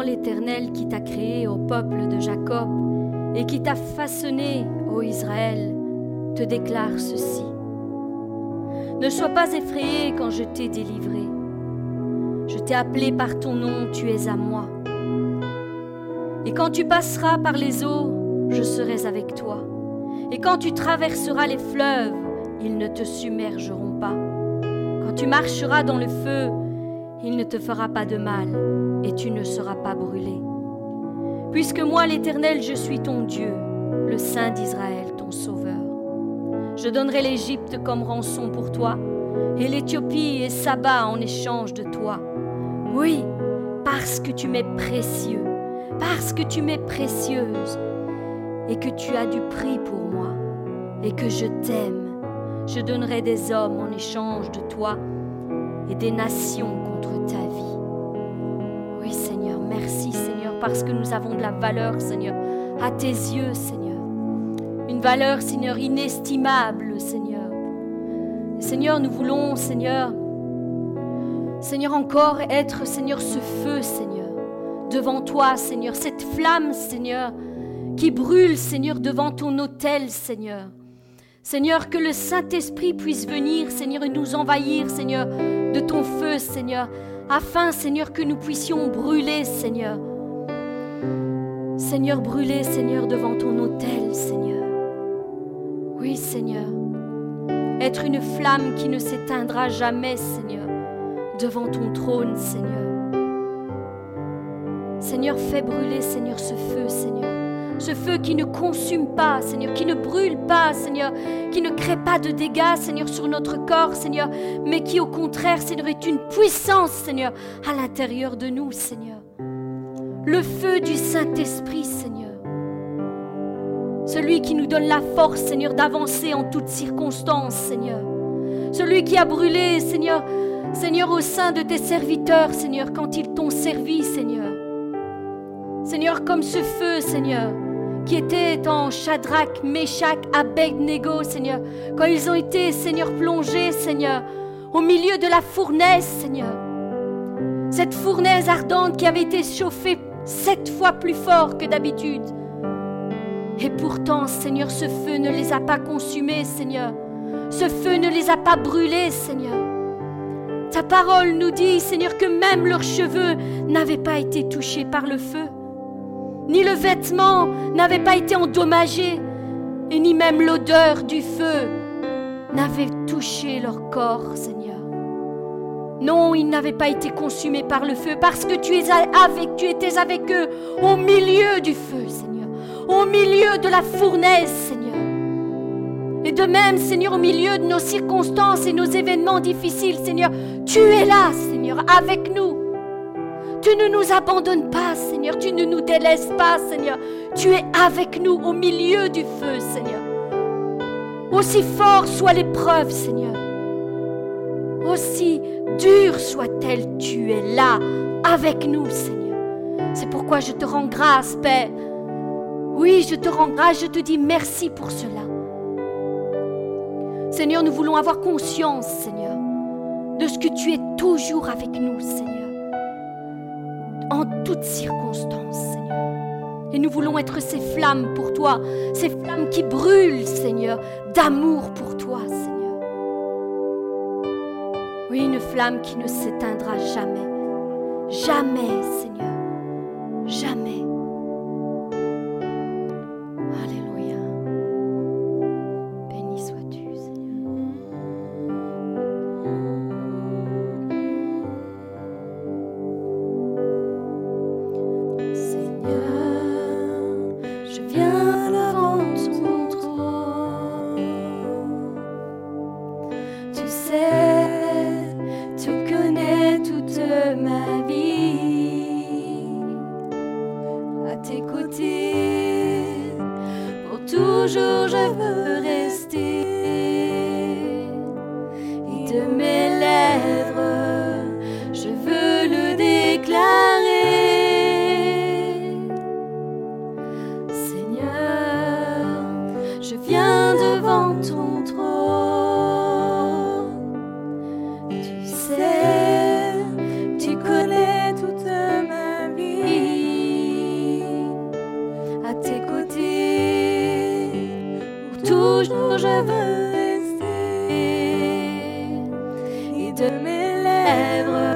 l'Éternel qui t'a créé au peuple de Jacob et qui t'a façonné, ô Israël, te déclare ceci. Ne sois pas effrayé quand je t'ai délivré. Je t'ai appelé par ton nom, tu es à moi. Et quand tu passeras par les eaux, je serai avec toi. Et quand tu traverseras les fleuves, ils ne te submergeront pas. Quand tu marcheras dans le feu, il ne te fera pas de mal, et tu ne seras pas brûlé. Puisque moi, l'Éternel, je suis ton Dieu, le Saint d'Israël, ton Sauveur. Je donnerai l'Égypte comme rançon pour toi, et l'Éthiopie et Saba en échange de toi. Oui, parce que tu m'es précieux, parce que tu m'es précieuse, et que tu as du prix pour moi, et que je t'aime. Je donnerai des hommes en échange de toi, et des nations contre ta parce que nous avons de la valeur, Seigneur, à tes yeux, Seigneur. Une valeur, Seigneur, inestimable, Seigneur. Seigneur, nous voulons, Seigneur, Seigneur, encore être, Seigneur, ce feu, Seigneur, devant toi, Seigneur, cette flamme, Seigneur, qui brûle, Seigneur, devant ton autel, Seigneur. Seigneur, que le Saint-Esprit puisse venir, Seigneur, et nous envahir, Seigneur, de ton feu, Seigneur, afin, Seigneur, que nous puissions brûler, Seigneur. Seigneur, brûler, Seigneur, devant ton autel, Seigneur. Oui, Seigneur. Être une flamme qui ne s'éteindra jamais, Seigneur, devant ton trône, Seigneur. Seigneur, fais brûler, Seigneur, ce feu, Seigneur. Ce feu qui ne consume pas, Seigneur, qui ne brûle pas, Seigneur, qui ne crée pas de dégâts, Seigneur, sur notre corps, Seigneur, mais qui au contraire, Seigneur, est une puissance, Seigneur, à l'intérieur de nous, Seigneur. Le feu du Saint-Esprit, Seigneur. Celui qui nous donne la force, Seigneur, d'avancer en toutes circonstances, Seigneur. Celui qui a brûlé, Seigneur, Seigneur, au sein de tes serviteurs, Seigneur, quand ils t'ont servi, Seigneur. Seigneur, comme ce feu, Seigneur, qui était en Shadrach, Meshach, Abednego, Seigneur, quand ils ont été, Seigneur, plongés, Seigneur, au milieu de la fournaise, Seigneur. Cette fournaise ardente qui avait été chauffée sept fois plus fort que d'habitude. Et pourtant, Seigneur, ce feu ne les a pas consumés, Seigneur. Ce feu ne les a pas brûlés, Seigneur. Ta parole nous dit, Seigneur, que même leurs cheveux n'avaient pas été touchés par le feu, ni le vêtement n'avait pas été endommagé, et ni même l'odeur du feu n'avait touché leur corps, Seigneur. Non, ils n'avaient pas été consumés par le feu, parce que tu, es avec, tu étais avec eux au milieu du feu, Seigneur, au milieu de la fournaise, Seigneur. Et de même, Seigneur, au milieu de nos circonstances et nos événements difficiles, Seigneur, tu es là, Seigneur, avec nous. Tu ne nous abandonnes pas, Seigneur. Tu ne nous délaisses pas, Seigneur. Tu es avec nous au milieu du feu, Seigneur. Aussi fort soit l'épreuve, Seigneur. Aussi dure soit-elle, tu es là avec nous, Seigneur. C'est pourquoi je te rends grâce, Père. Oui, je te rends grâce, je te dis merci pour cela. Seigneur, nous voulons avoir conscience, Seigneur, de ce que tu es toujours avec nous, Seigneur, en toutes circonstances, Seigneur. Et nous voulons être ces flammes pour toi, ces flammes qui brûlent, Seigneur, d'amour pour toi, Seigneur. Oui, une flamme qui ne s'éteindra jamais, jamais, Seigneur, jamais. je veux rester. Et de mes lèvres.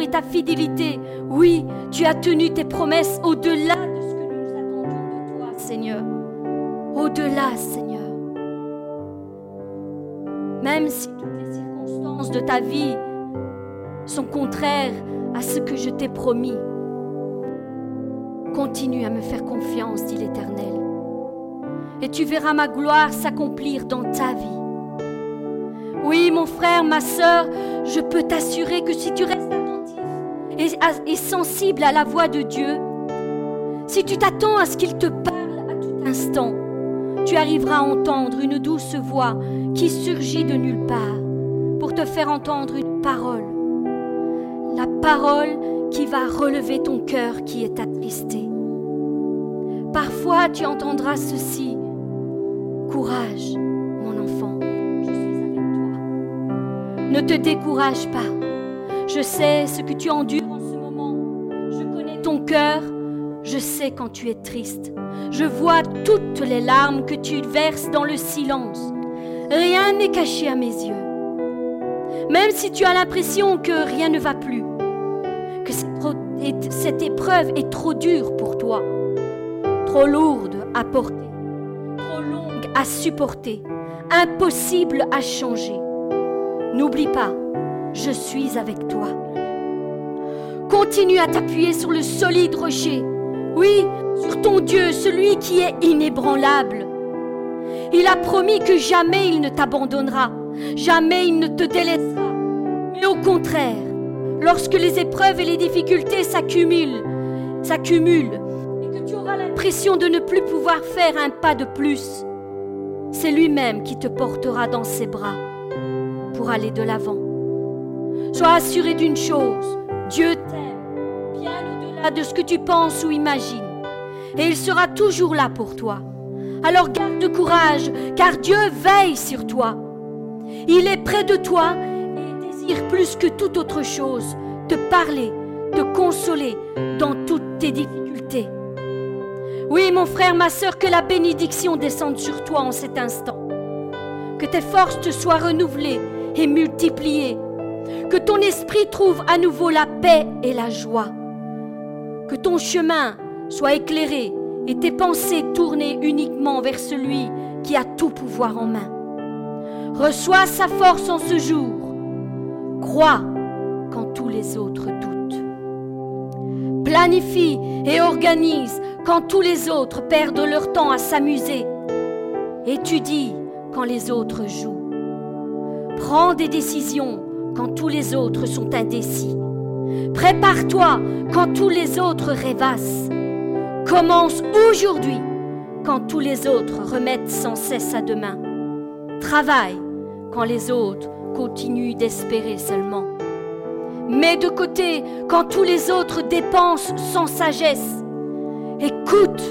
Et ta fidélité. Oui, tu as tenu tes promesses au-delà de ce que nous attendions de toi, Seigneur. Au-delà, Seigneur. Même si toutes les circonstances de ta vie sont contraires à ce que je t'ai promis, continue à me faire confiance, dit l'Éternel. Et tu verras ma gloire s'accomplir dans ta vie. Oui, mon frère, ma sœur, je peux t'assurer que si tu restes et, sensible à la voix de Dieu, si tu t'attends à ce qu'il te parle à tout instant, tu arriveras à entendre une douce voix qui surgit de nulle part pour te faire entendre une parole. La parole qui va relever ton cœur qui est attristé. Parfois tu entendras ceci. Courage, mon enfant, je suis avec toi. Ne te décourage pas. Je sais ce que tu endures en ce moment. Je connais ton cœur. Je sais quand tu es triste. Je vois toutes les larmes que tu verses dans le silence. Rien n'est caché à mes yeux. Même si tu as l'impression que rien ne va plus, que cette épreuve est trop dure pour toi, trop lourde à porter, trop longue à supporter, impossible à changer. N'oublie pas, je suis avec toi. Continue à t'appuyer sur le solide rocher. Oui, sur ton Dieu, celui qui est inébranlable. Il a promis que jamais il ne t'abandonnera, jamais il ne te délaissera. Mais au contraire, lorsque les épreuves et les difficultés s'accumulent, s'accumulent, et que tu auras l'impression de ne plus pouvoir faire un pas de plus, c'est lui-même qui te portera dans ses bras pour aller de l'avant. Sois assuré d'une chose, Dieu t'aime bien au-delà de ce que tu penses ou imagines et il sera toujours là pour toi. Alors garde courage, car Dieu veille sur toi. Il est près de toi et désire plus que toute autre chose te parler, te consoler dans toutes tes difficultés. Oui, mon frère, ma sœur, que la bénédiction descende sur toi en cet instant. Que tes forces te soient renouvelées et multipliées. Que ton esprit trouve à nouveau la paix et la joie. Que ton chemin Sois éclairé et tes pensées tournées uniquement vers celui qui a tout pouvoir en main. Reçois sa force en ce jour. Crois quand tous les autres doutent. Planifie et organise quand tous les autres perdent leur temps à s'amuser. Étudie quand les autres jouent. Prends des décisions quand tous les autres sont indécis. Prépare-toi quand tous les autres rêvassent. Commence aujourd'hui quand tous les autres remettent sans cesse à demain. Travaille quand les autres continuent d'espérer seulement. Mets de côté quand tous les autres dépensent sans sagesse. Écoute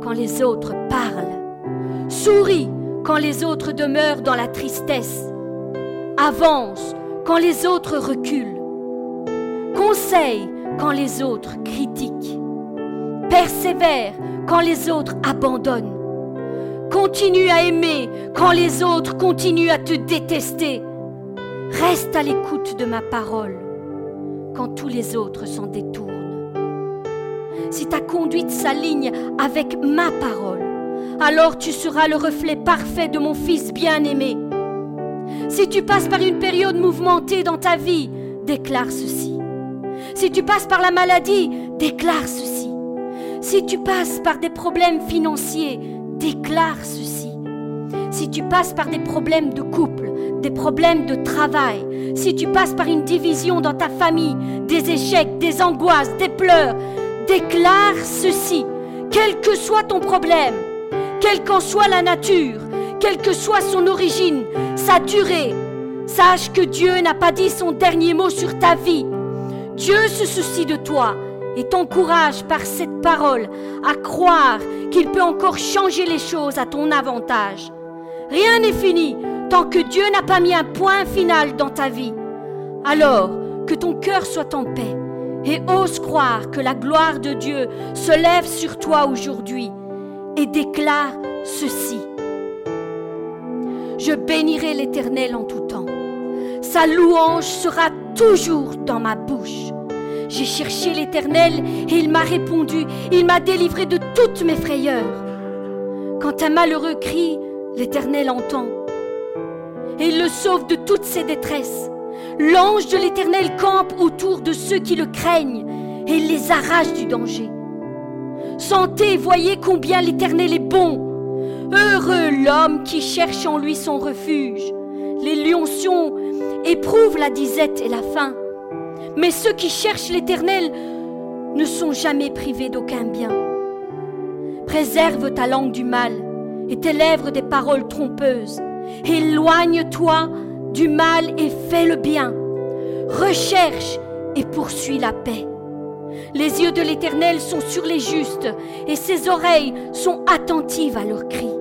quand les autres parlent. Souris quand les autres demeurent dans la tristesse. Avance quand les autres reculent. Conseille quand les autres critiquent. Persévère quand les autres abandonnent. Continue à aimer quand les autres continuent à te détester. Reste à l'écoute de ma parole quand tous les autres s'en détournent. Si ta conduite s'aligne avec ma parole, alors tu seras le reflet parfait de mon Fils bien-aimé. Si tu passes par une période mouvementée dans ta vie, déclare ceci. Si tu passes par la maladie, déclare ceci. Si tu passes par des problèmes financiers, déclare ceci. Si tu passes par des problèmes de couple, des problèmes de travail, si tu passes par une division dans ta famille, des échecs, des angoisses, des pleurs, déclare ceci. Quel que soit ton problème, quelle qu'en soit la nature, quelle que soit son origine, sa durée, sache que Dieu n'a pas dit son dernier mot sur ta vie. Dieu se soucie de toi et t'encourage par cette parole à croire qu'il peut encore changer les choses à ton avantage. Rien n'est fini tant que Dieu n'a pas mis un point final dans ta vie. Alors que ton cœur soit en paix et ose croire que la gloire de Dieu se lève sur toi aujourd'hui et déclare ceci. Je bénirai l'Éternel en tout temps. Sa louange sera toujours dans ma bouche. J'ai cherché l'Éternel et il m'a répondu. Il m'a délivré de toutes mes frayeurs. Quand un malheureux crie, l'Éternel entend. Et il le sauve de toutes ses détresses. L'ange de l'Éternel campe autour de ceux qui le craignent et les arrache du danger. Sentez, voyez combien l'Éternel est bon. Heureux l'homme qui cherche en lui son refuge. Les lioncions éprouvent la disette et la faim. Mais ceux qui cherchent l'Éternel ne sont jamais privés d'aucun bien. Préserve ta langue du mal et tes lèvres des paroles trompeuses. Éloigne-toi du mal et fais le bien. Recherche et poursuis la paix. Les yeux de l'Éternel sont sur les justes et ses oreilles sont attentives à leurs cris.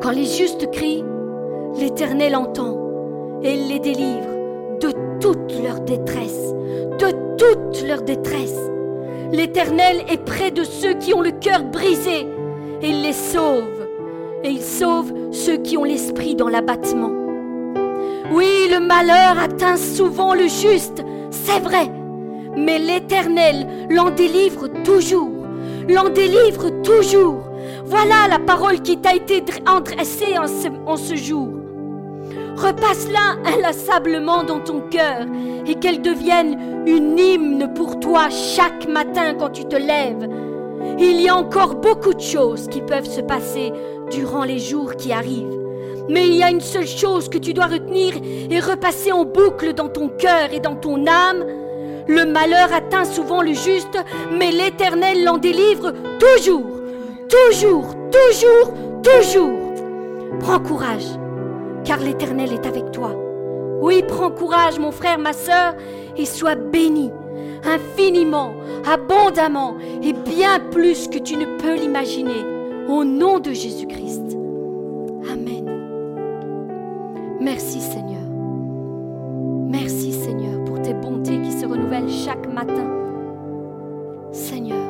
Quand les justes crient, l'Éternel entend et il les délivre de toute leur détresse, de toute leur détresse. L'Éternel est près de ceux qui ont le cœur brisé et il les sauve. Et il sauve ceux qui ont l'esprit dans l'abattement. Oui, le malheur atteint souvent le juste, c'est vrai, mais l'Éternel l'en délivre toujours, l'en délivre toujours. Voilà la parole qui t'a été adressée en ce, en ce jour. Repasse-la inlassablement dans ton cœur et qu'elle devienne une hymne pour toi chaque matin quand tu te lèves. Il y a encore beaucoup de choses qui peuvent se passer durant les jours qui arrivent. Mais il y a une seule chose que tu dois retenir et repasser en boucle dans ton cœur et dans ton âme. Le malheur atteint souvent le juste, mais l'Éternel l'en délivre toujours, toujours, toujours, toujours. Prends courage, car l'Éternel est avec toi. Oui, prends courage, mon frère, ma sœur, et sois béni infiniment, abondamment et bien plus que tu ne peux l'imaginer. Au nom de Jésus-Christ. Amen. Merci Seigneur. Merci Seigneur tes bontés qui se renouvellent chaque matin. Seigneur,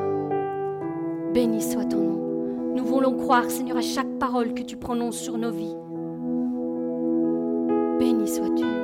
béni soit ton nom. Nous voulons croire, Seigneur, à chaque parole que tu prononces sur nos vies. Béni sois-tu.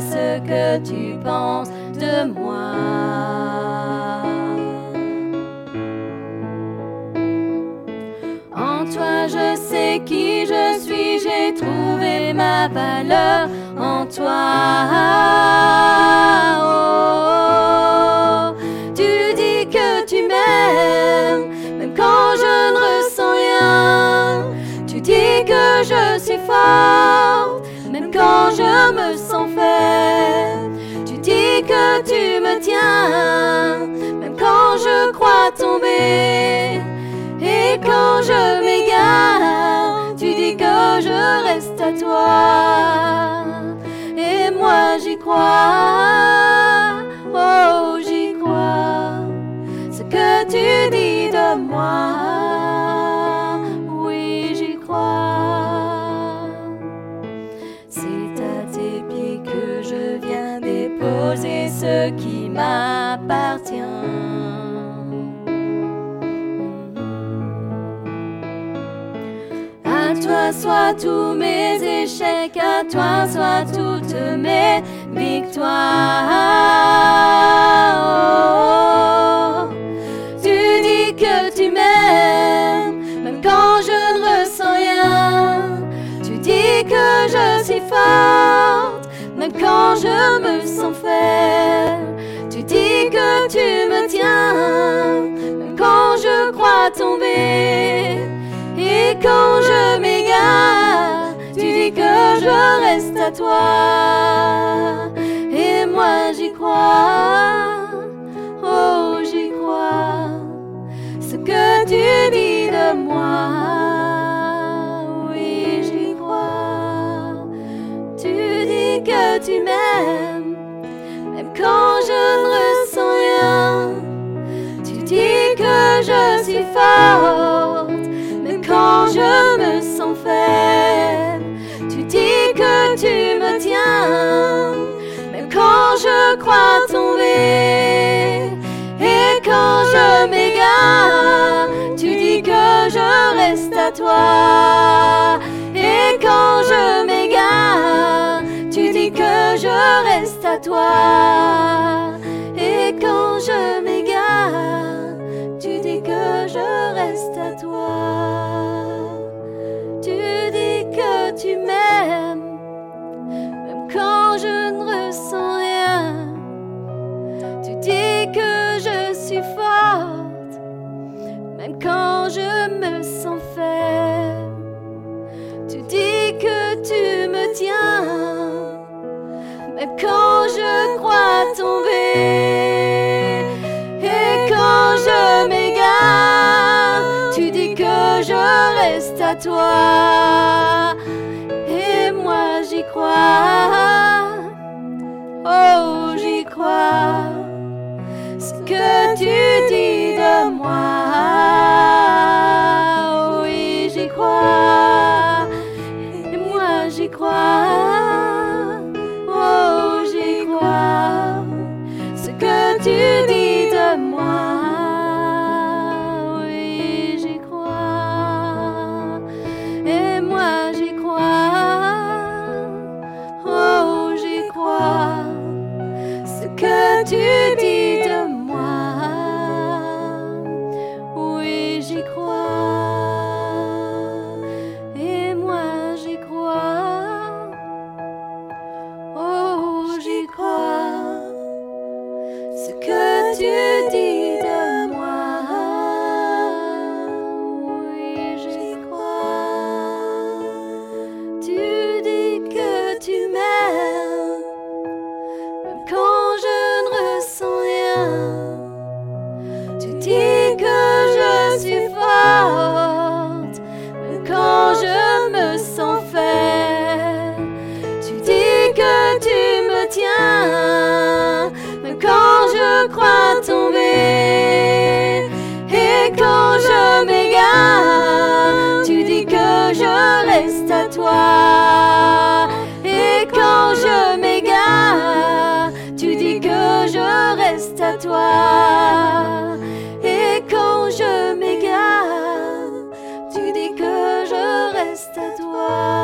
Ce que tu penses de moi. En toi, je sais qui je suis, j'ai trouvé ma valeur en toi. Même quand je crois tomber. Et quand je m'égare, tu dis que je reste à toi. Toi tous mes échecs, à toi soient toutes mes victoires. Tu dis que tu m'aimes, même quand je ne ressens rien. Tu dis que je suis forte même quand je me sens faible. Tu dis que tu me tiens, même quand je crois tomber. Et quand je m'égare, dis que je reste à toi. Et moi j'y crois, oh j'y crois, ce que tu dis de moi. que tu m'aimes, même quand je ne ressens rien. Tu dis que je suis forte, même quand je crois tomber. Et quand je m'égare, tu dis que je reste à toi. Et quand je m'égare, tu dis que je reste à toi. Et quand je m'égare, tu dis que je reste à toi. Tu dis que tu m'aimes, ressens rien. Tu dis que je suis forte, même quand je me sens faible. Tu dis que tu me tiens quand je crois tomber et quand je m'égare, tu dis que je reste à toi et moi j'y crois. Oh, j'y crois. Ce que tu dis de moi, oui, j'y crois. Et moi j'y crois. love.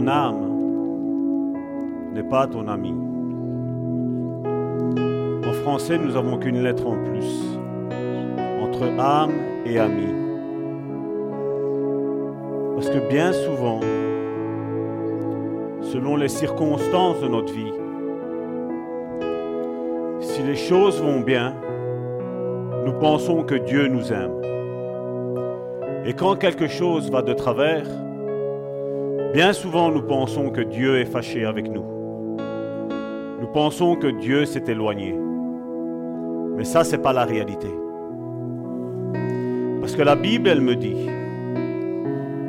Ton âme n'est pas ton ami. En français, nous avons qu'une lettre en plus entre âme et ami. Parce que bien souvent, selon les circonstances de notre vie, si les choses vont bien, nous pensons que Dieu nous aime. Et quand quelque chose va de travers, bien souvent nous pensons que Dieu est fâché avec nous. Nous pensons que Dieu s'est éloigné. Mais ça, ce n'est pas la réalité. Parce que la Bible, elle me dit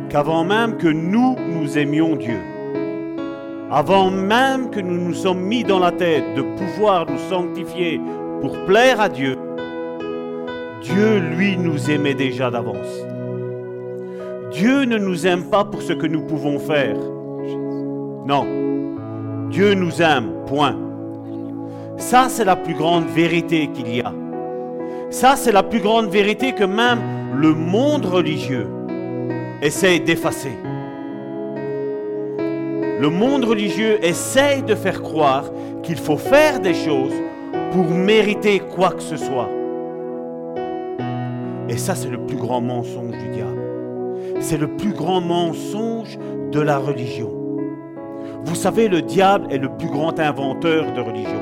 qu'avant même que nous, nous aimions Dieu, avant même que nous nous sommes mis dans la tête de pouvoir nous sanctifier pour plaire à Dieu, Dieu, lui, nous aimait déjà d'avance. Dieu ne nous aime pas pour ce que nous pouvons faire. Non. Dieu nous aime, point. Ça, c'est la plus grande vérité qu'il y a. Ça, c'est la plus grande vérité que même le monde religieux essaye d'effacer. Le monde religieux essaye de faire croire qu'il faut faire des choses pour mériter quoi que ce soit. Et ça, c'est le plus grand mensonge du diable. C'est le plus grand mensonge de la religion. Vous savez, le diable est le plus grand inventeur de religion.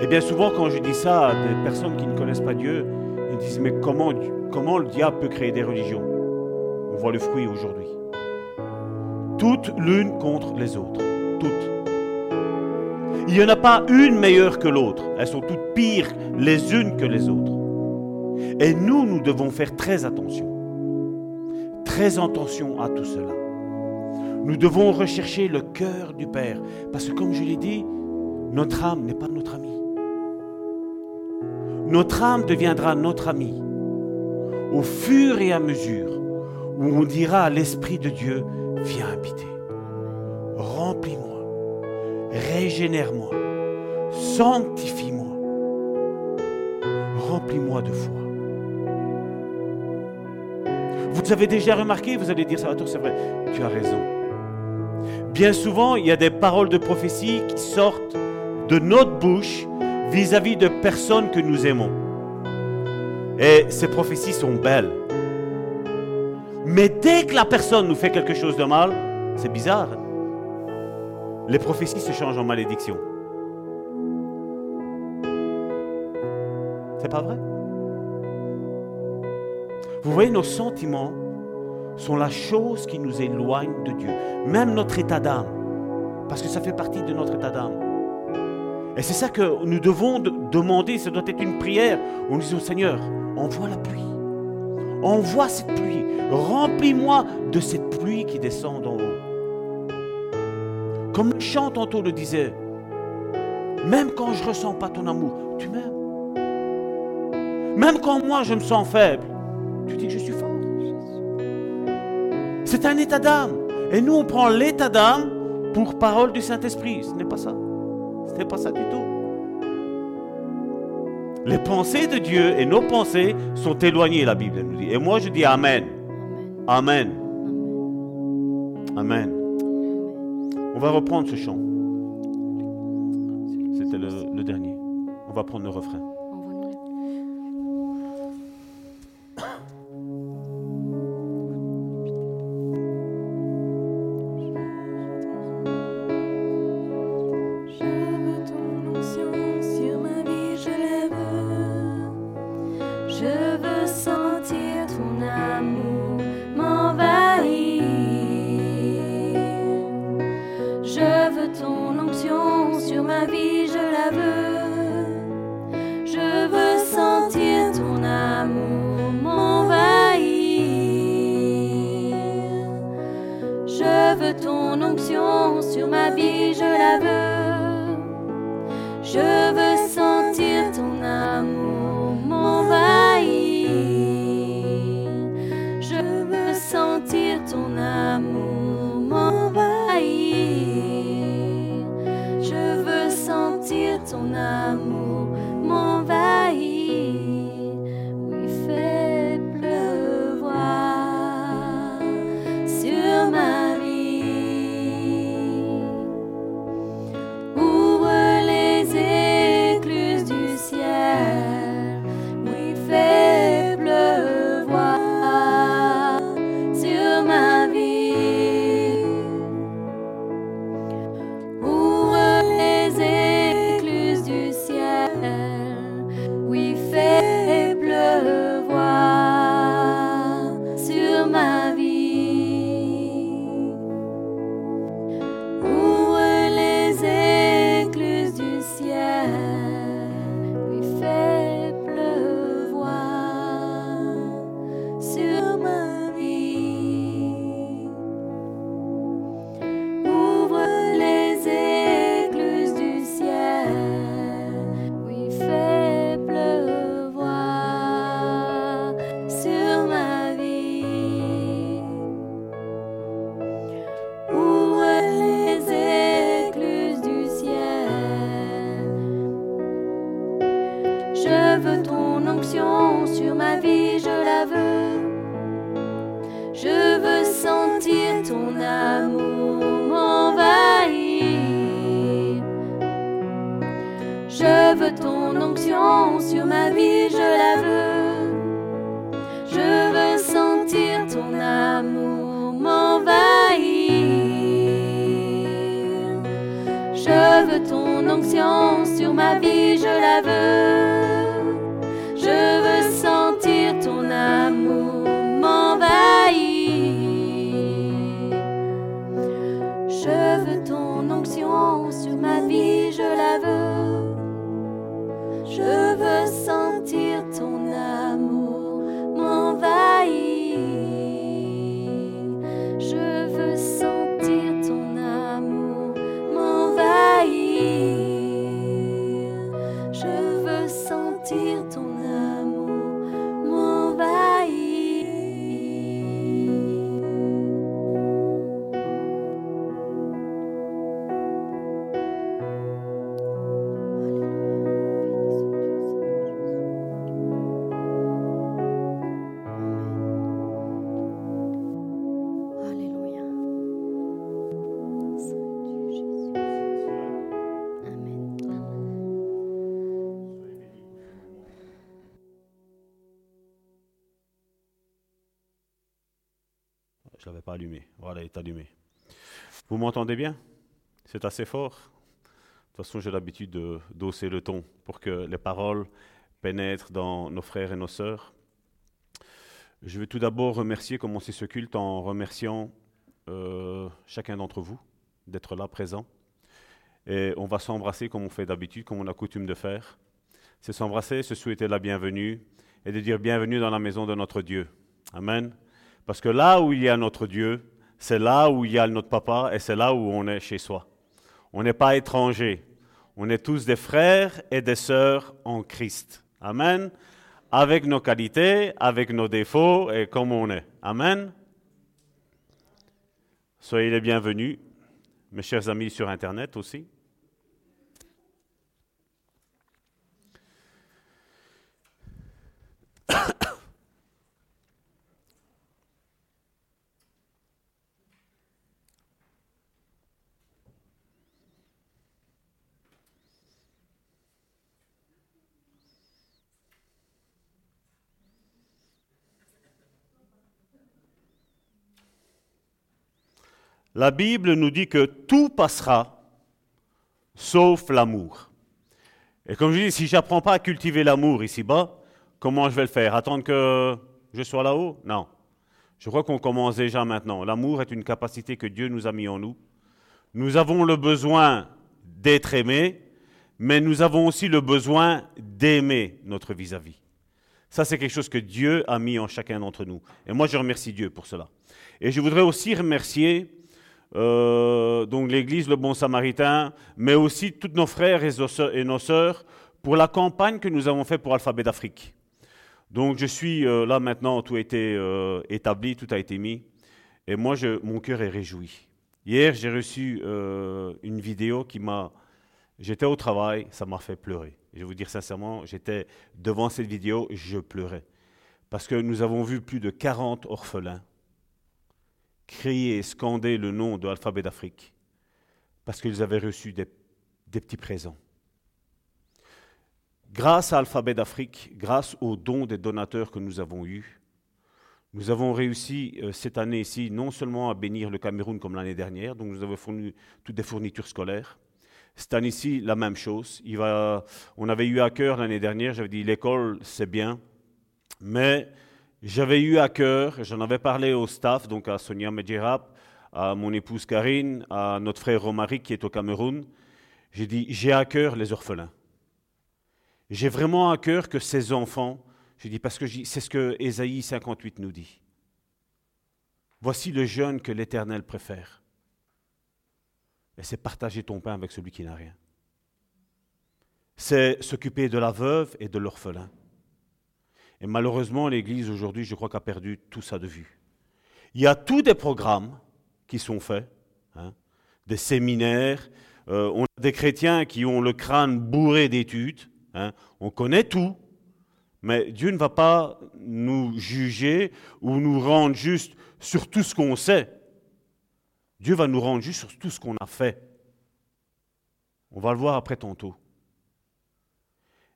Et bien souvent, quand je dis ça à des personnes qui ne connaissent pas Dieu, ils disent, mais comment, comment le diable peut créer des religions? On voit le fruit aujourd'hui. Toutes l'une contre les autres. Toutes. Il n'y en a pas une meilleure que l'autre. Elles sont toutes pires les unes que les autres. Et nous, nous devons faire très attention. Très attention à tout cela. Nous devons rechercher le cœur du Père. Parce que comme je l'ai dit, notre âme n'est pas notre ami. Notre âme deviendra notre ami au fur et à mesure où on dira à l'Esprit de Dieu, viens habiter. Remplis-moi. Régénère-moi. Sanctifie-moi. Remplis-moi de foi. Vous avez déjà remarqué, vous allez dire, Salvatore, c'est vrai, tu as raison. Bien souvent, il y a des paroles de prophétie qui sortent de notre bouche vis-à-vis de personnes que nous aimons. Et ces prophéties sont belles. Mais dès que la personne nous fait quelque chose de mal, c'est bizarre. Les prophéties se changent en malédiction. C'est pas vrai? Vous voyez, nos sentiments sont la chose qui nous éloigne de Dieu. Même notre état d'âme. Parce que ça fait partie de notre état d'âme. Et c'est ça que nous devons demander, ça doit être une prière. On dit au Seigneur, envoie la pluie. Envoie cette pluie. Remplis-moi de cette pluie qui descend d'en haut. Comme le chant tantôt le disait, même quand je ne ressens pas ton amour, tu m'aimes. Même quand moi je me sens faible, tu dis que je suis fort. C'est un état d'âme. Et nous, on prend l'état d'âme pour parole du Saint-Esprit. Ce n'est pas ça. Ce n'est pas ça du tout. Les pensées de Dieu et nos pensées sont éloignées, la Bible nous dit. Et moi, je dis Amen. Amen. Amen. On va reprendre ce chant. C'était le, le dernier. On va prendre le refrain. Pas allumé. Voilà, il est allumé. Vous m'entendez bien? C'est assez fort De toute façon, j'ai l'habitude de d'hausser le ton pour que les paroles pénètrent dans nos frères et nos sœurs. Je vais tout d'abord remercier, commencer ce culte en remerciant euh, chacun d'entre vous d'être là présent. Et on va s'embrasser comme on fait d'habitude, comme on a coutume de faire. C'est s'embrasser, se souhaiter la bienvenue et de dire bienvenue dans la maison de notre Dieu. Amen. Parce que là où il y a notre Dieu, c'est là où il y a notre papa et c'est là où on est chez soi. On n'est pas étrangers. On est tous des frères et des sœurs en Christ. Amen. Avec nos qualités, avec nos défauts et comme on est. Amen. Soyez les bienvenus, mes chers amis sur Internet aussi. La Bible nous dit que tout passera sauf l'amour. Et comme je dis, si je n'apprends pas à cultiver l'amour ici-bas, comment je vais le faire? Attendre que je sois là-haut? Non. Je crois qu'on commence déjà maintenant. L'amour est une capacité que Dieu nous a mis en nous. Nous avons le besoin d'être aimés, mais nous avons aussi le besoin d'aimer notre vis-à-vis. Ça, c'est quelque chose que Dieu a mis en chacun d'entre nous. Et moi, je remercie Dieu pour cela. Et je voudrais aussi remercier euh, donc l'Église, le Bon Samaritain, mais aussi tous nos frères et nos sœurs- pour la campagne que nous avons faite pour Alphabet d'Afrique. Donc je suis euh, là maintenant, tout a été euh, établi, tout a été mis, et moi mon cœur est réjoui. Hier j'ai reçu une vidéo qui m'a, j'étais au travail, ça m'a fait pleurer. Je vais vous dire sincèrement, j'étais devant cette vidéo, je pleurais parce que nous avons vu plus de 40 orphelins crier et scander le nom de l'alphabet d'Afrique parce qu'ils avaient reçu des, petits présents. Grâce à Alphabet d'Afrique, grâce aux dons des donateurs que nous avons eus, nous avons réussi euh, cette année ici non seulement à bénir le Cameroun comme l'année dernière, donc nous avons fourni toutes des fournitures scolaires. Cette année-ci, la même chose. On avait eu à cœur l'année dernière, j'avais dit l'école c'est bien, mais j'avais eu à cœur, j'en avais parlé au staff, donc à Sonia Medjerap, à mon épouse Karine, à notre frère Romaric qui est au Cameroun. J'ai dit, j'ai à cœur les orphelins. J'ai vraiment à cœur que ces enfants, j'ai dit, parce que c'est ce que Ésaïe 58 nous dit. Voici le jeune que l'Éternel préfère. Et c'est partager ton pain avec celui qui n'a rien. C'est s'occuper de la veuve et de l'orphelin. Et malheureusement, l'Église aujourd'hui, je crois, qu'a perdu tout ça de vue. Il y a tous des programmes qui sont faits, hein, des séminaires. euh, on a des chrétiens qui ont le crâne bourré d'études. hein, on connaît tout, Mais Dieu ne va pas nous juger ou nous rendre juste sur tout ce qu'on sait. Dieu va nous rendre juste sur tout ce qu'on a fait. On va le voir après tantôt.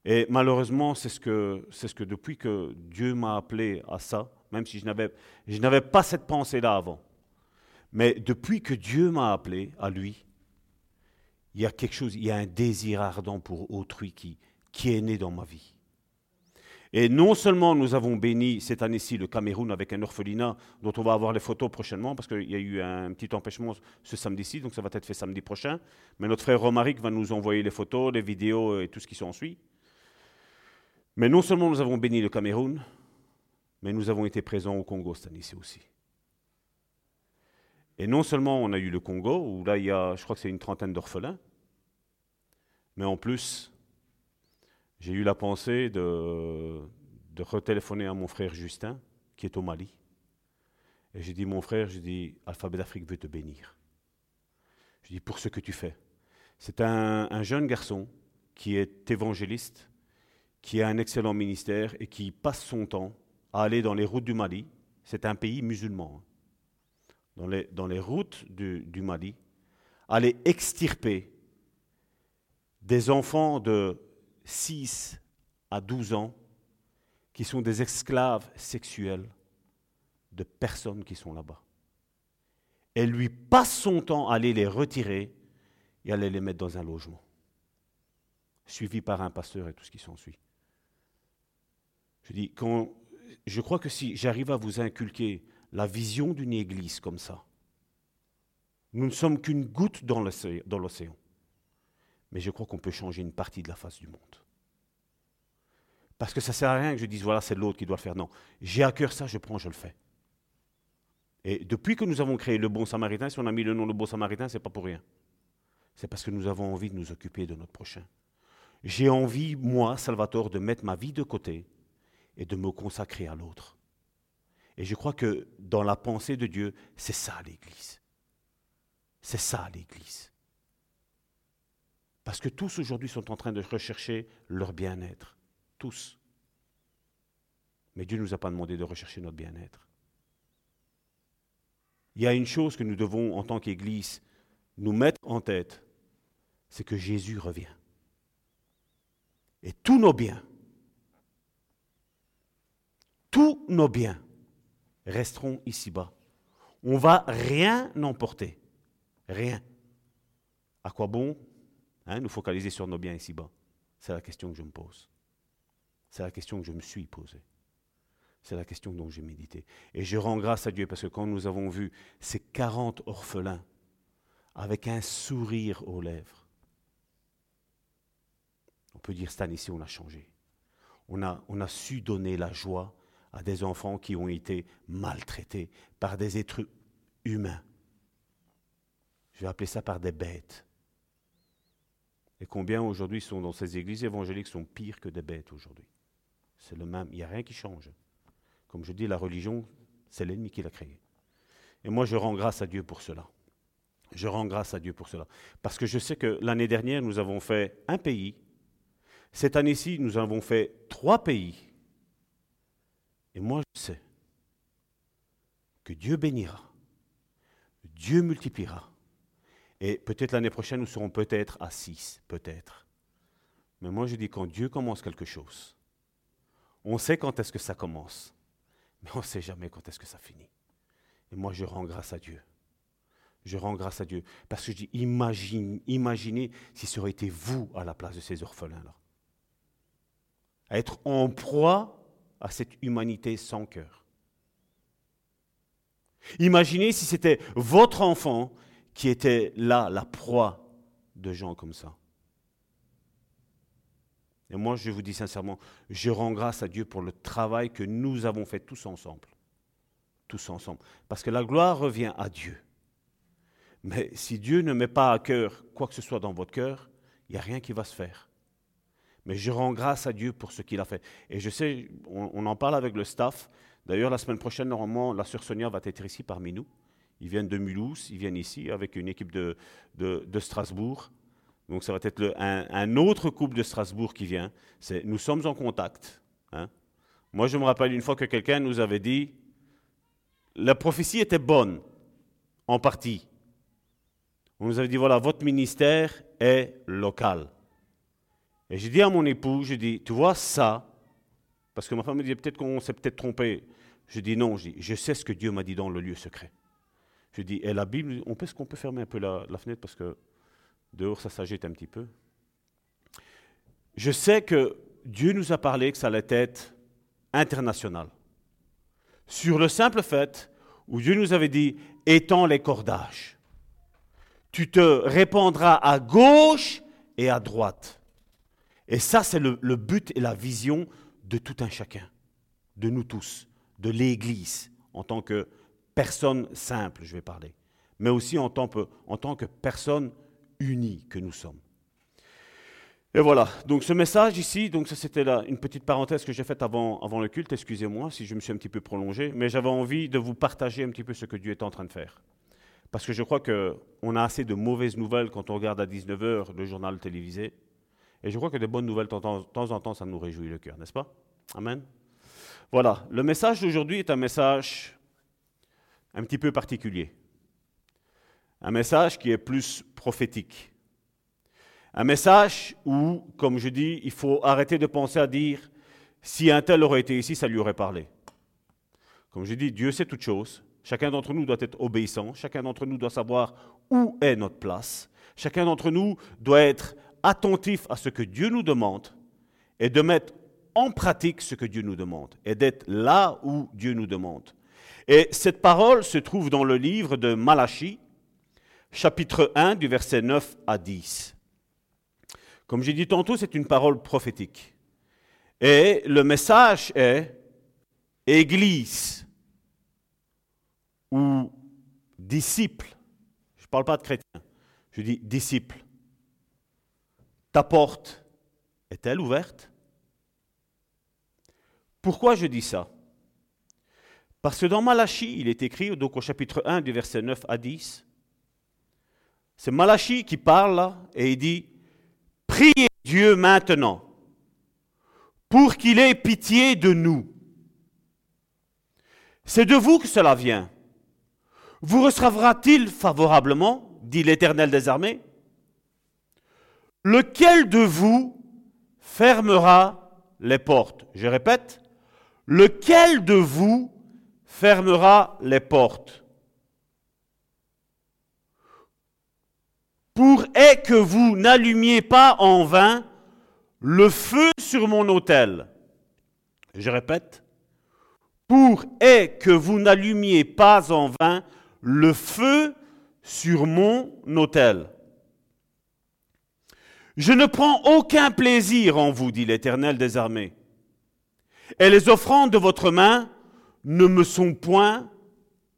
Et malheureusement, c'est ce que, c'est ce que depuis que Dieu m'a appelé à ça, même si je n'avais, je n'avais pas cette pensée-là avant, mais depuis que Dieu m'a appelé à lui, il y a quelque chose, il y a un désir ardent pour autrui qui, qui est né dans ma vie. Et non seulement nous avons béni cette année-ci le Cameroun avec un orphelinat dont on va avoir les photos prochainement parce qu'il y a eu un petit empêchement ce samedi-ci, donc ça va être fait samedi prochain. Mais notre frère Romaric va nous envoyer les photos, les vidéos et tout ce qui s'ensuit. Mais non seulement nous avons béni le Cameroun, mais nous avons été présents au Congo cette année-ci aussi. Et non seulement on a eu le Congo, où là il y a, je crois que c'est une trentaine d'orphelins, mais en plus, j'ai eu la pensée de, de retéléphoner à mon frère Justin, qui est au Mali. Et j'ai dit, mon frère, j'ai dit, Alphabet d'Afrique veut te bénir. Je dis, pour ce que tu fais. C'est un, un jeune garçon qui est évangéliste, qui a un excellent ministère et qui passe son temps à aller dans les routes du Mali. C'est un pays musulman. hein. Dans les, routes du, Mali, aller extirper des enfants de 6 à 12 ans qui sont des esclaves sexuels de personnes qui sont là-bas. Elle lui passe son temps à aller les retirer et aller les mettre dans un logement, suivi par un pasteur et tout ce qui s'ensuit. Je dis, je crois que si j'arrive à vous inculquer la vision d'une église comme ça, nous ne sommes qu'une goutte dans l'océan. Mais je crois qu'on peut changer une partie de la face du monde. Parce que ça ne sert à rien que je dise, voilà, c'est l'autre qui doit le faire. Non, j'ai à cœur ça, je prends, je le fais. Et depuis que nous avons créé le Bon Samaritain, si on a mis le nom le Bon Samaritain, ce n'est pas pour rien. C'est parce que nous avons envie de nous occuper de notre prochain. J'ai envie, moi, Salvatore, de mettre ma vie de côté et de me consacrer à l'autre. Et je crois que dans la pensée de Dieu, c'est ça l'Église. C'est ça l'Église. Parce que tous aujourd'hui sont en train de rechercher leur bien-être. Tous. Mais Dieu ne nous a pas demandé de rechercher notre bien-être. Il y a une chose que nous devons, en tant qu'Église, nous mettre en tête, c'est que Jésus revient. Et tous nos biens, tous nos biens resteront ici-bas. On va rien emporter. Rien. À quoi bon hein, nous focaliser sur nos biens ici-bas? C'est la question que je me pose. C'est la question que je me suis posée. C'est la question dont j'ai médité. Et je rends grâce à Dieu parce que quand nous avons vu ces 40 orphelins avec un sourire aux lèvres, on peut dire cette année-ci, on a changé. On a su donner la joie à des enfants qui ont été maltraités par des êtres humains. Je vais appeler ça par des bêtes. Et combien aujourd'hui sont dans ces églises évangéliques sont pires que des bêtes aujourd'hui? C'est le même, il n'y a rien qui change. Comme je dis, la religion, c'est l'ennemi qui l'a créée. Et moi, je rends grâce à Dieu pour cela. Je rends grâce à Dieu pour cela. Parce que je sais que l'année dernière, nous avons fait un pays. Cette année-ci, nous avons fait trois pays. Et moi, je sais que Dieu bénira. Dieu multipliera. Et peut-être l'année prochaine, nous serons peut-être à six, peut-être. Mais moi, je dis, quand Dieu commence quelque chose, on sait quand est-ce que ça commence, mais on ne sait jamais quand est-ce que ça finit. Et moi, je rends grâce à Dieu. Je rends grâce à Dieu. Parce que je dis, imagine, imaginez si ça aurait été vous à la place de ces orphelins-là. Être en proie à cette humanité sans cœur. Imaginez si c'était votre enfant qui était là, la proie de gens comme ça. Et moi, je vous dis sincèrement, je rends grâce à Dieu pour le travail que nous avons fait tous ensemble. Tous ensemble. Parce que la gloire revient à Dieu. Mais si Dieu ne met pas à cœur quoi que ce soit dans votre cœur, il n'y a rien qui va se faire. Mais je rends grâce à Dieu pour ce qu'il a fait. Et je sais, on, en parle avec le staff. D'ailleurs, la semaine prochaine, normalement, la sœur Sonia va être ici parmi nous. Ils viennent de Mulhouse, ils viennent ici avec une équipe de, de, de Strasbourg. Donc ça va être un, autre couple de Strasbourg qui vient. Nous sommes en contact. hein. Moi, je me rappelle une fois que quelqu'un nous avait dit, la prophétie était bonne, en partie. On nous avait dit, voilà, votre ministère est local. Et j'ai dit à mon époux, je dis, tu vois ça, parce que ma femme me dit, peut-être qu'on s'est peut-être trompé. Je dis, non, je, dis, je sais ce que Dieu m'a dit dans le lieu secret. Je dis, et la Bible, on peut, est-ce qu'on peut fermer un peu la, la fenêtre parce que dehors ça s'agite un petit peu? Je sais que Dieu nous a parlé que ça allait être international. Sur le simple fait où Dieu nous avait dit, étends les cordages. Tu te répandras à gauche et à droite. Et ça, c'est le, but et la vision de tout un chacun, de nous tous, de l'Église, en tant que personne simple, je vais parler, mais aussi en tant que, personne unie que nous sommes. Et voilà, donc ce message ici, donc ça c'était une petite parenthèse que j'ai faite avant, avant le culte, excusez-moi si je me suis un petit peu prolongé, mais j'avais envie de vous partager un petit peu ce que Dieu est en train de faire. Parce que je crois qu'on a assez de mauvaises nouvelles quand on regarde à 19h le journal télévisé, et je crois que des bonnes nouvelles, de temps en temps, ça nous réjouit le cœur, n'est-ce pas? Amen. Voilà, le message d'aujourd'hui est un message un petit peu particulier. Un message qui est plus prophétique. Un message où, comme je dis, il faut arrêter de penser à dire si un tel aurait été ici, ça lui aurait parlé. Comme je dis, Dieu sait toutes choses. Chacun d'entre nous doit être obéissant. Chacun d'entre nous doit savoir où est notre place. Chacun d'entre nous doit être attentif à ce que Dieu nous demande et de mettre en pratique ce que Dieu nous demande et d'être là où Dieu nous demande. Et cette parole se trouve dans le livre de Malachie, chapitre 1, du verset 9 à 10. Comme j'ai dit tantôt, c'est une parole prophétique. Et le message est Église ou disciple. Je ne parle pas de chrétien, je dis disciple. Ta porte est-elle ouverte? Pourquoi je dis ça? Parce que dans Malachie, il est écrit, donc au chapitre 1 du verset 9 à 10, c'est Malachie qui parle et il dit, priez Dieu maintenant pour qu'il ait pitié de nous. C'est de vous que cela vient. Vous recevra-t-il favorablement, dit l'Éternel des armées? Lequel de vous fermera les portes? Je répète, lequel de vous fermera les portes? Pour est que vous n'allumiez pas en vain le feu sur mon autel. Je répète, pour est que vous n'allumiez pas en vain le feu sur mon autel. Je ne prends aucun plaisir en vous, dit l'Éternel des armées. Et les offrandes de votre main ne me sont point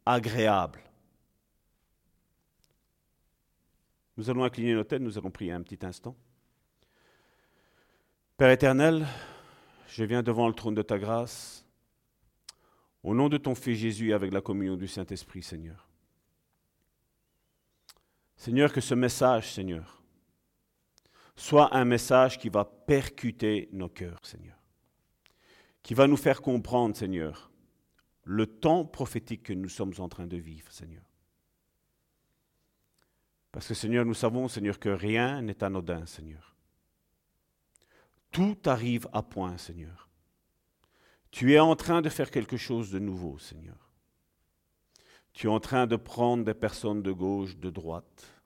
agréables. Nous allons incliner nos têtes, nous allons prier un petit instant. Père éternel, je viens devant le trône de ta grâce, au nom de ton Fils Jésus, avec la communion du Saint-Esprit, Seigneur. Seigneur, que ce message, Seigneur, soit un message qui va percuter nos cœurs, Seigneur. Qui va nous faire comprendre, Seigneur, le temps prophétique que nous sommes en train de vivre, Seigneur. Parce que, Seigneur, nous savons, Seigneur, que rien n'est anodin, Seigneur. Tout arrive à point, Seigneur. Tu es en train de faire quelque chose de nouveau, Seigneur. Tu es en train de prendre des personnes de gauche, de droite,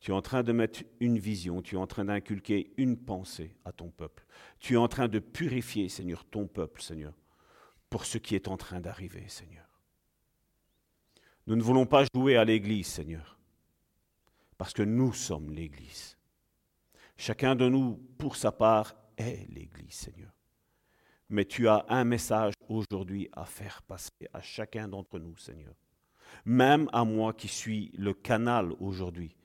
tu es en train de mettre une vision, tu es en train d'inculquer une pensée à ton peuple. Tu es en train de purifier, Seigneur, ton peuple, Seigneur, pour ce qui est en train d'arriver, Seigneur. Nous ne voulons pas jouer à l'Église, Seigneur, parce que nous sommes l'Église. Chacun de nous, pour sa part, est l'Église, Seigneur. Mais tu as un message aujourd'hui à faire passer à chacun d'entre nous, Seigneur. Même à moi qui suis le canal aujourd'hui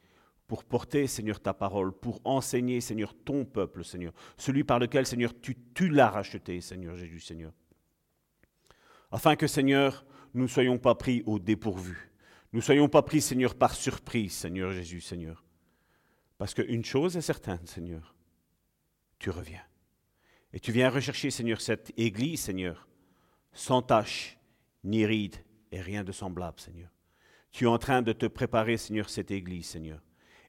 pour porter, Seigneur, ta parole, pour enseigner, Seigneur, ton peuple, Seigneur, celui par lequel, Seigneur, tu, l'as racheté, Seigneur Jésus, Seigneur. Afin que, Seigneur, nous ne soyons pas pris au dépourvu. Nous ne soyons pas pris, Seigneur, par surprise, Seigneur Jésus, Seigneur. Parce qu'une chose est certaine, Seigneur, tu reviens. Et tu viens rechercher, Seigneur, cette église, Seigneur, sans tache, ni ride et rien de semblable, Seigneur. Tu es en train de te préparer, Seigneur, cette église, Seigneur.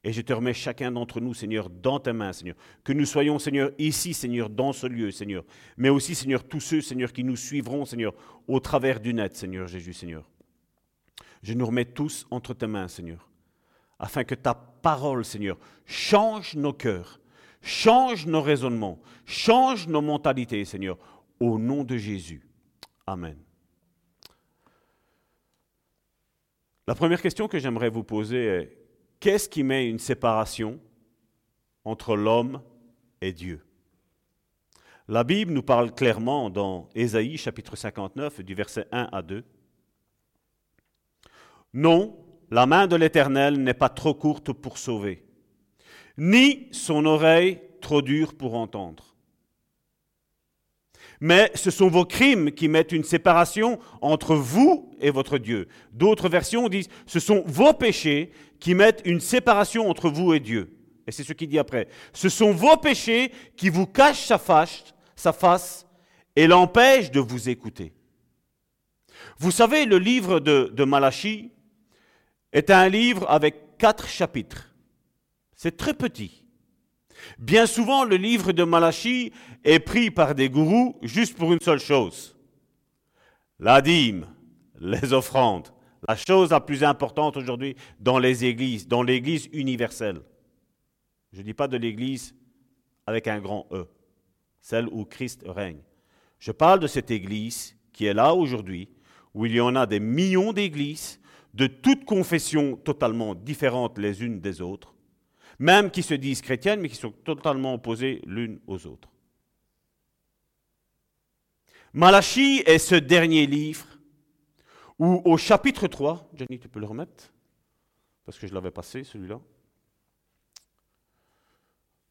Et je te remets chacun d'entre nous, Seigneur, dans tes mains, Seigneur. Que nous soyons, Seigneur, ici, Seigneur, dans ce lieu, Seigneur. Mais aussi, Seigneur, tous ceux, Seigneur, qui nous suivront, Seigneur, au travers du net, Seigneur Jésus, Seigneur. Je nous remets tous entre tes mains, Seigneur. Afin que ta parole, Seigneur, change nos cœurs, change nos raisonnements, change nos mentalités, Seigneur. Au nom de Jésus. Amen. La première question que j'aimerais vous poser est, qu'est-ce qui met une séparation entre l'homme et Dieu? La Bible nous parle clairement dans Ésaïe chapitre 59 du verset 1 à 2. Non, la main de l'Éternel n'est pas trop courte pour sauver, ni son oreille trop dure pour entendre. Mais ce sont vos crimes qui mettent une séparation entre vous et votre Dieu. D'autres versions disent, ce sont vos péchés qui mettent une séparation entre vous et Dieu. Et c'est ce qu'il dit après. Ce sont vos péchés qui vous cachent sa face, et l'empêchent de vous écouter. Vous savez, le livre de, de Malachie est un livre avec quatre chapitres. C'est très petit. Bien souvent, le livre de Malachie est pris par des gourous juste pour une seule chose. La dîme, les offrandes, la chose la plus importante aujourd'hui dans les églises, dans l'église universelle. Je ne dis pas de l'église avec un grand E, celle où Christ règne. Je parle de cette église qui est là aujourd'hui, où il y en a des millions d'églises de toutes confessions totalement différentes les unes des autres, même qui se disent chrétiennes, mais qui sont totalement opposées l'une aux autres. Malachie est ce dernier livre où au chapitre 3, Jenny, tu peux le remettre, parce que je l'avais passé celui-là.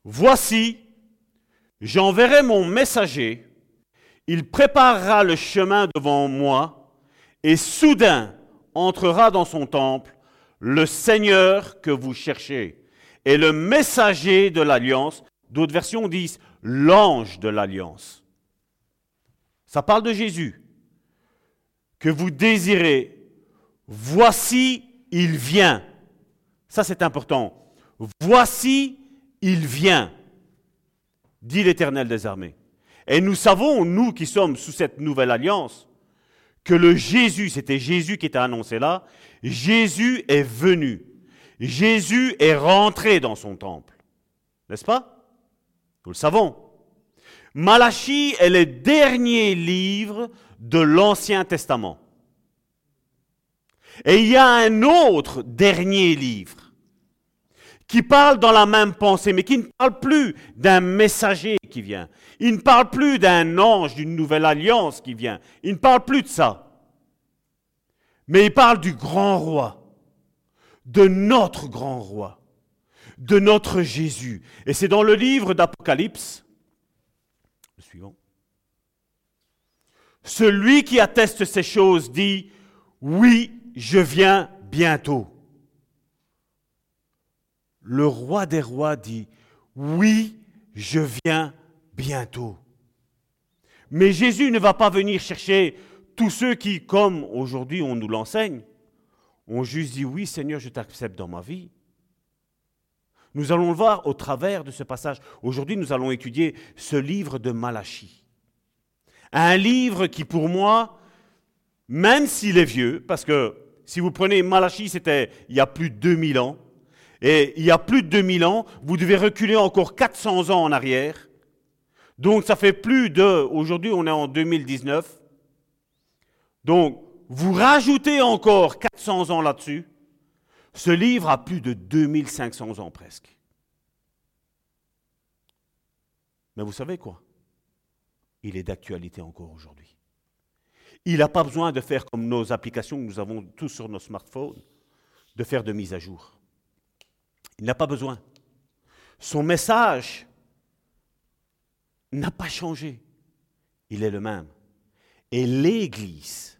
Voici, j'enverrai mon messager, il préparera le chemin devant moi, et soudain entrera dans son temple le Seigneur que vous cherchez et le messager de l'alliance. D'autres versions disent l'ange de l'alliance. Ça parle de Jésus que vous désirez. Voici, il vient. Ça, c'est important. Voici, il vient, dit l'Éternel des armées. Et nous savons, nous qui sommes sous cette nouvelle alliance, que le Jésus, c'était Jésus qui était annoncé là, Jésus est venu. Jésus est rentré dans son temple. N'est-ce pas? Nous le savons. Malachie est le dernier livre de l'Ancien Testament. Et il y a un autre dernier livre qui parle dans la même pensée, mais qui ne parle plus d'un messager qui vient. Il ne parle plus d'un ange d'une nouvelle alliance qui vient. Il ne parle plus de ça. Mais il parle du grand roi, de notre grand roi, de notre Jésus. Et c'est dans le livre d'Apocalypse, le suivant. Celui qui atteste ces choses dit, oui, je viens bientôt. Le roi des rois dit, oui, je viens bientôt. Mais Jésus ne va pas venir chercher tous ceux qui, comme aujourd'hui on nous l'enseigne, ont juste dit, oui Seigneur, je t'accepte dans ma vie. Nous allons le voir au travers de ce passage. Aujourd'hui, nous allons étudier ce livre de Malachie. Un livre qui, pour moi, même s'il est vieux, parce que si vous prenez Malachie, c'était il y a plus de 2000 ans, et il y a plus de 2000 ans, vous devez reculer encore 400 ans en arrière. Donc ça fait plus de, aujourd'hui on est en 2019, donc vous rajoutez encore 400 ans là-dessus, ce livre a plus de 2500 ans presque. Mais vous savez quoi? Il est d'actualité encore aujourd'hui. Il n'a pas besoin de faire comme nos applications que nous avons tous sur nos smartphones, de faire de mise à jour. Il n'a pas besoin. Son message n'a pas changé. Il est le même. Et l'Église,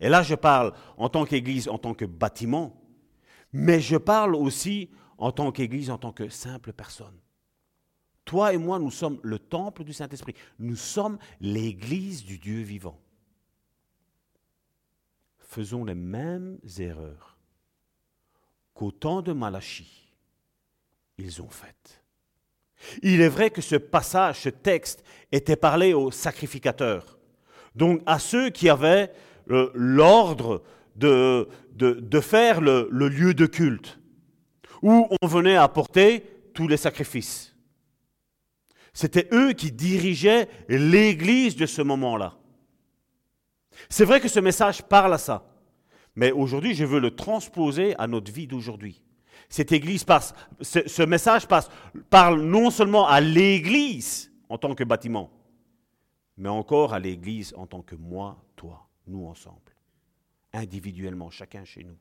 et là je parle en tant qu'Église, en tant que bâtiment, mais je parle aussi en tant qu'Église, en tant que simple personne. Toi et moi, nous sommes le temple du Saint-Esprit. Nous sommes l'Église du Dieu vivant. Faisons les mêmes erreurs qu'au temps de Malachie, ils ont faites. Il est vrai que ce passage, ce texte, était parlé aux sacrificateurs, donc à ceux qui avaient euh, l'ordre de, faire le lieu de culte, où on venait apporter tous les sacrifices. C'était eux qui dirigeaient l'Église de ce moment-là. C'est vrai que ce message parle à ça, mais aujourd'hui, je veux le transposer à notre vie d'aujourd'hui. Cette Église ce, message parle non seulement à l'Église en tant que bâtiment, mais encore à l'Église en tant que moi, toi, nous ensemble, individuellement, chacun chez nous.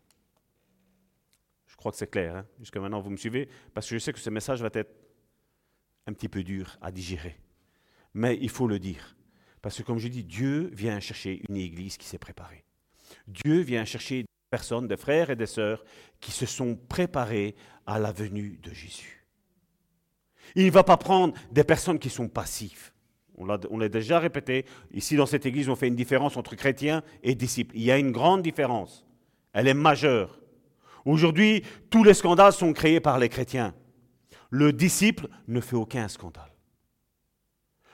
Je crois que c'est clair. Hein? Jusqu'à maintenant, vous me suivez? Parce que je sais que ce message va être un petit peu dur à digérer. Mais il faut le dire. Parce que comme je dis, Dieu vient chercher une église qui s'est préparée. Dieu vient chercher des personnes, des frères et des sœurs qui se sont préparés à la venue de Jésus. Il ne va pas prendre des personnes qui sont passives. On l'a, déjà répété. Ici, dans cette église, on fait une différence entre chrétiens et disciples. Il y a une grande différence. Elle est majeure. Aujourd'hui, tous les scandales sont créés par les chrétiens. Le disciple ne fait aucun scandale.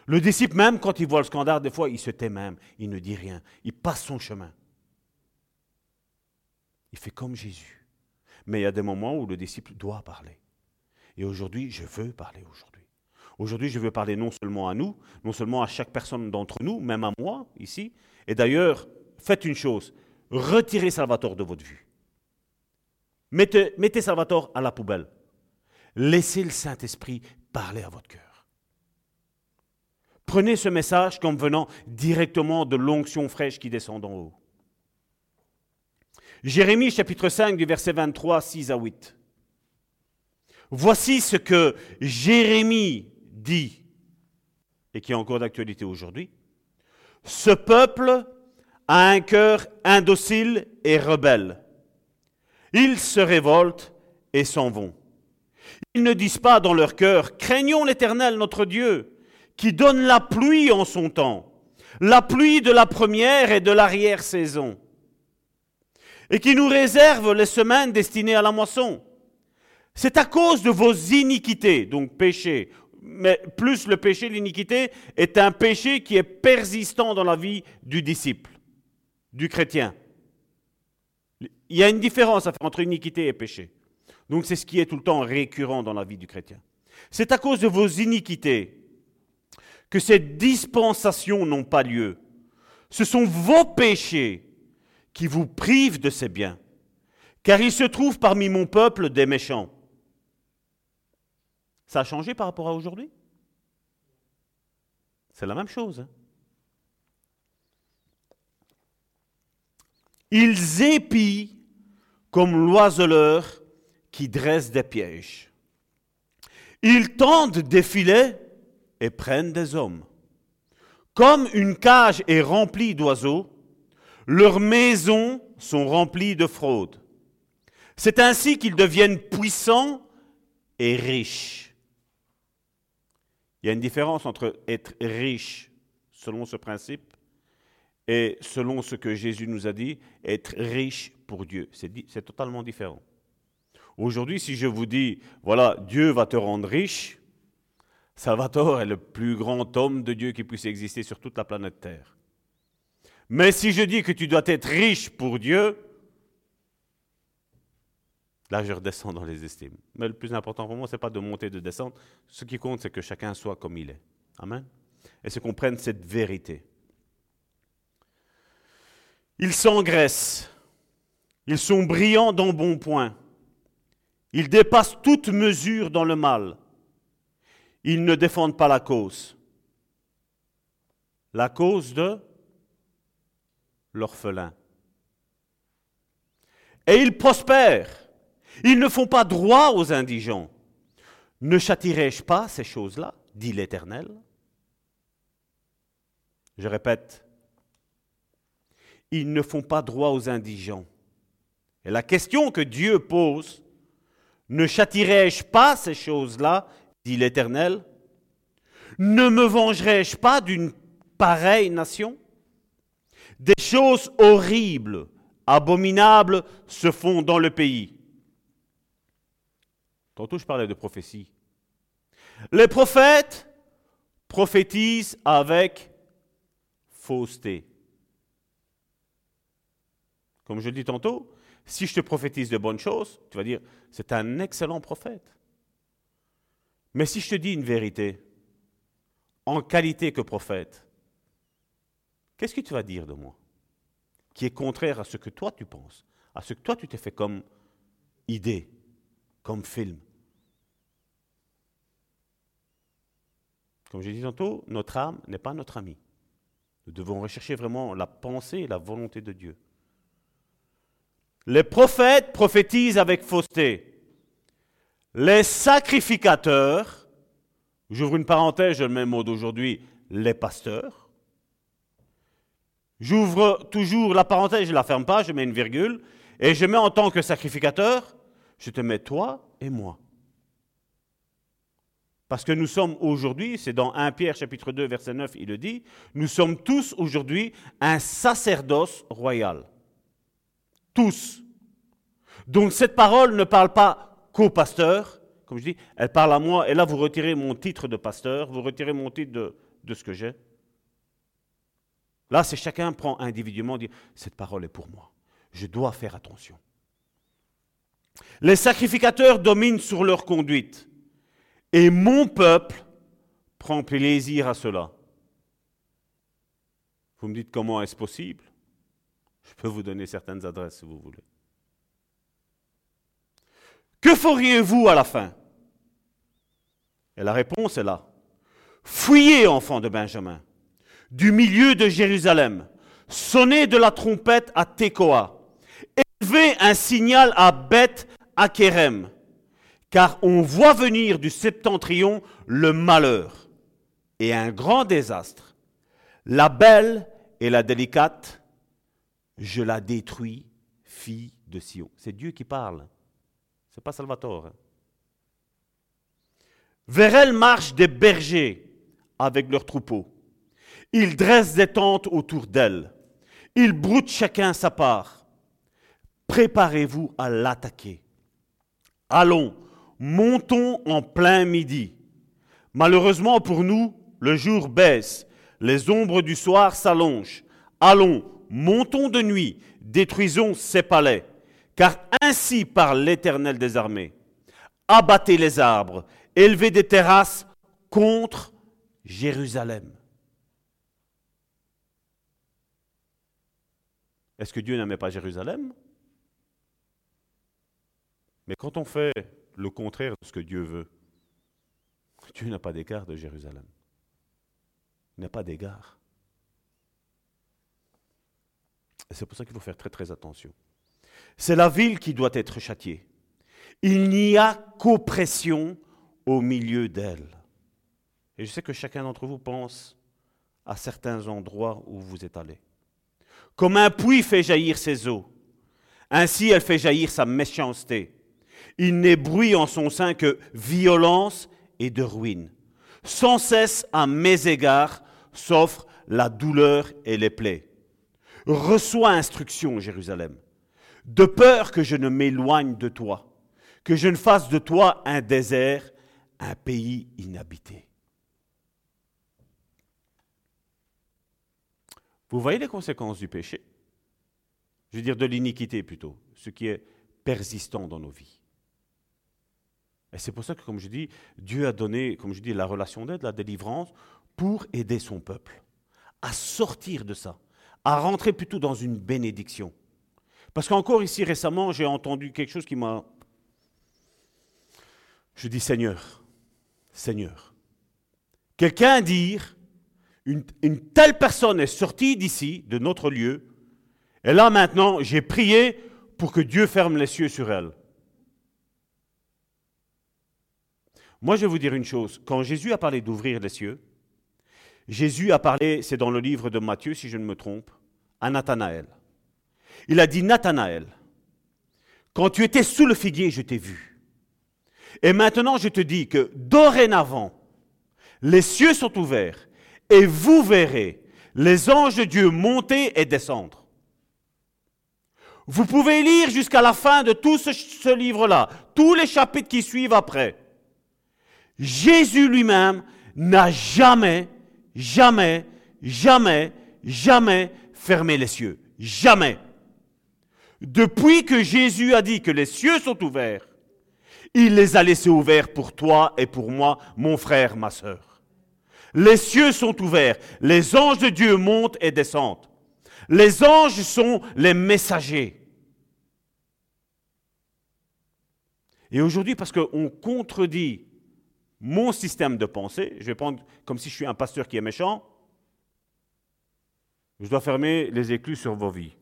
Le disciple, même quand il voit le scandale, des fois, il se tait même, il ne dit rien, il passe son chemin. Il fait comme Jésus. Mais il y a des moments où le disciple doit parler. Et aujourd'hui, je veux parler aujourd'hui. Aujourd'hui, je veux parler non seulement à nous, non seulement à chaque personne d'entre nous, même à moi ici. Et d'ailleurs, faites une chose, retirez Salvatore de votre vue. Mettez, mettez Salvatore à la poubelle. Laissez le Saint-Esprit parler à votre cœur. Prenez ce message comme venant directement de l'onction fraîche qui descend d'en haut. Jérémie chapitre 5 du verset 23, 6 à 8. Voici ce que Jérémie dit, et qui est encore d'actualité aujourd'hui. Ce peuple a un cœur indocile et rebelle. Ils se révoltent et s'en vont. Ils ne disent pas dans leur cœur, craignons l'Éternel notre Dieu, qui donne la pluie en son temps, la pluie de la première et de l'arrière-saison, et qui nous réserve les semaines destinées à la moisson. C'est à cause de vos iniquités, donc péchés, mais plus le péché, l'iniquité, est un péché qui est persistant dans la vie du disciple, du chrétien. Il y a une différence entre iniquité et péché. Donc c'est ce qui est tout le temps récurrent dans la vie du chrétien. C'est à cause de vos iniquités que ces dispensations n'ont pas lieu. Ce sont vos péchés qui vous privent de ces biens, car il se trouve parmi mon peuple des méchants. Ça a changé par rapport à aujourd'hui? C'est la même chose. hein. Ils épient comme l'oiseleur qui dresse des pièges. Ils tendent des filets et prennent des hommes. Comme une cage est remplie d'oiseaux, leurs maisons sont remplies de fraudes. C'est ainsi qu'ils deviennent puissants et riches. Il y a une différence entre être riche selon ce principe et selon ce que Jésus nous a dit, être riche pour Dieu. C'est di- c'est totalement différent. Aujourd'hui, si je vous dis, voilà, Dieu va te rendre riche, Salvatore est le plus grand homme de Dieu qui puisse exister sur toute la planète Terre. Mais si je dis que tu dois être riche pour Dieu, là je redescends dans les estimes. Mais le plus important pour moi, ce n'est pas de monter, de descendre. Ce qui compte, c'est que chacun soit comme il est. Amen. Et c'est qu'on prenne cette vérité. Ils s'engraissent. Ils sont brillants dans bon point. Ils dépassent toute mesure dans le mal. Ils ne défendent pas la cause. La cause de l'orphelin. Et ils prospèrent. Ils ne font pas droit aux indigents. Ne châtirai-je pas ces choses-là dit l'Éternel? Je répète, ils ne font pas droit aux indigents. Et la question que Dieu pose, ne châtirai-je pas ces choses-là dit l'Éternel? Ne me vengerai-je pas d'une pareille nation? Des choses horribles, abominables se font dans le pays. Tantôt je parlais de prophétie. Les prophètes prophétisent avec fausseté. Comme je dis tantôt, si je te prophétise de bonnes choses, tu vas dire, c'est un excellent prophète. Mais si je te dis une vérité, en qualité que prophète, qu'est-ce que tu vas dire de moi Qui est contraire à ce que toi tu penses, à ce que toi tu t'es fait comme idée, comme film? Comme j'ai dit tantôt, notre âme n'est pas notre ami. Nous devons rechercher vraiment la pensée et la volonté de Dieu. Les prophètes prophétisent avec fausseté. Les sacrificateurs, j'ouvre une parenthèse, je le mets mot d'aujourd'hui, les pasteurs. J'ouvre toujours la parenthèse, je ne la ferme pas, je mets une virgule, et je mets en tant que sacrificateur, je te mets toi et moi. Parce que nous sommes aujourd'hui, c'est dans 1 Pierre chapitre 2 verset 9, il le dit, nous sommes tous aujourd'hui un sacerdoce royal. Tous. Donc cette parole ne parle pas qu'au pasteur, comme je dis, elle parle à moi, et là vous retirez mon titre de pasteur, vous retirez mon titre de, de ce que j'ai. Là, c'est chacun prend individuellement, dit, cette parole est pour moi, je dois faire attention. Les sacrificateurs dominent sur leur conduite, et mon peuple prend plaisir à cela. Vous me dites comment est-ce possible? Je peux vous donner certaines adresses si vous voulez. Que feriez-vous à la fin? Et la réponse est là. Fuyez, enfants de Benjamin, du milieu de Jérusalem, sonnez de la trompette à Tekoa, élevez un signal à Beth Akerem, car on voit venir du septentrion le malheur et un grand désastre. La belle et la délicate, je la détruis, fille de Sion. C'est Dieu qui parle. C'est pas Salvatore. hein. Vers elle marchent des bergers avec leurs troupeaux. Ils dressent des tentes autour d'elle. Ils broutent chacun sa part. Préparez-vous à l'attaquer. Allons, montons en plein midi. Malheureusement pour nous, le jour baisse, les ombres du soir s'allongent. Allons, montons de nuit, détruisons ces palais. Car ainsi parle l'Éternel des armées. Abattez les arbres, élevez des terrasses contre Jérusalem. Est-ce que Dieu n'aimait pas Jérusalem? Mais quand on fait le contraire de ce que Dieu veut, Dieu n'a pas d'égard de Jérusalem. Il n'a pas d'égard. Et c'est pour ça qu'il faut faire très très attention. C'est la ville qui doit être châtiée. Il n'y a qu'oppression au milieu d'elle. Et je sais que chacun d'entre vous pense à certains endroits où vous êtes allés. Comme un puits fait jaillir ses eaux, ainsi elle fait jaillir sa méchanceté. Il n'est bruit en son sein que violence et de ruine. Sans cesse à mes égards s'offrent la douleur et les plaies. Reçois instruction, Jérusalem, de peur que je ne m'éloigne de toi, que je ne fasse de toi un désert, un pays inhabité. Vous voyez les conséquences du péché? Je veux dire de l'iniquité plutôt, ce qui est persistant dans nos vies. Et c'est pour ça que, comme je dis, Dieu a donné, comme je dis, la relation d'aide, la délivrance, pour aider son peuple à sortir de ça, à rentrer plutôt dans une bénédiction. Parce qu'encore ici récemment, j'ai entendu quelque chose qui m'a... Je dis Seigneur, Seigneur. Quelqu'un dire, une, une telle personne est sortie d'ici, de notre lieu, et là maintenant, j'ai prié pour que Dieu ferme les cieux sur elle. Moi, je vais vous dire une chose. Quand Jésus a parlé d'ouvrir les cieux, Jésus a parlé, c'est dans le livre de Matthieu, si je ne me trompe, à Nathanaël. Il a dit, Nathanaël, quand tu étais sous le figuier, je t'ai vu. Et maintenant, je te dis que dorénavant, les cieux sont ouverts et vous verrez les anges de Dieu monter et descendre. Vous pouvez lire jusqu'à la fin de tout ce, ce livre-là, tous les chapitres qui suivent après. Jésus lui-même n'a jamais, jamais, jamais, jamais fermé les cieux. Jamais. Depuis que Jésus a dit que les cieux sont ouverts, il les a laissés ouverts pour toi et pour moi, mon frère, ma sœur. Les cieux sont ouverts, les anges de Dieu montent et descendent. Les anges sont les messagers. Et aujourd'hui, parce qu'on contredit mon système de pensée, je vais prendre comme si je suis un pasteur qui est méchant, je dois fermer les éclus sur vos vies.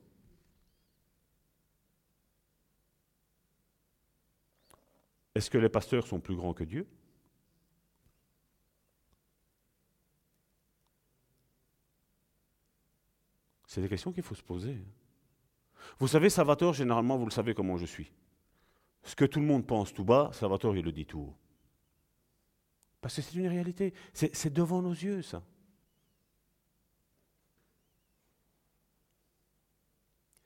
Est-ce que les pasteurs sont plus grands que Dieu? C'est des questions qu'il faut se poser. Vous savez, Salvatore, généralement, vous le savez comment je suis. Ce que tout le monde pense tout bas, Salvatore, il le dit tout haut. Parce que c'est une réalité. C'est devant nos yeux, ça.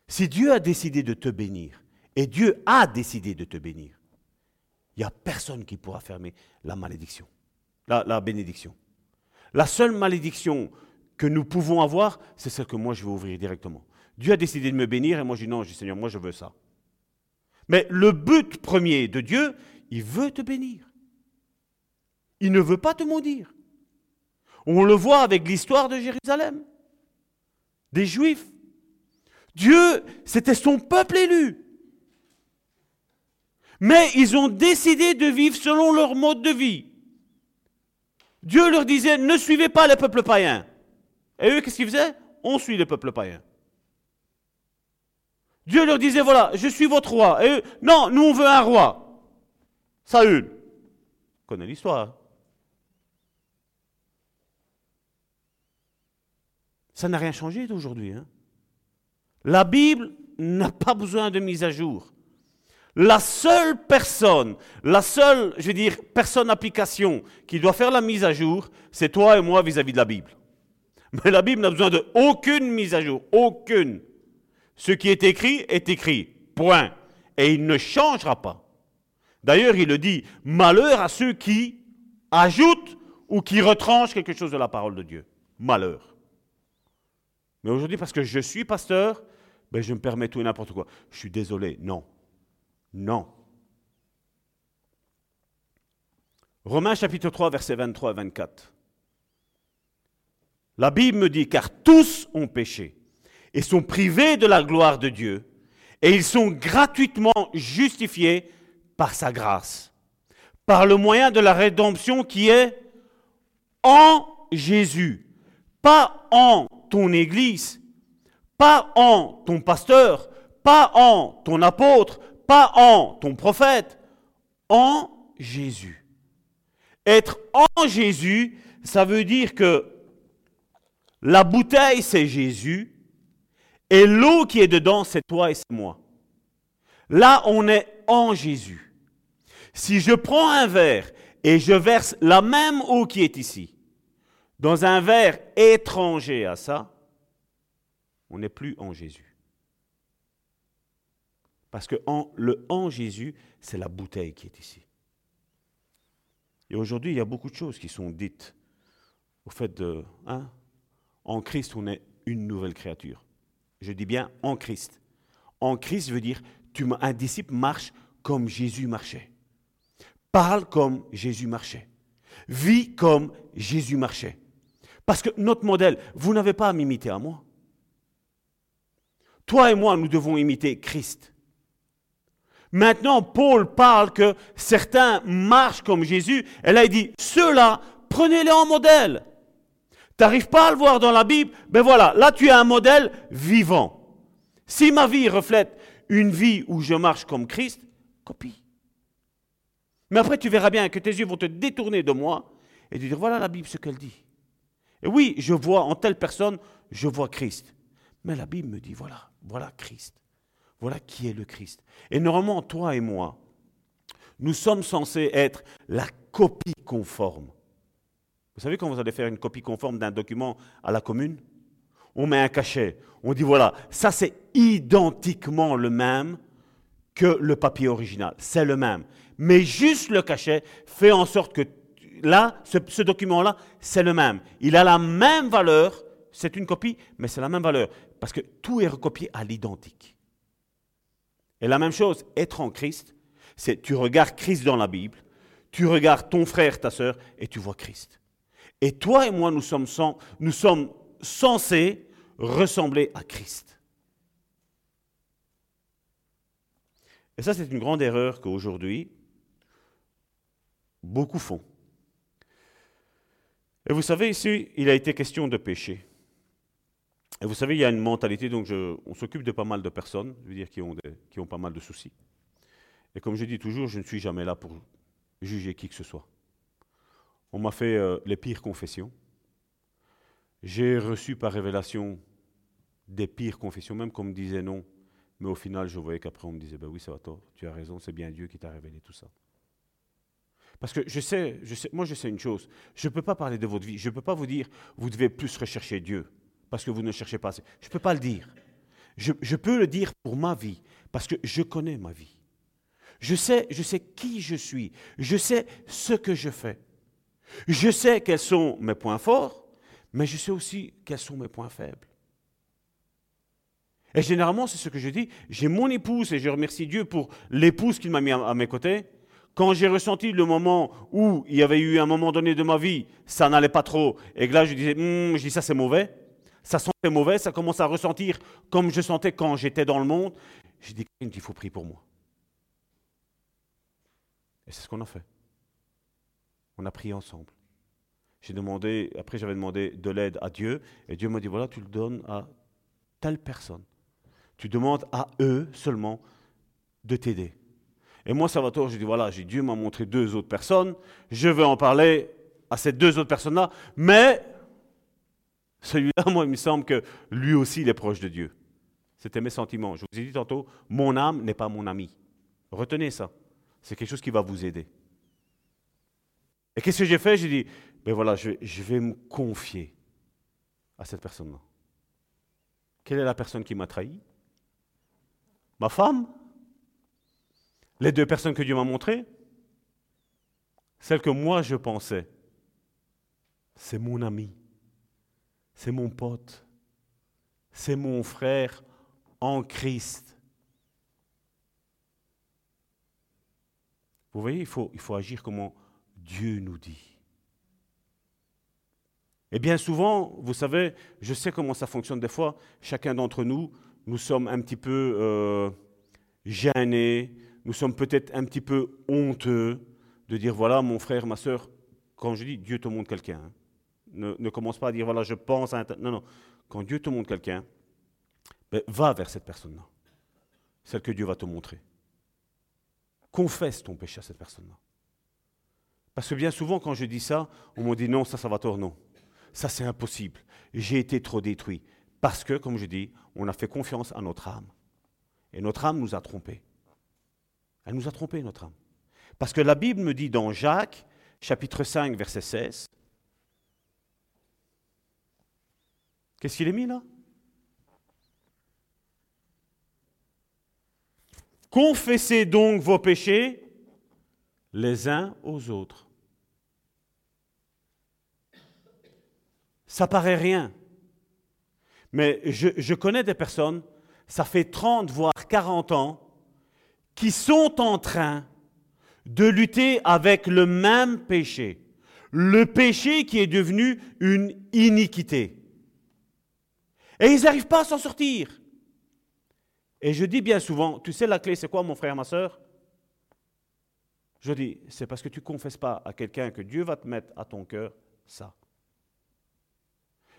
Si Dieu a décidé de te bénir, et Dieu a décidé de te bénir, il n'y a personne qui pourra fermer la malédiction, la, la bénédiction. La seule malédiction que nous pouvons avoir, c'est celle que moi je vais ouvrir directement. Dieu a décidé de me bénir et moi je dis non, je dis Seigneur, moi je veux ça. Mais le but premier de Dieu, il veut te bénir. Il ne veut pas te maudire. On le voit avec l'histoire de Jérusalem, des Juifs. Dieu, c'était son peuple élu. Mais ils ont décidé de vivre selon leur mode de vie. Dieu leur disait, ne suivez pas les peuples païens. Et eux, qu'est-ce qu'ils faisaient? On suit les peuples païens. Dieu leur disait, voilà, je suis votre roi. Et eux, non, nous on veut un roi. Saül. On connaît l'histoire. Ça n'a rien changé d'aujourd'hui. hein. La Bible n'a pas besoin de mise à jour. La seule personne, la seule, je veux dire, personne application qui doit faire la mise à jour, c'est toi et moi vis-à-vis de la Bible. Mais la Bible n'a besoin de aucune mise à jour, aucune. Ce qui est écrit est écrit, point. Et il ne changera pas. D'ailleurs, il le dit, malheur à ceux qui ajoutent ou qui retranchent quelque chose de la parole de Dieu. Malheur. Mais aujourd'hui, parce que je suis pasteur, ben, je me permets tout et n'importe quoi. Je suis désolé, non. Non. Romains chapitre 3, versets 23 et 24. La Bible me dit, car tous ont péché et sont privés de la gloire de Dieu, et ils sont gratuitement justifiés par sa grâce, par le moyen de la rédemption qui est en Jésus, pas en Église, pas en ton pasteur, pas en ton apôtre, pas en ton prophète, en Jésus. Être en Jésus, ça veut dire que la bouteille, c'est Jésus, et l'eau qui est dedans, c'est toi et c'est moi. Là, on est en Jésus. Si je prends un verre et je verse la même eau qui est ici, dans un verre étranger à ça, on n'est plus en Jésus. Parce que en- le en Jésus, c'est la bouteille qui est ici. Et aujourd'hui, il y a beaucoup de choses qui sont dites au fait de, hein, en Christ, on est une nouvelle créature. Je dis bien en Christ. En Christ veut dire, tu, un disciple marche comme Jésus marchait. Parle comme Jésus marchait. Vis comme Jésus marchait. Parce que notre modèle, vous n'avez pas à m'imiter à moi. Toi et moi, nous devons imiter Christ. Maintenant, Paul parle que certains marchent comme Jésus. Et là, il dit, ceux-là, prenez-les en modèle. Tu n'arrives pas à le voir dans la Bible, ben voilà, là tu es un modèle vivant. Si ma vie reflète une vie où je marche comme Christ, copie. Mais après, tu verras bien que tes yeux vont te détourner de moi et te dire, voilà la Bible, ce qu'elle dit. Et oui, je vois en telle personne, je vois Christ. Mais la Bible me dit, voilà, voilà Christ. Voilà qui est le Christ. Et normalement, toi et moi, nous sommes censés être la copie conforme Vous savez quand vous allez faire une copie conforme d'un document à la commune? On met un cachet. On dit voilà, ça c'est identiquement le même que le papier original. C'est le même. Mais juste le cachet fait en sorte que là, ce, document-là, c'est le même. Il a la même valeur. C'est une copie, mais c'est la même valeur. Parce que tout est recopié à l'identique. Et la même chose, être en Christ, c'est tu regardes Christ dans la Bible, tu regardes ton frère, ta sœur, et tu vois Christ. Et toi et moi, nous sommes, nous sommes censés ressembler à Christ. Et ça, c'est une grande erreur qu'aujourd'hui, beaucoup font. Et vous savez, ici, il a été question de péché. Et vous savez, il y a une mentalité, donc je- on s'occupe de pas mal de personnes, je veux dire, qui ont, des- qui ont pas mal de soucis. Et comme je dis toujours, je ne suis jamais là pour juger qui que ce soit. On m'a fait euh, les pires confessions. J'ai reçu par révélation des pires confessions, même qu'on me disait non. Mais au final, je voyais qu'après, on me disait, ben oui, ça va tort, tu as raison, c'est bien Dieu qui t'a révélé tout ça. Parce que je sais, moi je sais une chose, je ne peux pas parler de votre vie, je ne peux pas vous dire, vous devez plus rechercher Dieu, parce que vous ne cherchez pas. Je ne peux pas le dire. Je, peux le dire pour ma vie, parce que je connais ma vie. Je sais, je sais qui je suis, je sais ce que je fais. Je sais quels sont mes points forts, mais je sais aussi quels sont mes points faibles. Et généralement, c'est ce que je dis. J'ai mon épouse et je remercie Dieu pour l'épouse qu'il m'a mis à mes côtés. Quand j'ai ressenti le moment où il y avait eu un moment donné de ma vie, ça n'allait pas trop, et que là je disais, Hum, je dis ça c'est mauvais, ça sentait mauvais, ça commence à ressentir comme je sentais quand j'étais dans le monde. J'ai dit, il faut prier pour moi. Et c'est ce qu'on a fait. On a prié ensemble. J'ai demandé, après j'avais demandé de l'aide à Dieu, et Dieu m'a dit, voilà, tu le donnes à telle personne. Tu demandes à eux seulement de t'aider. Et moi, Salvatore, j'ai dit, voilà, Dieu m'a montré deux autres personnes, je vais en parler à ces deux autres personnes-là, mais celui-là, moi, il me semble que lui aussi, il est proche de Dieu. C'était mes sentiments. Je vous ai dit tantôt, mon âme n'est pas mon ami. Retenez ça. C'est quelque chose qui va vous aider. Et qu'est-ce que j'ai fait? J'ai dit, ben voilà, je, je vais me confier à cette personne-là. Quelle est la personne qui m'a trahi? Ma femme? Les deux personnes que Dieu m'a montrées Celle que moi je pensais, c'est mon ami, c'est mon pote, c'est mon frère en Christ. Vous voyez, il faut, agir comme Dieu nous dit. Et bien souvent, vous savez, je sais comment ça fonctionne des fois, chacun d'entre nous, nous sommes un petit peu euh, gênés, nous sommes peut-être un petit peu honteux de dire, voilà, mon frère, ma soeur, quand je dis Dieu te montre quelqu'un, hein, ne, commence pas à dire, voilà, je pense à un... Non, non, quand Dieu te montre quelqu'un, ben, va vers cette personne-là, celle que Dieu va te montrer. Confesse ton péché à cette personne-là. Parce que bien souvent, quand je dis ça, on me dit non, ça, ça va tort, non. Ça, c'est impossible. J'ai été trop détruit. Parce que, comme je dis, on a fait confiance à notre âme. Et notre âme nous a trompés. Elle nous a trompés, notre âme. Parce que la Bible me dit dans Jacques, chapitre 5, verset 16, qu'est-ce qu'il est mis là? Confessez donc vos péchés les uns aux autres. Ça paraît rien. Mais je, je, connais des personnes, ça fait 30 voire 40 ans, qui sont en train de lutter avec le même péché. Le péché qui est devenu une iniquité. Et ils n'arrivent pas à s'en sortir. Et je dis bien souvent, tu sais la clé c'est quoi mon frère, ma soeur Je dis, c'est parce que tu ne confesses pas à quelqu'un que Dieu va te mettre à ton cœur ça.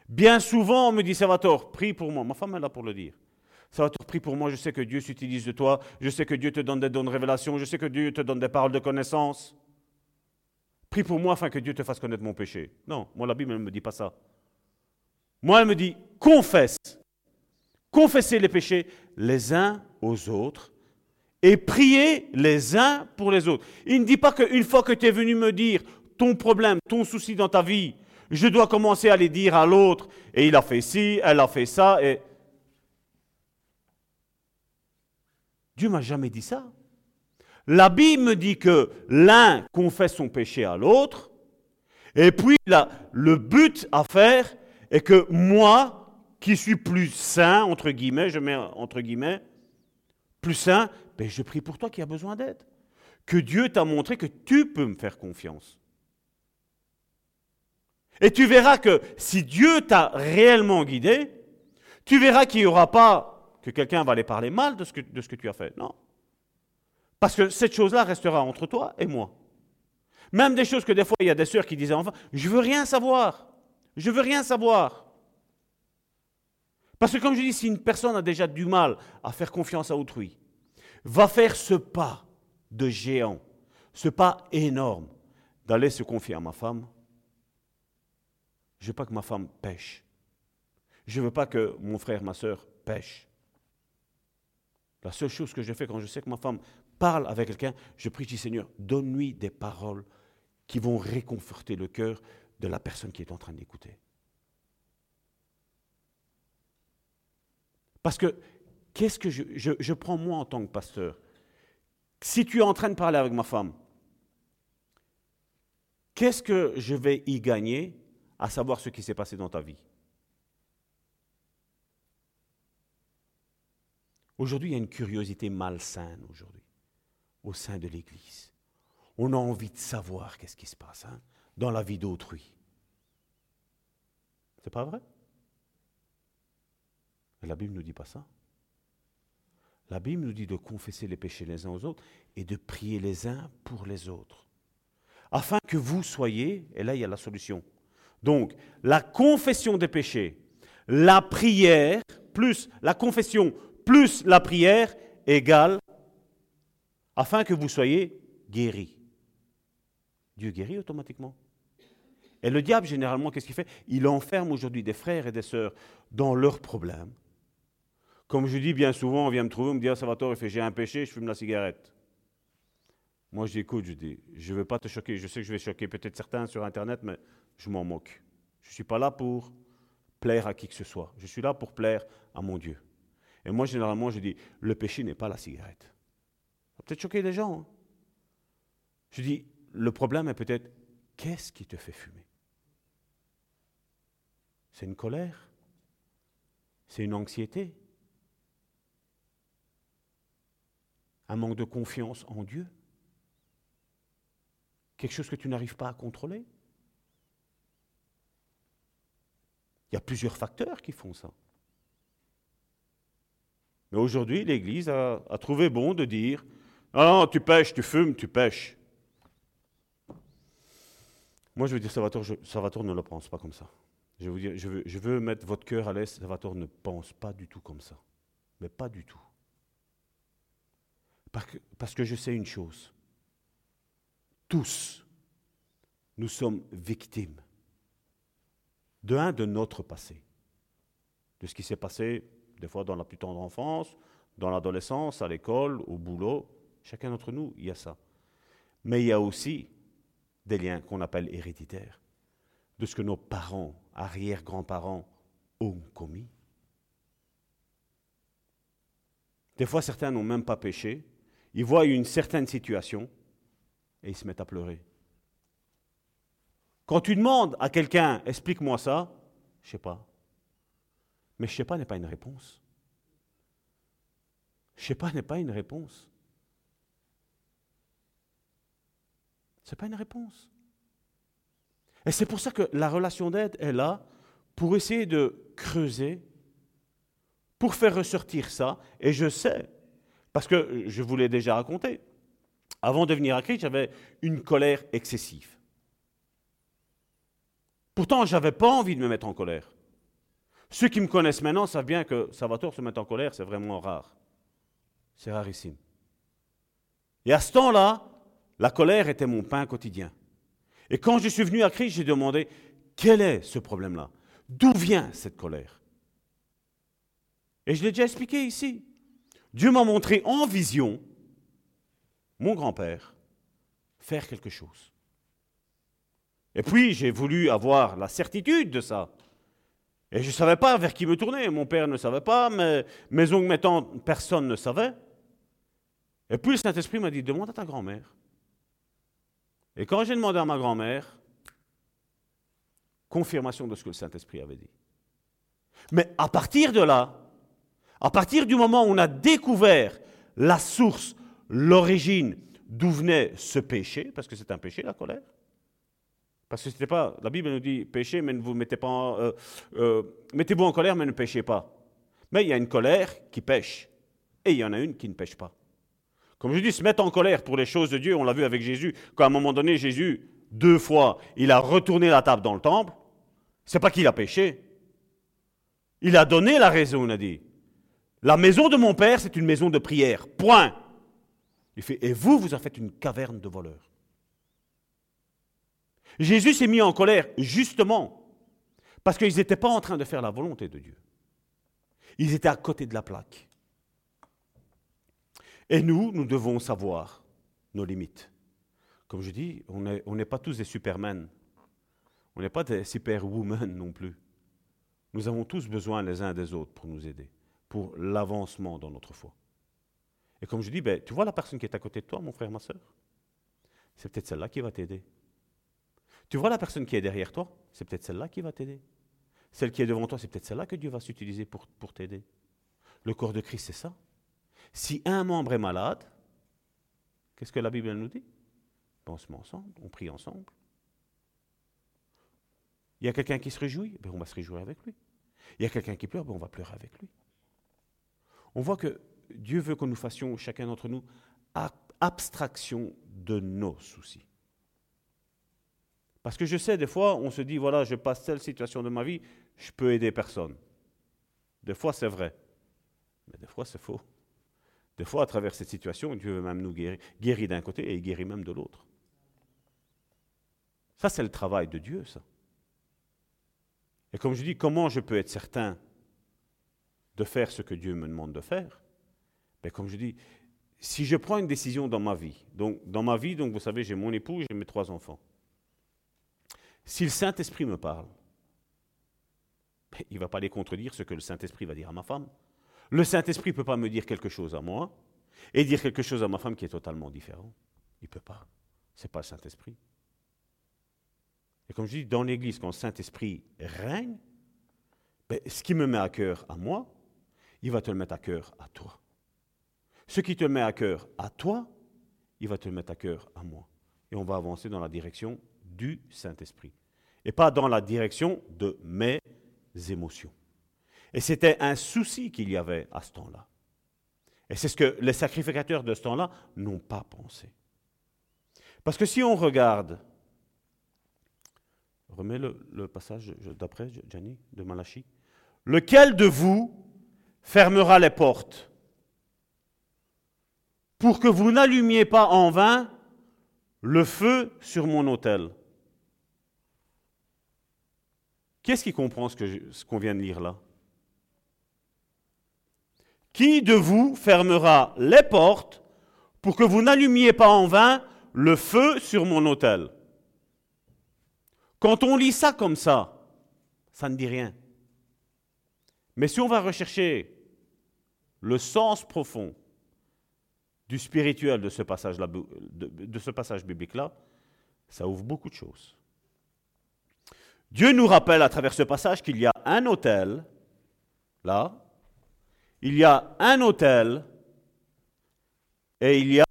Bien souvent, on me dit, Salvatore, prie pour moi. Ma femme est là pour le dire. Prie pour moi. Je sais que Dieu s'utilise de toi. Je sais que Dieu te donne des dons de révélation. Je sais que Dieu te donne des paroles de connaissance. Prie pour moi afin que Dieu te fasse connaître mon péché. Non, moi, la Bible ne me dit pas ça. Moi, elle me dit, confesse. Confessez les péchés les uns aux autres et priez les uns pour les autres. Il ne dit pas qu'une fois que tu es venu me dire ton problème, ton souci dans ta vie, Je dois commencer à les dire à l'autre, et il a fait ci, elle a fait ça, et... Dieu m'a jamais dit ça. La Bible me dit que l'un confesse son péché à l'autre, et puis le but à faire est que moi, qui suis plus saint, entre guillemets, je mets entre guillemets, plus saint, ben je prie pour toi qui as besoin d'aide. Que Dieu t'a montré que tu peux me faire confiance. Et tu verras que si Dieu t'a réellement guidé, tu verras qu'il n'y aura pas que quelqu'un va aller parler mal de ce, que, de ce que tu as fait. Non. Parce que cette chose-là restera entre toi et moi. Même des choses que des fois, il y a des sœurs qui disaient enfin, je veux rien savoir. Je veux rien savoir. Parce que comme je dis, si une personne a déjà du mal à faire confiance à autrui, va faire ce pas de géant, ce pas énorme d'aller se confier à ma femme, je ne veux pas que ma femme pêche. Je ne veux pas que mon frère, ma soeur pêche. La seule chose que je fais quand je sais que ma femme parle avec quelqu'un, je prie, dis Seigneur, donne-lui des paroles qui vont réconforter le cœur de la personne qui est en train d'écouter. Parce que qu'est-ce que je, je, je, prends moi en tant que pasteur? Si tu es en train de parler avec ma femme, qu'est-ce que je vais y gagner à savoir ce qui s'est passé dans ta vie? Aujourd'hui, il y a une curiosité malsaine aujourd'hui au sein de l'Église. On a envie de savoir qu'est-ce qui se passe hein, dans la vie d'autrui. C'est pas vrai? La Bible ne nous dit pas ça. La Bible nous dit de confesser les péchés les uns aux autres et de prier les uns pour les autres. Afin que vous soyez, et là il y a la solution. Donc, la confession des péchés, la prière, plus la confession, plus la prière, égale afin que vous soyez guéris. Dieu guérit automatiquement. Et le diable, généralement, qu'est-ce qu'il fait? Il enferme aujourd'hui des frères et des sœurs dans leurs problèmes. Comme je dis bien souvent, on vient me trouver, on me dit, ah, Salvatore, j'ai un péché, je fume la cigarette. Moi, je dis, écoute, je dis, je ne veux pas te choquer, je sais que je vais choquer peut-être certains sur Internet, mais je m'en moque. Je ne suis pas là pour plaire à qui que ce soit. Je suis là pour plaire à mon Dieu. Et moi, généralement, je dis, le péché n'est pas la cigarette. Ça va peut-être choquer les gens. Hein. Je dis, le problème est peut-être, qu'est-ce qui te fait fumer? C'est une colère? C'est une anxiété? Un manque de confiance en Dieu? Quelque chose que tu n'arrives pas à contrôler? Il y a plusieurs facteurs qui font ça. Mais aujourd'hui, l'Église a, trouvé bon de dire Ah tu pêches, tu fumes, tu pêches. Moi, je veux dire, Salvatore, je, ne le pense pas comme ça. Je, vous dire, je, veux, mettre votre cœur à l'aise. Salvatore ne pense pas du tout comme ça. Mais pas du tout. Parce que, parce que je sais une chose. Tous, nous sommes victimes. De un, de notre passé. De ce qui s'est passé, des fois, dans la plus tendre enfance, dans l'adolescence, à l'école, au boulot. Chacun d'entre nous, il y a ça. Mais il y a aussi des liens qu'on appelle héréditaires, de ce que nos parents, arrière-grands-parents ont commis. Des fois, certains n'ont même pas péché, ils voient une certaine situation et ils se mettent à pleurer. Quand tu demandes à quelqu'un, explique-moi ça, je ne sais pas. Mais je sais pas n'est pas une réponse. Je sais pas n'est pas une réponse. Ce n'est pas une réponse. Et c'est pour ça que la relation d'aide est là, pour essayer de creuser, pour faire ressortir ça. Et je sais, parce que je vous l'ai déjà raconté, avant de venir à Christ, j'avais une colère excessive. Pourtant, je n'avais pas envie de me mettre en colère. Ceux qui me connaissent maintenant savent bien que Salvatore se met en colère, c'est vraiment rare. C'est rarissime. Et à ce temps-là, la colère était mon pain quotidien. Et quand je suis venu à Christ, j'ai demandé, quel est ce problème-là? D'où vient cette colère? Et je l'ai déjà expliqué ici. Dieu m'a montré en vision, mon grand-père, faire quelque chose. Et puis, j'ai voulu avoir la certitude de ça. Et je ne savais pas vers qui me tourner. Mon père ne savait pas, mes, mes oncles, mes tantes, personne ne savait. Et puis le Saint-Esprit m'a dit, demande à ta grand-mère. Et quand j'ai demandé à ma grand-mère, confirmation de ce que le Saint-Esprit avait dit. Mais à partir de là, à partir du moment où on a découvert la source, l'origine, d'où venait ce péché, parce que c'est un péché la colère, parce que c'était pas, la Bible nous dit péchez, mais ne vous mettez pas, en- euh, euh, mettez-vous en colère, mais ne péchez pas. Mais il y a une colère qui pêche, et il y en a une qui ne pêche pas. Comme je dis, se mettre en colère pour les choses de Dieu, on l'a vu avec Jésus, quand à un moment donné, Jésus, deux fois, il a retourné la table dans le temple, c'est pas qu'il a péché. Il a donné la raison, on a dit. La maison de mon père, c'est une maison de prière. Point. Il fait, et vous, vous en faites une caverne de voleurs. Jésus s'est mis en colère justement parce qu'ils n'étaient pas en train de faire la volonté de Dieu. Ils étaient à côté de la plaque. Et nous, nous devons savoir nos limites. Comme je dis, on n'est pas tous des supermen. On n'est pas des superwomen non plus. Nous avons tous besoin les uns des autres pour nous aider, pour l'avancement dans notre foi. Et comme je dis, ben, tu vois la personne qui est à côté de toi, mon frère, ma soeur C'est peut-être celle-là qui va t'aider. Tu vois la personne qui est derrière toi C'est peut-être celle-là qui va t'aider. Celle qui est devant toi, c'est peut-être celle-là que Dieu va s'utiliser pour, t'aider. Le corps de Christ, c'est ça. Si un membre est malade, qu'est-ce que la Bible nous dit? On se met ensemble, on prie ensemble. Il y a quelqu'un qui se réjouit, ben on va se réjouir avec lui. Il y a quelqu'un qui pleure, ben on va pleurer avec lui. On voit que Dieu veut que nous fassions, chacun d'entre nous, abstraction de nos soucis. Parce que je sais, des fois, on se dit, voilà, je passe telle situation de ma vie, je peux aider personne. Des fois, c'est vrai. Mais des fois, c'est faux. Des fois, à travers cette situation, Dieu veut même nous guérir. D'un côté et il guérit même de l'autre. Ça, c'est le travail de Dieu, ça. Et comme je dis, comment je peux être certain de faire ce que Dieu me demande de faire? Ben, Comme je dis, si je prends une décision dans ma vie, donc dans ma vie, donc vous savez, j'ai mon époux, j'ai mes trois enfants. Si le Saint-Esprit me parle, ben, il ne va pas les contredire ce que le Saint-Esprit va dire à ma femme. Le Saint-Esprit ne peut pas me dire quelque chose à moi et dire quelque chose à ma femme qui est totalement différent. Il ne peut pas. Ce n'est pas le Saint-Esprit. Et comme je dis, dans l'Église, quand le Saint-Esprit règne, ben, ce qui me met à cœur à moi, il va te le mettre à cœur à toi. Ce qui te met à cœur à toi, il va te le mettre à cœur à moi. Et on va avancer dans la direction du Saint-Esprit. Et pas dans la direction de mes émotions. Et c'était un souci qu'il y avait à ce temps-là. Et c'est ce que les sacrificateurs de ce temps-là n'ont pas pensé. Parce que si on regarde, remets le, passage d'après, Gianni, de Malachie, lequel de vous fermera les portes pour que vous n'allumiez pas en vain le feu sur mon autel? Qu'est-ce qui comprend ce que qu'on vient de lire là? Qui de vous fermera les portes pour que vous n'allumiez pas en vain le feu sur mon autel? Quand on lit ça comme ça, ça ne dit rien. Mais si on va rechercher le sens profond du spirituel de ce passage, de ce passage biblique-là, ça ouvre beaucoup de choses. Dieu nous rappelle à travers ce passage qu'il y a un autel, là, il y a un autel et il y a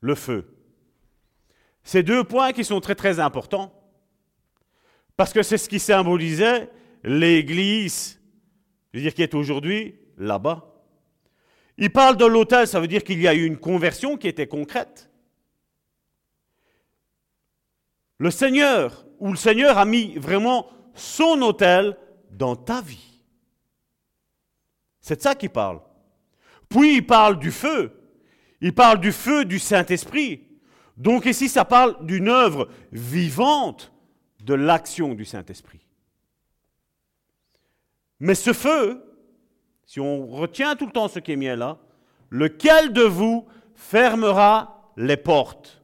le feu. Ces deux points qui sont très très importants, parce que c'est ce qui symbolisait l'Église, je veux dire, qui est aujourd'hui là-bas. Il parle de l'autel, ça veut dire qu'il y a eu une conversion qui était concrète. Le Seigneur, ou le Seigneur a mis vraiment son autel dans ta vie. C'est de ça qu'il parle. Puis il parle du feu. Il parle du feu du Saint-Esprit. Donc ici, ça parle d'une œuvre vivante de l'action du Saint-Esprit. Mais ce feu, si on retient tout le temps ce qui est mis là, lequel de vous fermera les portes?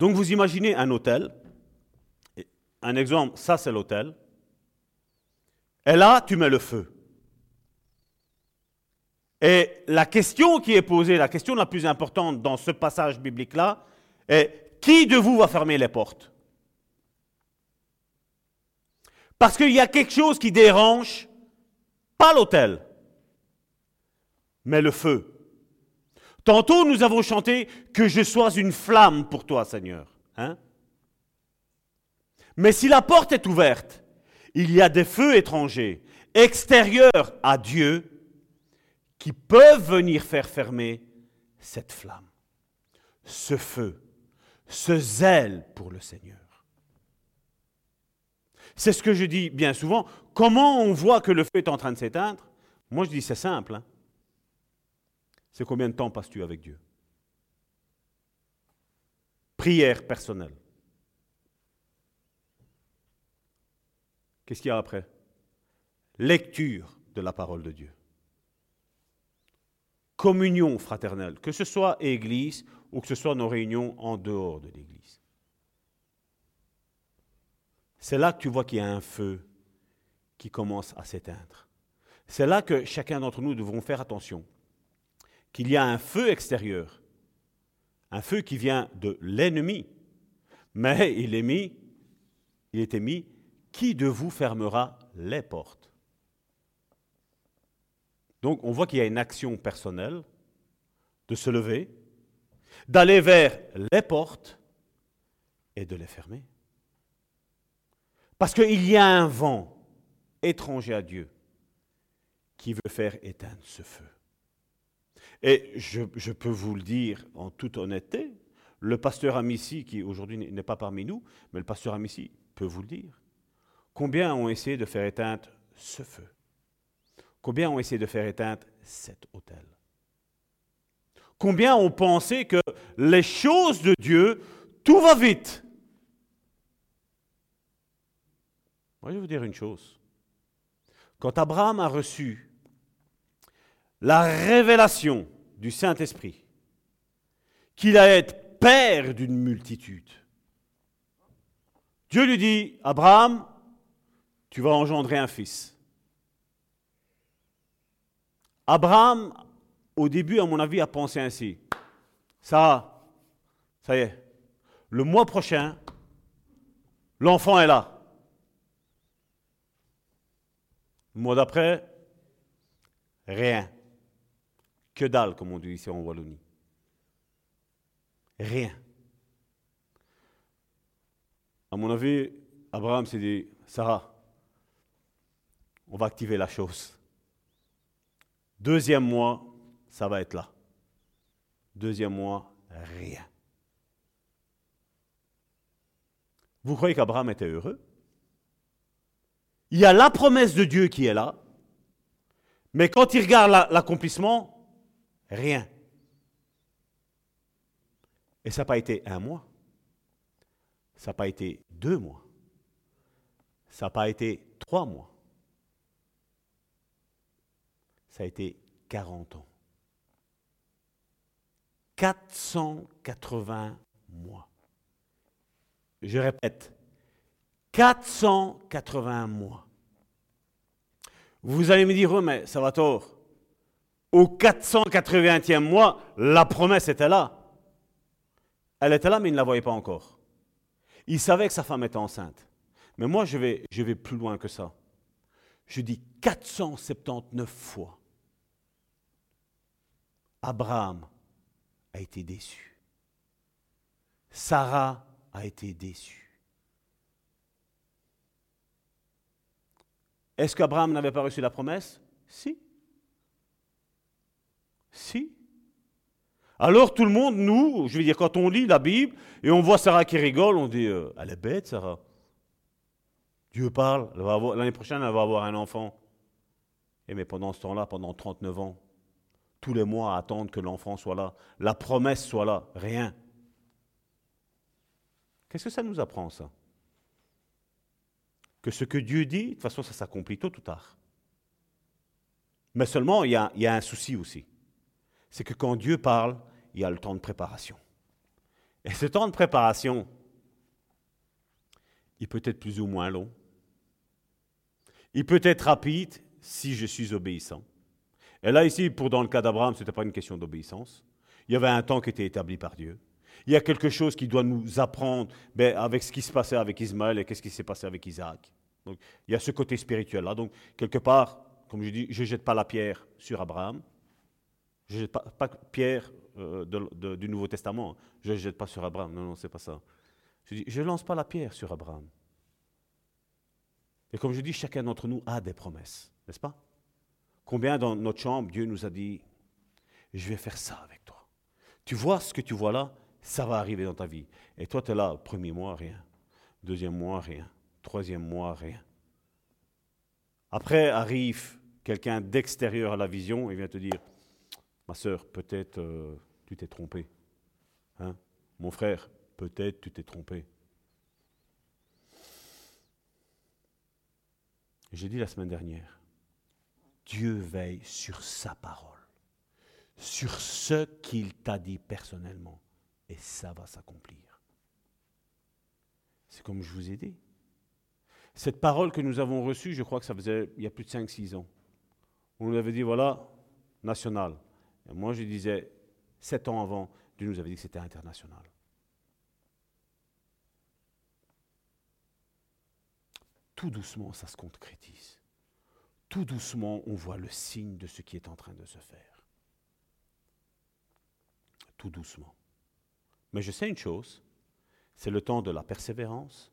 Donc vous imaginez un hôtel. Un exemple, ça c'est l'hôtel. Et là, tu mets le feu. Et la question qui est posée, la question la plus importante dans ce passage biblique-là, est qui de vous va fermer les portes? Parce qu'il y a quelque chose qui dérange, pas l'hôtel, mais le feu. Tantôt, nous avons chanté que je sois une flamme pour toi, Seigneur. Hein Mais si la porte est ouverte, il y a des feux étrangers, extérieurs à Dieu, qui peuvent venir faire fermer cette flamme, ce feu, ce zèle pour le Seigneur. C'est ce que je dis bien souvent. Comment on voit que le feu est en train de s'éteindre? Moi, je dis c'est simple. hein. C'est combien de temps passes-tu avec Dieu? Prière personnelle. Qu'est-ce qu'il y a après? Lecture de la parole de Dieu. Communion fraternelle, que ce soit Église ou que ce soit nos réunions en dehors de l'Église. C'est là que tu vois qu'il y a un feu qui commence à s'éteindre. C'est là que chacun d'entre nous devrons faire attention. Qu'il y a un feu extérieur, un feu qui vient de l'ennemi, mais il est mis, il était mis, qui de vous fermera les portes? Donc on voit qu'il y a une action personnelle de se lever, d'aller vers les portes et de les fermer. Parce qu'il y a un vent étranger à Dieu qui veut faire éteindre ce feu. Et je, peux vous le dire en toute honnêteté, le pasteur Amici, qui aujourd'hui n'est pas parmi nous, mais le pasteur Amici peut vous le dire. Combien ont essayé de faire éteindre ce feu? Combien ont essayé de faire éteindre cet hôtel Combien ont pensé que les choses de Dieu, tout va vite? Je vais vous dire une chose. Quand Abraham a reçu la révélation du Saint-Esprit, qu'il allait être père d'une multitude, Dieu lui dit, Abraham, tu vas engendrer un fils. Abraham, au début, à mon avis, a pensé ainsi. Ça, ça y est, le mois prochain, l'enfant est là. Le mois d'après, rien. Que dalle, comme on dit ici en Wallonie. Rien. À mon avis, Abraham s'est dit, Sarah, on va activer la chose. Deuxième mois, ça va être là. Deuxième mois, rien. Vous croyez qu'Abraham était heureux? Il y a la promesse de Dieu qui est là, mais quand il regarde la- l'accomplissement, rien. Et ça n'a pas été un mois, ça n'a pas été deux mois, ça n'a pas été trois mois, ça a été 40 ans. 480 mois. Je répète, 480 mois. Vous allez me dire, oh, mais ça va tort. Au 480e mois, la promesse était là. Elle était là, mais il ne la voyait pas encore. Il savait que sa femme était enceinte. Mais moi, je vais, plus loin que ça. Je dis 479 fois. Abraham a été déçu. Sarah a été déçue. Est-ce qu'Abraham n'avait pas reçu la promesse? Si. Si. Alors tout le monde, nous, je veux dire, quand on lit la Bible et on voit Sarah qui rigole, on dit, euh, elle est bête, Sarah. Dieu parle, l'année prochaine, elle va avoir un enfant. Et mais pendant ce temps-là, pendant 39 ans, tous les mois attendre que l'enfant soit là, la promesse soit là, rien. Qu'est-ce que ça nous apprend, ça? Que ce que Dieu dit, de toute façon, ça s'accomplit tôt ou tard. Mais seulement, il y a un souci aussi. C'est que quand Dieu parle, il y a le temps de préparation. Et ce temps de préparation, il peut être plus ou moins long. Il peut être rapide si je suis obéissant. Et là, ici, pour dans le cas d'Abraham, ce n'était pas une question d'obéissance. Il y avait un temps qui était établi par Dieu. Il y a quelque chose qui doit nous apprendre ben, avec ce qui se passait avec Ismaël et qu'est-ce qui s'est passé avec Isaac. Il y a ce côté spirituel-là. Donc, quelque part, comme je dis, je ne jette pas la pierre sur Abraham. Je ne jette pas, pas pierre euh, du Nouveau Testament. Je ne jette pas sur Abraham. Non, non, c'est pas ça. Je dis, je ne lance pas la pierre sur Abraham. Et comme je dis, chacun d'entre nous a des promesses, n'est-ce pas? Combien dans notre chambre, Dieu nous a dit, je vais faire ça avec toi. Tu vois ce que tu vois là, ça va arriver dans ta vie. Et toi, tu es là, premier mois, rien. Deuxième mois, rien. Troisième mois, rien. Après arrive quelqu'un d'extérieur à la vision et vient te dire, ma soeur, peut-être euh, tu t'es trompé. Hein? Mon frère, peut-être tu t'es trompé. J'ai dit la semaine dernière, Dieu veille sur sa parole, sur ce qu'il t'a dit personnellement, et ça va s'accomplir. C'est comme je vous ai dit. Cette parole que nous avons reçue, je crois que ça faisait il y a plus de 5-6 ans. On nous avait dit, voilà, national. Moi, je disais, 7 ans avant, Dieu nous avait dit que c'était international. Tout doucement, ça se concrétise. Tout doucement, on voit le signe de ce qui est en train de se faire. Tout doucement. Mais je sais une chose, c'est le temps de la persévérance,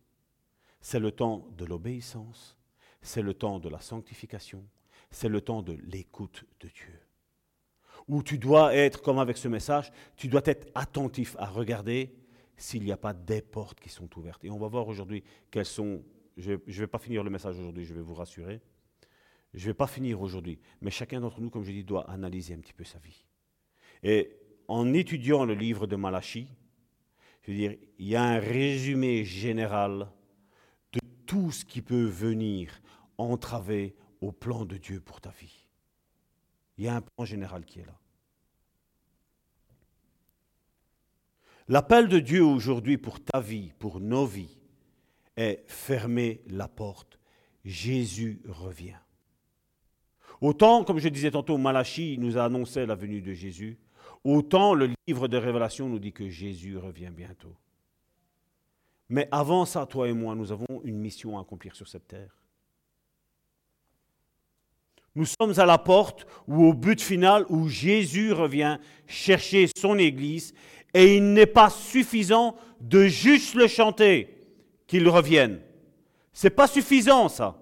c'est le temps de l'obéissance, c'est le temps de la sanctification, c'est le temps de l'écoute de Dieu. Où tu dois être, comme avec ce message, tu dois être attentif à regarder s'il n'y a pas des portes qui sont ouvertes. Et on va voir aujourd'hui quelles sont... Je ne vais pas finir le message aujourd'hui, je vais vous rassurer. Je ne vais pas finir aujourd'hui, mais chacun d'entre nous, comme je dis, doit analyser un petit peu sa vie. Et en étudiant le livre de Malachie, je veux dire, il y a un résumé général de tout ce qui peut venir entraver au plan de Dieu pour ta vie. Il y a un plan général qui est là. L'appel de Dieu aujourd'hui pour ta vie, pour nos vies, est fermer la porte. Jésus revient. Autant, comme je disais tantôt, Malachie nous a annoncé la venue de Jésus, autant le livre de Révélation nous dit que Jésus revient bientôt. Mais avant ça, toi et moi, nous avons une mission à accomplir sur cette terre. Nous sommes à la porte ou au but final où Jésus revient chercher son Église et il n'est pas suffisant de juste le chanter qu'il revienne. C'est pas suffisant ça.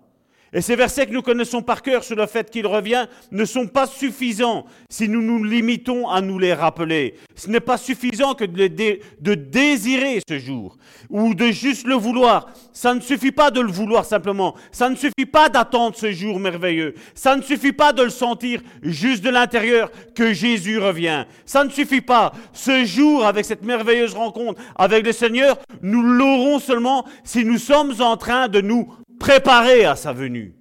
Et ces versets que nous connaissons par cœur sur le fait qu'il revient ne sont pas suffisants si nous nous limitons à nous les rappeler. Ce n'est pas suffisant que de, de désirer ce jour ou de juste le vouloir. Ça ne suffit pas de le vouloir simplement. Ça ne suffit pas d'attendre ce jour merveilleux. Ça ne suffit pas de le sentir juste de l'intérieur que Jésus revient. Ça ne suffit pas. Ce jour, avec cette merveilleuse rencontre avec le Seigneur, nous l'aurons seulement si nous sommes en train de nous préparer à sa venue.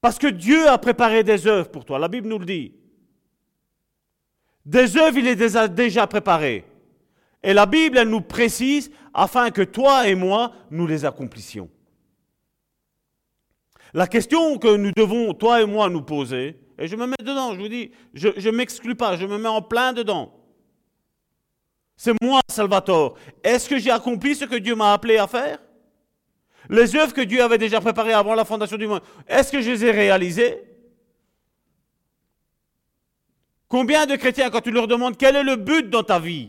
Parce que Dieu a préparé des œuvres pour toi. La Bible nous le dit. Des œuvres, il les a déjà préparées. Et la Bible, elle nous précise afin que toi et moi, nous les accomplissions. La question que nous devons, toi et moi, nous poser, et je me mets dedans, je vous dis, je ne m'exclus pas, je me mets en plein dedans. C'est moi, Salvatore. Est-ce que j'ai accompli ce que Dieu m'a appelé à faire? Les œuvres que Dieu avait déjà préparées avant la fondation du monde, est-ce que je les ai réalisées? Combien de chrétiens, quand tu leur demandes quel est le but dans ta vie?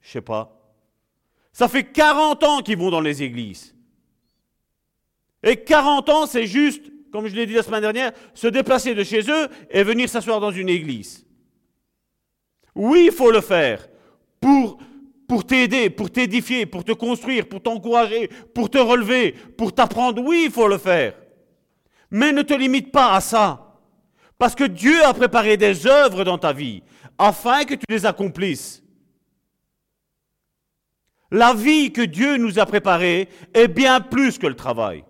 Je sais pas. Ça fait 40 ans qu'ils vont dans les églises. Et 40 ans, c'est juste, comme je l'ai dit la semaine dernière, se déplacer de chez eux et venir s'asseoir dans une église. Oui, il faut le faire pour, t'aider, pour t'édifier, pour te construire, pour t'encourager, pour te relever, pour t'apprendre. Oui, il faut le faire. Mais ne te limite pas à ça. Parce que Dieu a préparé des œuvres dans ta vie afin que tu les accomplisses. La vie que Dieu nous a préparée est bien plus que le travail.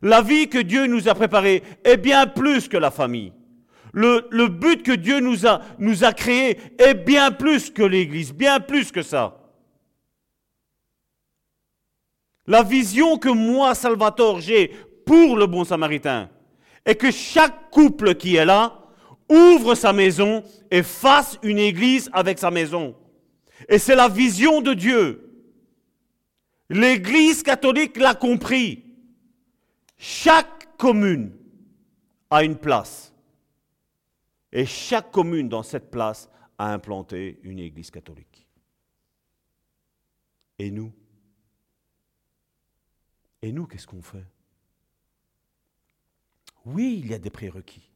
La vie que Dieu nous a préparée est bien plus que la famille. Le, but que Dieu nous a, nous a créé est bien plus que l'Église, bien plus que ça. La vision que moi, Salvatore, j'ai pour le bon samaritain est que chaque couple qui est là ouvre sa maison et fasse une église avec sa maison. Et c'est la vision de Dieu. L'église catholique l'a compris. Chaque commune a une place. Et chaque commune dans cette place a implanté une église catholique. Et nous? Et nous, qu'est-ce qu'on fait? Oui, il y a des prérequis.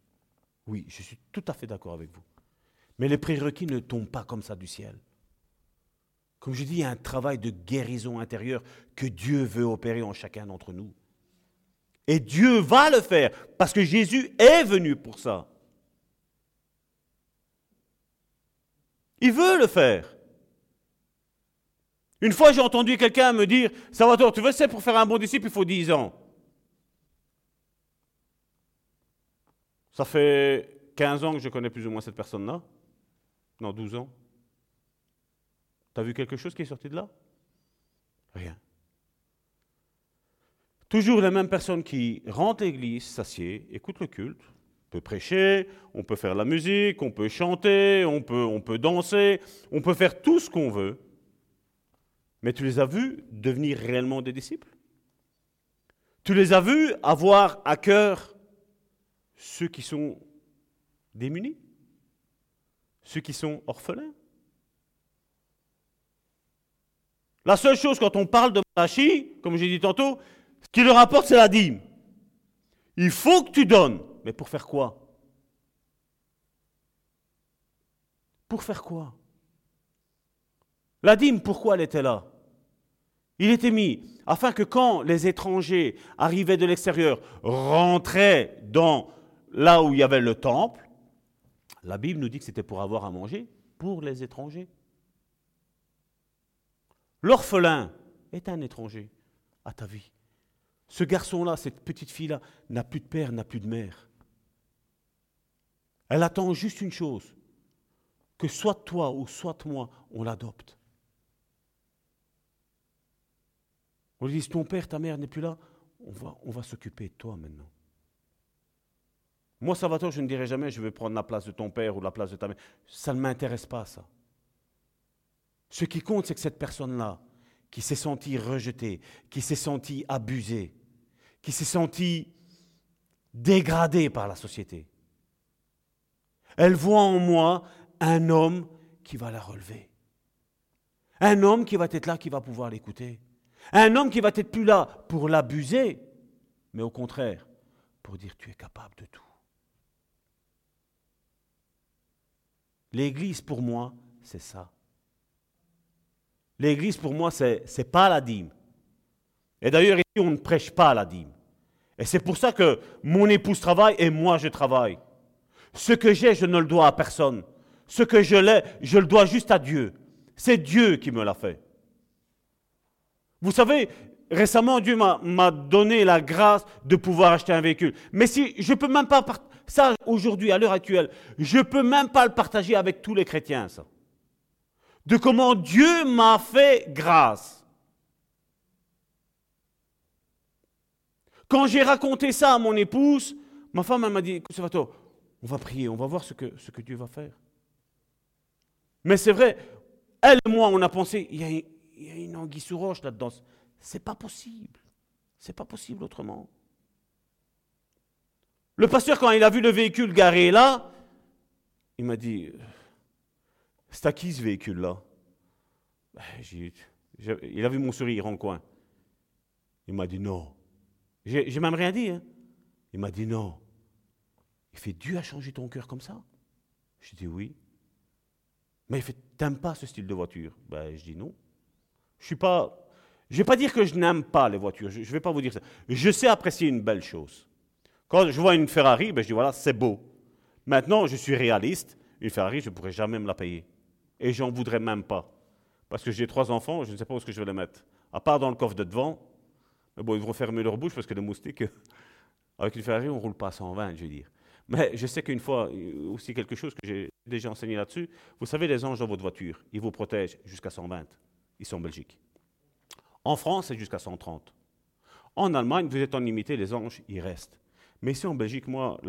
Oui, je suis tout à fait d'accord avec vous. Mais les prérequis ne tombent pas comme ça du ciel. Comme je dis, il y a un travail de guérison intérieure que Dieu veut opérer en chacun d'entre nous. Et Dieu va le faire parce que Jésus est venu pour ça. Il veut le faire. Une fois, j'ai entendu quelqu'un me dire Salvatore, tu veux, c'est pour faire un bon disciple, il faut 10 ans. Ça fait 15 ans que je connais plus ou moins cette personne-là. Non, 12 ans. Tu as vu quelque chose qui est sorti de là? Rien. Toujours les mêmes personnes qui rentrent l'église, s'assiedent, écoutent le culte, on peut prêcher, on peut faire la musique, on peut chanter, on peut, danser, on peut faire tout ce qu'on veut. Mais tu les as vus devenir réellement des disciples? Tu les as vus avoir à cœur ceux qui sont démunis? Ceux qui sont orphelins? La seule chose quand on parle de Malachi, comme j'ai dit tantôt, ce qui le rapporte, c'est la dîme. Il faut que tu donnes. Mais pour faire quoi? Pour faire quoi? La dîme, pourquoi elle était là? Il était mis afin que quand les étrangers arrivaient de l'extérieur, rentraient dans là où il y avait le temple, la Bible nous dit que c'était pour avoir à manger pour les étrangers. L'orphelin est un étranger à ta vie. Ce garçon-là, cette petite fille-là, n'a plus de père, n'a plus de mère. Elle attend juste une chose, que soit toi ou soit moi, on l'adopte. On lui dit, ton père, ta mère n'est plus là, on va, on va s'occuper de toi maintenant. Moi, Salvatore, je ne dirai jamais, je vais prendre la place de ton père ou la place de ta mère. Ça ne m'intéresse pas, ça. Ce qui compte, c'est que cette personne-là, qui s'est sentie rejetée, qui s'est sentie abusée, qui s'est sentie dégradée par la société, elle voit en moi un homme qui va la relever. Un homme qui va être là, qui va pouvoir l'écouter. Un homme qui va être plus là pour l'abuser, mais au contraire, pour dire tu es capable de tout. L'Église, pour moi, c'est ça. L'Église, pour moi, c'est n'est pas la dîme. Et d'ailleurs, ici, on ne prêche pas la dîme. Et c'est pour ça que mon épouse travaille et moi, je travaille. Ce que j'ai, je ne le dois à personne. Ce que je l'ai, je le dois juste à Dieu. C'est Dieu qui me l'a fait. Vous savez, récemment, Dieu m'a donné la grâce de pouvoir acheter un véhicule. Mais si je ne peux même pas, ça aujourd'hui, à l'heure actuelle, je ne peux même pas le partager avec tous les chrétiens, ça de comment Dieu m'a fait grâce. Quand j'ai raconté ça à mon épouse, ma femme m'a dit, conservateur, on va prier, on va voir ce que, Dieu va faire. Mais c'est vrai, elle et moi, on a pensé, il y a, il y a une anguille sous roche là-dedans. C'est pas possible. C'est pas possible autrement. Le pasteur, quand il a vu le véhicule garé là, il m'a dit, c'est à qui ce véhicule-là ben, Il a vu mon sourire en coin. Il m'a dit non. J'ai même rien dit. Hein. Il m'a dit non. Il fait Dieu a changé ton cœur comme ça? Je dis oui. Mais il fait T'aimes pas ce style de voiture? Ben, Je dis non. Je suis pas. Je vais pas dire que je n'aime pas les voitures. Je vais pas vous dire ça. Je sais apprécier une belle chose. Quand je vois une Ferrari, ben, je dis voilà, c'est beau. Maintenant, je suis réaliste. Une Ferrari, je ne pourrais jamais me la payer. Et j'en voudrais même pas. Parce que j'ai trois enfants, je ne sais pas où est-ce que je vais les mettre. À part dans le coffre de devant. Mais bon, ils vont fermer leur bouche parce que les moustiques, avec une Ferrari, on ne roule pas à 120, je veux dire. Mais je sais qu'une fois, euh, aussi quelque chose que j'ai déjà enseigné là-dessus, vous savez, les anges dans votre voiture, ils vous protègent jusqu'à 120. Ils sont en Belgique. En France, c'est jusqu'à 130. En Allemagne, vous êtes en limité, les anges, ils restent. Mais ici en Belgique, moi,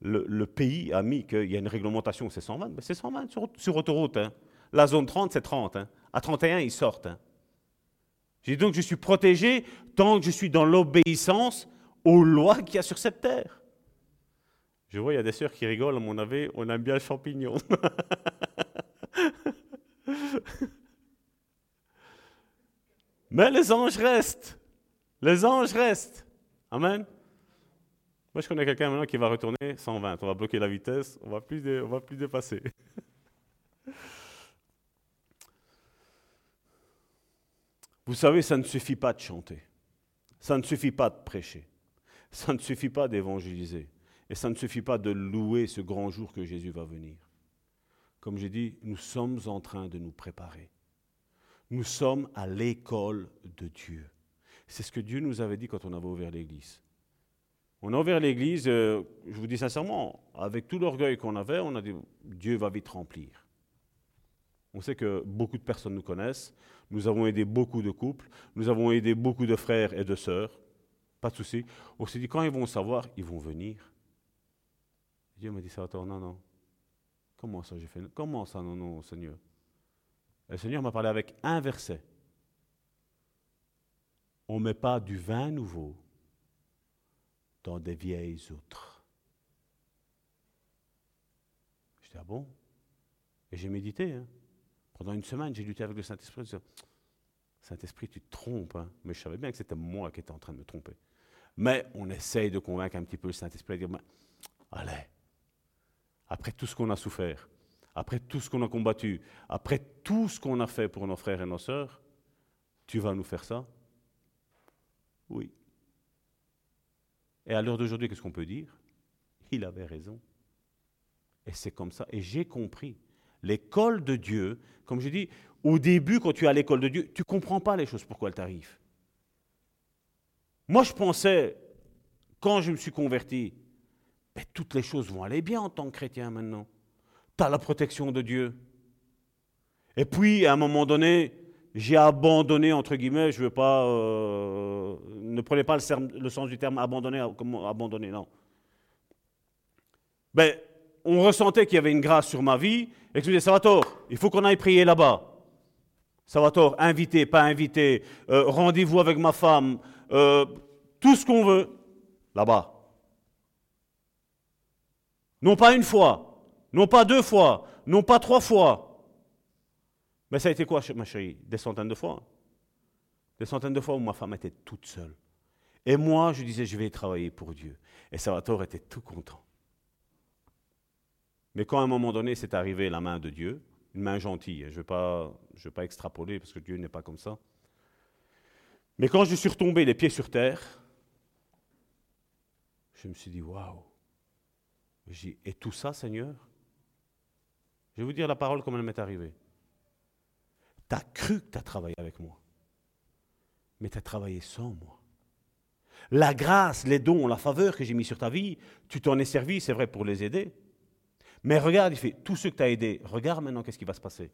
le, pays a mis qu'il y a une réglementation, c'est 120. Ben, c'est 120 sur, sur autoroute. hein. La zone 30, c'est 30. hein. À 31, ils sortent. hein. J'ai donc, je suis protégé tant que je suis dans l'obéissance aux lois qu'il y a sur cette terre. Je vois, il y a des sœurs qui rigolent, à mon avis, on aime bien le champignon. Mais les anges restent. Les anges restent. Amen. Moi, je connais quelqu'un maintenant qui va retourner 120. On va bloquer la vitesse, on va va plus dépasser. Vous savez, ça ne suffit pas de chanter. Ça ne suffit pas de prêcher. Ça ne suffit pas d'évangéliser. Et ça ne suffit pas de louer ce grand jour que Jésus va venir. Comme j'ai dit, nous sommes en train de nous préparer. Nous sommes à l'école de Dieu. C'est ce que Dieu nous avait dit quand on avait ouvert l'Église. On a ouvert l'Église, euh, je vous dis sincèrement, avec tout l'orgueil qu'on avait, on a dit, Dieu va vite remplir. On sait que beaucoup de personnes nous connaissent, nous avons aidé beaucoup de couples, nous avons aidé beaucoup de frères et de sœurs, pas de souci. On s'est dit, quand ils vont savoir, ils vont venir. Dieu m'a dit, ça, attends, non, non. Comment ça j'ai fait Comment ça, non, non, Seigneur? Le Seigneur m'a parlé avec un verset. On ne met pas du vin nouveau dans des vieilles outres. Je dis, ah bon? Et j'ai médité. hein. Pendant une semaine, j'ai lutté avec le Saint-Esprit. Saint-Esprit, tu te trompes. hein. Mais je savais bien que c'était moi qui étais en train de me tromper. Mais on essaye de convaincre un petit peu le Saint-Esprit. de dire, allez, après tout ce qu'on a souffert, après tout ce qu'on a combattu, après tout ce qu'on a fait pour nos frères et nos sœurs, tu vas nous faire ça? Oui. Et à l'heure d'aujourd'hui, qu'est-ce qu'on peut dire? Il avait raison. Et c'est comme ça. Et j'ai compris. L'école de Dieu, comme je dis, au début, quand tu es à l'école de Dieu, tu ne comprends pas les choses, pourquoi elles t'arrivent. Moi, je pensais, quand je me suis converti, toutes les choses vont aller bien en tant que chrétien maintenant. Tu as la protection de Dieu. Et puis, à un moment donné, j'ai abandonné, entre guillemets, je ne veux pas. euh, ne prenez pas le, sens du terme abandonner comme abandonner, non. Ben, on ressentait qu'il y avait une grâce sur ma vie, et que je disais, Salvatore, il faut qu'on aille prier là-bas. Salvatore, invité, pas invité, euh, rendez-vous avec ma femme, euh, tout ce qu'on veut, là-bas. Non pas une fois, non pas deux fois, non pas trois fois. Mais ça a été quoi, ma chérie? Des centaines de fois. Des centaines de fois où ma femme était toute seule. Et moi, je disais, je vais travailler pour Dieu. Et Salvatore était tout content. Mais quand à un moment donné, c'est arrivé la main de Dieu, une main gentille, je ne vais, pas- vais pas extrapoler parce que Dieu n'est pas comme ça. Mais quand je suis retombé les pieds sur terre, je me suis dit, waouh. J'ai dit, Et tout ça, Seigneur Je vais vous dire la parole comme elle m'est arrivée. Tu as cru que tu as travaillé avec moi, mais tu as travaillé sans moi. La grâce, les dons, la faveur que j'ai mis sur ta vie, tu t'en es servi, c'est vrai, pour les aider. Mais regarde, il fait, tous ceux que tu as aidés, regarde maintenant qu'est-ce qui va se passer.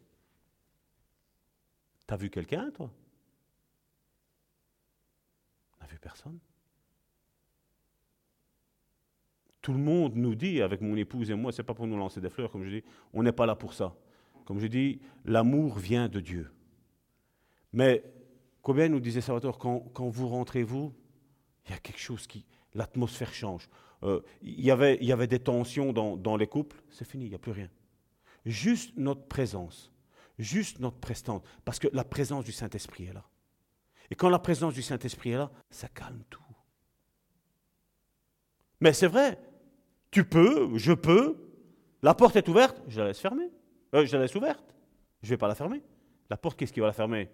Tu as vu quelqu'un, toi? On n'a vu personne? Tout le monde nous dit, avec mon épouse et moi, c'est pas pour nous lancer des fleurs, comme je dis, on n'est pas là pour ça. Comme je dis, l'amour vient de Dieu. Mais combien nous disait Salvatore, quand, quand vous rentrez, vous, il y a quelque chose qui. L'atmosphère change. Euh, il, y avait, y avait des tensions dans, dans les couples, c'est fini, il n'y a plus rien. Juste notre présence, juste notre prestance, parce que la présence du Saint-Esprit est là. Et quand la présence du Saint-Esprit est là, ça calme tout. Mais c'est vrai, tu peux, je peux, la porte est ouverte, je la laisse fermer. Euh, je la laisse ouverte, je ne vais pas la fermer. La porte, qu'est-ce qui va la fermer?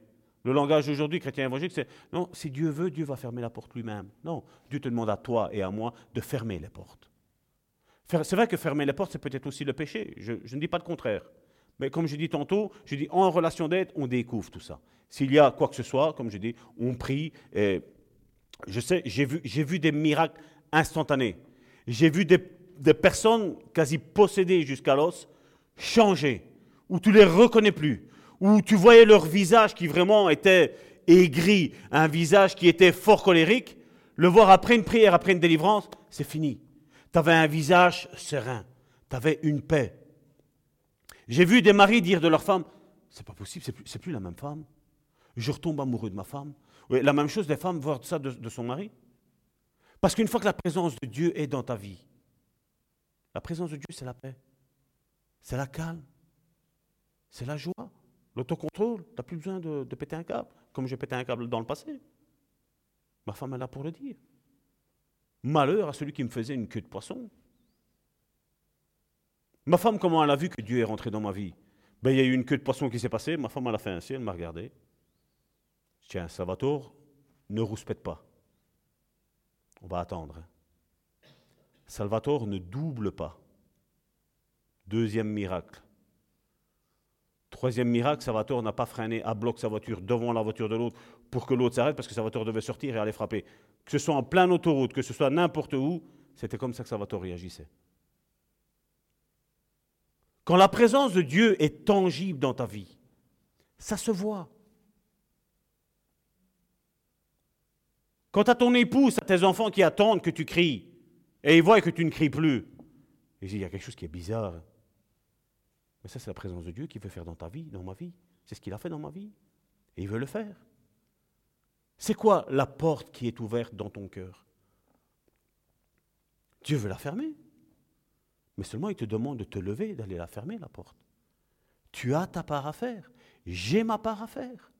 Le langage d'aujourd'hui, chrétien évangélique, c'est non, si Dieu veut, Dieu va fermer la porte lui-même. Non, Dieu te demande à toi et à moi de fermer les portes. C'est vrai que fermer les portes, c'est peut-être aussi le péché. Je, ne dis pas le contraire. Mais comme je dis tantôt, je dis en relation d'aide, on découvre tout ça. S'il y a quoi que ce soit, comme je dis, on prie. Je sais, j'ai vu, j'ai vu des miracles instantanés. J'ai vu des des personnes quasi possédées jusqu'à l'os changer, où tu les reconnais plus, où tu voyais leur visage qui vraiment était aigri, un visage qui était fort colérique, le voir après une prière, après une délivrance, c'est fini. Tu avais un visage serein, tu avais une paix. J'ai vu des maris dire de leur femme, c'est pas possible, c'est plus, plus la même femme. Je retombe amoureux de ma femme. Oui, la même chose, des femmes voir ça de son mari. Parce qu'une fois que la présence de Dieu est dans ta vie, la présence de Dieu, c'est la paix, c'est la calme, c'est la joie, l'autocontrôle. Tu n'as plus besoin de, péter un câble, comme j'ai pété un câble dans le passé. Ma femme est là pour le dire. Malheur à celui qui me faisait une queue de poisson. Ma femme, comment elle a vu que Dieu est rentré dans ma vie? Ben, Il y a eu une queue de poisson qui s'est passée, ma femme elle a fait ainsi, elle m'a regardé. Tiens, Salvatore, ne rouspète pas. On va attendre. Salvatore ne double pas. Deuxième miracle. Troisième miracle, Salvatore n'a pas freiné à bloc sa voiture devant la voiture de l'autre pour que l'autre s'arrête parce que Salvatore devait sortir et aller frapper. Que ce soit en pleine autoroute, que ce soit n'importe où, c'était comme ça que Salvatore réagissait. Quand la présence de Dieu est tangible dans ta vie, ça se voit. Quand as ton épouse, à tes enfants qui attendent que tu cries, et ils voient que tu ne cries plus, ils disent, il y a quelque chose qui est bizarre. Mais ça, c'est la présence de Dieu qu'il veut faire dans ta vie, dans ma vie. C'est ce qu'il a fait dans ma vie. Et il veut le faire. C'est quoi la porte qui est ouverte dans ton cœur? Dieu veut la fermer. Mais seulement il te demande de te lever, d'aller la fermer, la porte. Tu as ta part à faire. J'ai ma part à faire.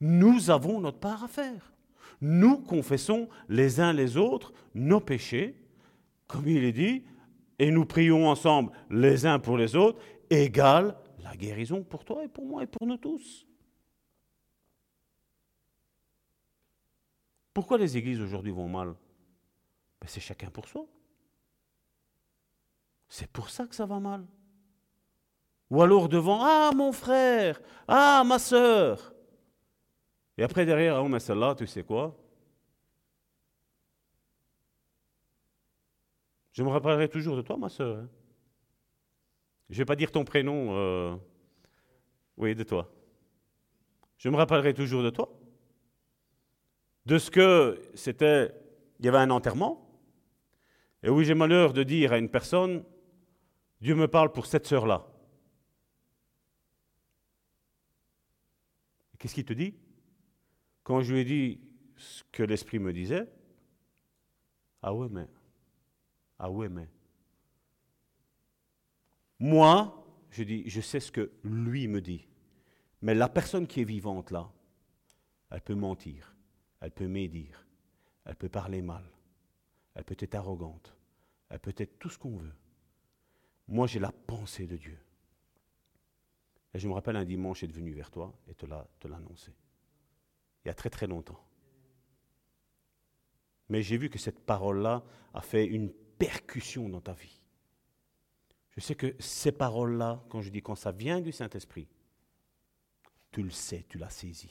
Nous avons notre part à faire. Nous confessons les uns les autres nos péchés, comme il est dit, et nous prions ensemble les uns pour les autres, égale la guérison pour toi et pour moi et pour nous tous. Pourquoi les églises aujourd'hui vont mal? Ben, C'est chacun pour soi. C'est pour ça que ça va mal. Ou alors devant, ah mon frère, ah ma sœur. Et après derrière, oh mais celle-là, tu sais quoi? Je me rappellerai toujours de toi, ma sœur. hein. Je ne vais pas dire ton prénom. euh, Oui, de toi. Je me rappellerai toujours de toi. De ce que c'était. Il y avait un enterrement. Et oui, j'ai malheur de dire à une personne Dieu me parle pour cette sœur-là. Qu'est-ce qu'il te dit? Quand je lui ai dit ce que l'Esprit me disait, ah ouais, mais, ah ouais, mais. Moi, je dis, je sais ce que lui me dit. Mais la personne qui est vivante là, elle peut mentir, elle peut médire, elle peut parler mal, elle peut être arrogante, elle peut être tout ce qu'on veut. Moi, j'ai la pensée de Dieu. Et je me rappelle un dimanche, est venu vers toi et te l'a annoncé. Il y a très très longtemps. Mais j'ai vu que cette parole-là a fait une percussion dans ta vie. Je sais que ces paroles-là, quand je dis quand ça vient du Saint-Esprit, tu le sais, tu l'as saisi.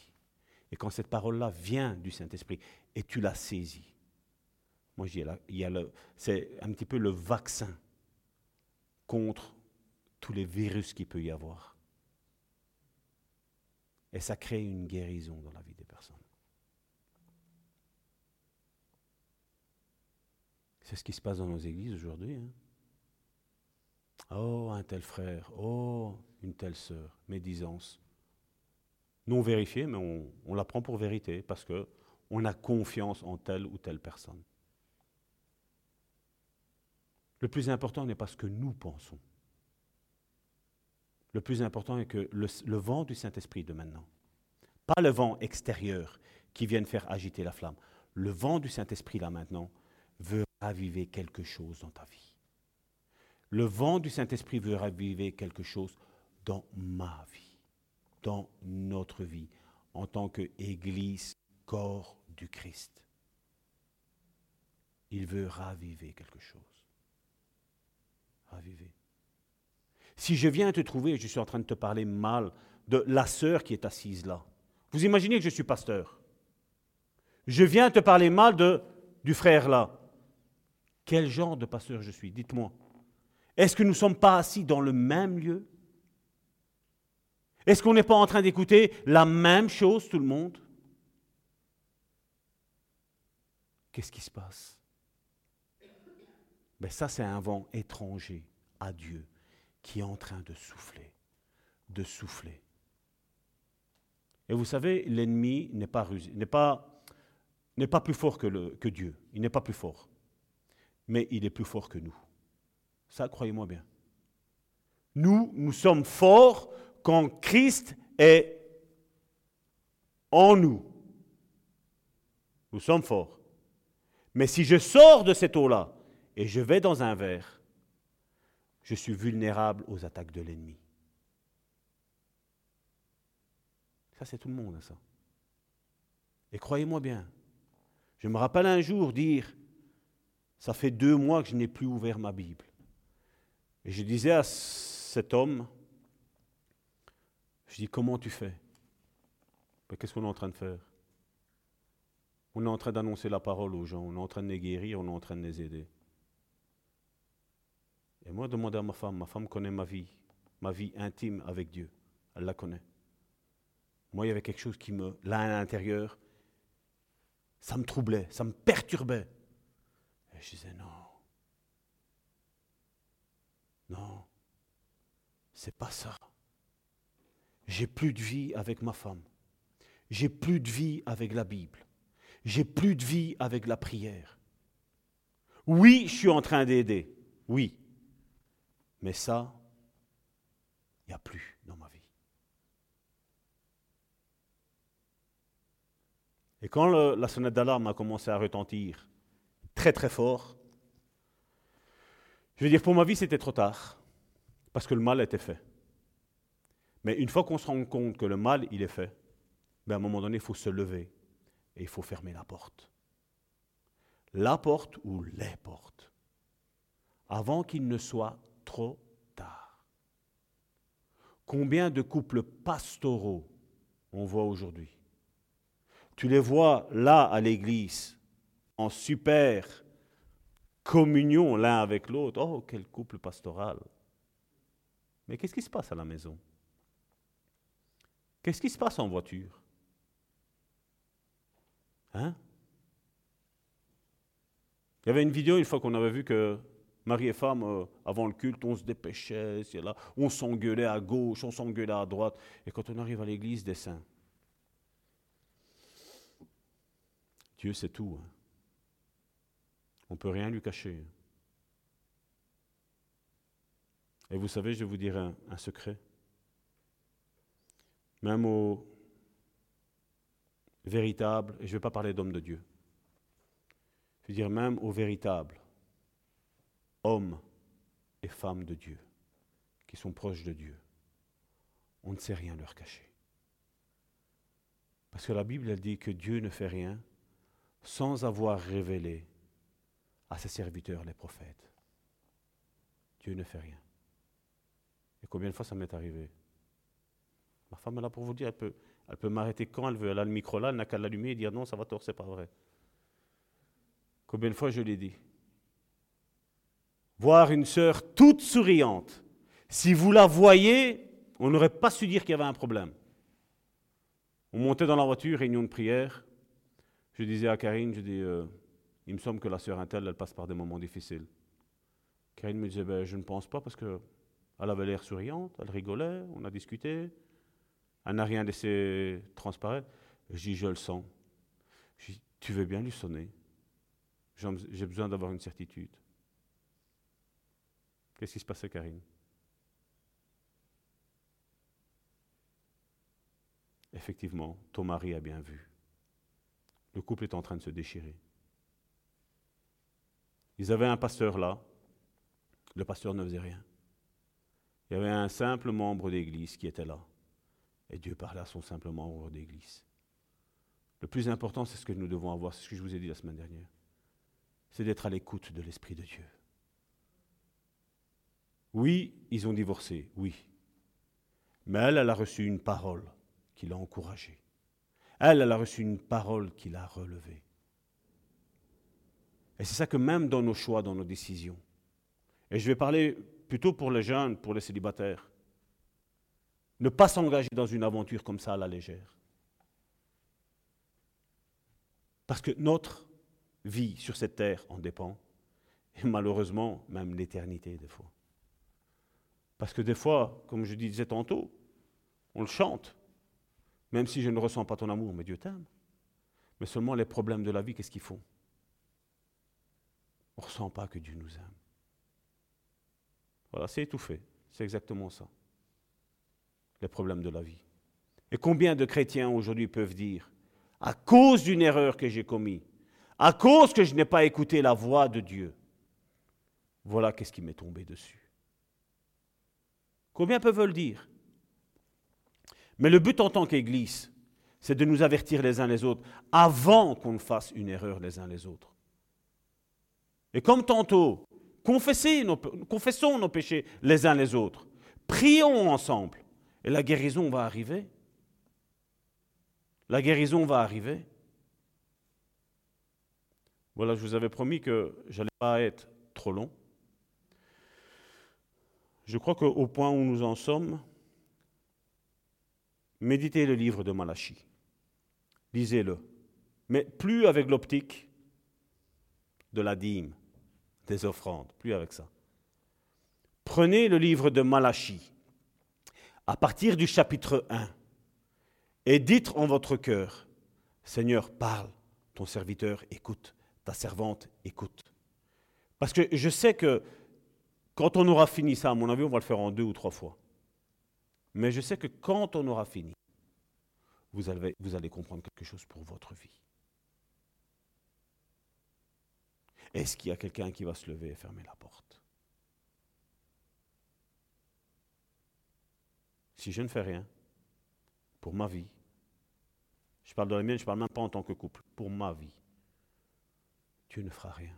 Et quand cette parole-là vient du Saint-Esprit et tu l'as saisie, moi je dis, là, il c'est un petit peu le vaccin contre tous les virus qu'il peut y avoir. Et ça crée une guérison dans la vie des personnes. C'est ce qui se passe dans nos églises aujourd'hui. hein. Oh, un tel frère, oh, une telle sœur, médisance. Non vérifiée, mais on, on la prend pour vérité parce que on a confiance en telle ou telle personne. Le plus important n'est pas ce que nous pensons. Le plus important est que le, le vent du Saint-Esprit de maintenant, pas le vent extérieur qui vient faire agiter la flamme, le vent du Saint-Esprit là maintenant veut raviver quelque chose dans ta vie. Le vent du Saint-Esprit veut raviver quelque chose dans ma vie, dans notre vie, en tant qu'Église, corps du Christ. Il veut raviver quelque chose. Raviver. Si je viens te trouver je suis en train de te parler mal de la sœur qui est assise là, vous imaginez que je suis pasteur. Je viens te parler mal de, du frère là. Quel genre de pasteur je suis Dites-moi. Est-ce que nous ne sommes pas assis dans le même lieu? Est-ce qu'on n'est pas en train d'écouter la même chose, tout le monde? Qu'est-ce qui se passe? Ben Ça, c'est un vent étranger à Dieu qui est en train de souffler, de souffler. Et vous savez, l'ennemi n'est pas pas, plus fort que Dieu. Il n'est pas plus fort. Mais il est plus fort que nous. Ça, croyez-moi bien. Nous, nous sommes forts quand Christ est en nous. Nous sommes forts. Mais si je sors de cette eau-là et je vais dans un verre, je suis vulnérable aux attaques de l'ennemi. Ça, c'est tout le monde, ça. Et croyez-moi bien, je me rappelle un jour dire, ça fait deux mois que je n'ai plus ouvert ma Bible. Et je disais à cet homme, je dis, comment tu fais? Ben, Qu'est-ce qu'on est en train de faire? On est en train d'annoncer la parole aux gens, on est en train de les guérir, on est en train de les aider. Et moi, demandais à ma femme, ma femme connaît ma vie, ma vie intime avec Dieu, elle la connaît. Moi, il y avait quelque chose qui me, là à l'intérieur, ça me troublait, ça me perturbait. Je disais, non, non, c'est pas ça. J'ai plus de vie avec ma femme. J'ai plus de vie avec la Bible. J'ai plus de vie avec la prière. Oui, je suis en train d'aider. Oui. Mais ça, il n'y a plus dans ma vie. Et quand la sonnette d'alarme a commencé à retentir très très fort, je veux dire, pour ma vie, c'était trop tard, parce que le mal était fait. Mais une fois qu'on se rend compte que le mal, il est fait, ben à un moment donné, il faut se lever et il faut fermer la porte. La porte ou les portes, avant qu'il ne soit trop tard. Combien de couples pastoraux on voit aujourd'hui? Tu les vois là à l'église, en super communion l'un avec l'autre. Oh, quel couple pastoral. Mais qu'est-ce qui se passe à la maison? Qu'est-ce qui se passe en voiture? Hein? Il y avait une vidéo une fois qu'on avait vu que mari et femme, euh, avant le culte, on se dépêchait, on s'engueulait à gauche, on s'engueulait à droite. Et quand on arrive à l'église des saints, Dieu sait tout. hein. On ne peut rien lui cacher. Et vous savez, je vais vous dire un, secret. Même au véritable, et je ne vais pas parler d'homme de Dieu, je veux dire même aux véritables hommes et femmes de Dieu, qui sont proches de Dieu, on ne sait rien leur cacher. Parce que la Bible, dit que Dieu ne fait rien sans avoir révélé à ses serviteurs, les prophètes. Dieu ne fait rien. Et combien de fois ça m'est arrivé? Ma femme est là pour vous dire, elle peut, elle peut m'arrêter quand elle veut. Elle a le micro là, elle n'a qu'à l'allumer et dire non, ça va tort, c'est pas vrai. Combien de fois je l'ai dit? Voir une sœur toute souriante. Si vous la voyez, on n'aurait pas su dire qu'il y avait un problème. On montait dans la voiture, réunion de prière. Je disais à Karine, je dis, euh, il me semble que la sœur Intel, elle passe par des moments difficiles. Karine me disait, ben, je ne pense pas parce que elle avait l'air souriante, elle rigolait, on a discuté, elle n'a rien laissé transparaître. Je dis, je le sens. Je dis, tu veux bien lui sonner? J'ai besoin d'avoir une certitude. Qu'est-ce qui se passait, Karine? Effectivement, ton mari a bien vu. Le couple est en train de se déchirer. Ils avaient un pasteur là. Le pasteur ne faisait rien. Il y avait un simple membre d'église qui était là. Et Dieu parlait à son simple membre d'église. Le plus important, c'est ce que nous devons avoir, c'est ce que je vous ai dit la semaine dernière. C'est d'être à l'écoute de l'Esprit de Dieu. Oui, ils ont divorcé, oui. Mais elle, elle a reçu une parole qui l'a encouragée. Elle, elle a reçu une parole qui l'a relevée. Et c'est ça que même dans nos choix, dans nos décisions. Et je vais parler plutôt pour les jeunes, pour les célibataires. Ne pas s'engager dans une aventure comme ça à la légère. Parce que notre vie sur cette terre en dépend. Et malheureusement, même l'éternité des fois. Parce que des fois, comme je disais tantôt, on le chante. Même si je ne ressens pas ton amour, mais Dieu t'aime. Mais seulement les problèmes de la vie, qu'est-ce qu'ils font? On ne ressent pas que Dieu nous aime. Voilà, c'est étouffé. C'est exactement ça. Les problèmes de la vie. Et combien de chrétiens aujourd'hui peuvent dire, à cause d'une erreur que j'ai commise, à cause que je n'ai pas écouté la voix de Dieu, voilà qu'est-ce qui m'est tombé dessus. Combien peuvent le dire? Mais le but en tant qu'Église, c'est de nous avertir les uns les autres avant qu'on ne fasse une erreur les uns les autres. Et comme tantôt, confessons nos péchés les uns les autres. Prions ensemble. Et la guérison va arriver. La guérison va arriver. Voilà, je vous avais promis que je n'allais pas être trop long. Je crois qu'au point où nous en sommes, méditez le livre de Malachie. Lisez-le. Mais plus avec l'optique de la dîme, des offrandes, plus avec ça. Prenez le livre de Malachie, à partir du chapitre 1, et dites en votre cœur, Seigneur, parle, ton serviteur écoute, ta servante écoute. Parce que je sais que quand on aura fini ça, à mon avis, on va le faire en deux ou trois fois. Mais je sais que quand on aura fini, vous allez, vous allez comprendre quelque chose pour votre vie. Est-ce qu'il y a quelqu'un qui va se lever et fermer la porte? Si je ne fais rien, pour ma vie, je parle de la mienne, je ne parle même pas en tant que couple, pour ma vie, Dieu ne fera rien.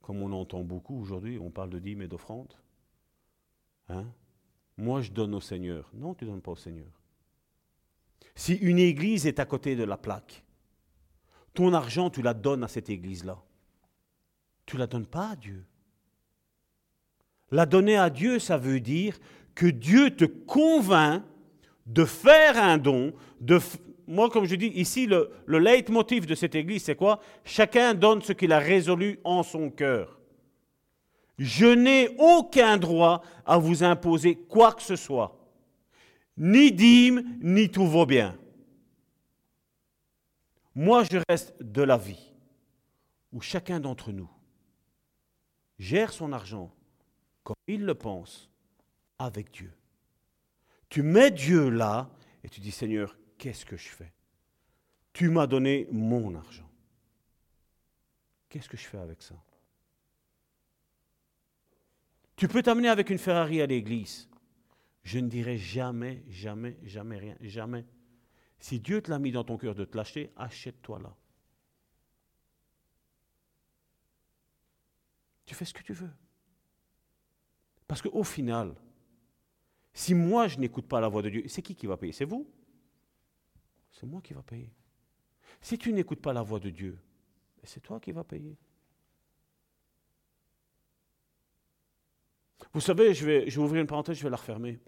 Comme on entend beaucoup aujourd'hui, on parle de dîmes et d'offrandes. Hein? Moi, je donne au Seigneur. Non, tu ne donnes pas au Seigneur. Si une église est à côté de la plaque, ton argent, tu la donnes à cette église-là. Tu ne la donnes pas à Dieu. La donner à Dieu, ça veut dire que Dieu te convainc de faire un don. De Moi, comme je dis, ici, le, le leitmotiv de cette église, c'est quoi? Chacun donne ce qu'il a résolu en son cœur. Je n'ai aucun droit à vous imposer quoi que ce soit ni dîme, ni tout vos biens. Moi, je reste de la vie où chacun d'entre nous gère son argent comme il le pense avec Dieu. Tu mets Dieu là et tu dis Seigneur, qu'est-ce que je fais? Tu m'as donné mon argent. Qu'est-ce que je fais avec ça? Tu peux t'amener avec une Ferrari à l'église. Je ne dirai jamais, jamais, jamais rien, jamais. Si Dieu te l'a mis dans ton cœur de te l'acheter, achète-toi là. Tu fais ce que tu veux. Parce qu'au final, si moi je n'écoute pas la voix de Dieu, c'est qui qui va payer? C'est vous? C'est moi qui va payer. Si tu n'écoutes pas la voix de Dieu, c'est toi qui vas payer. Vous savez, je vais, je vais ouvrir une parenthèse, je vais la refermer.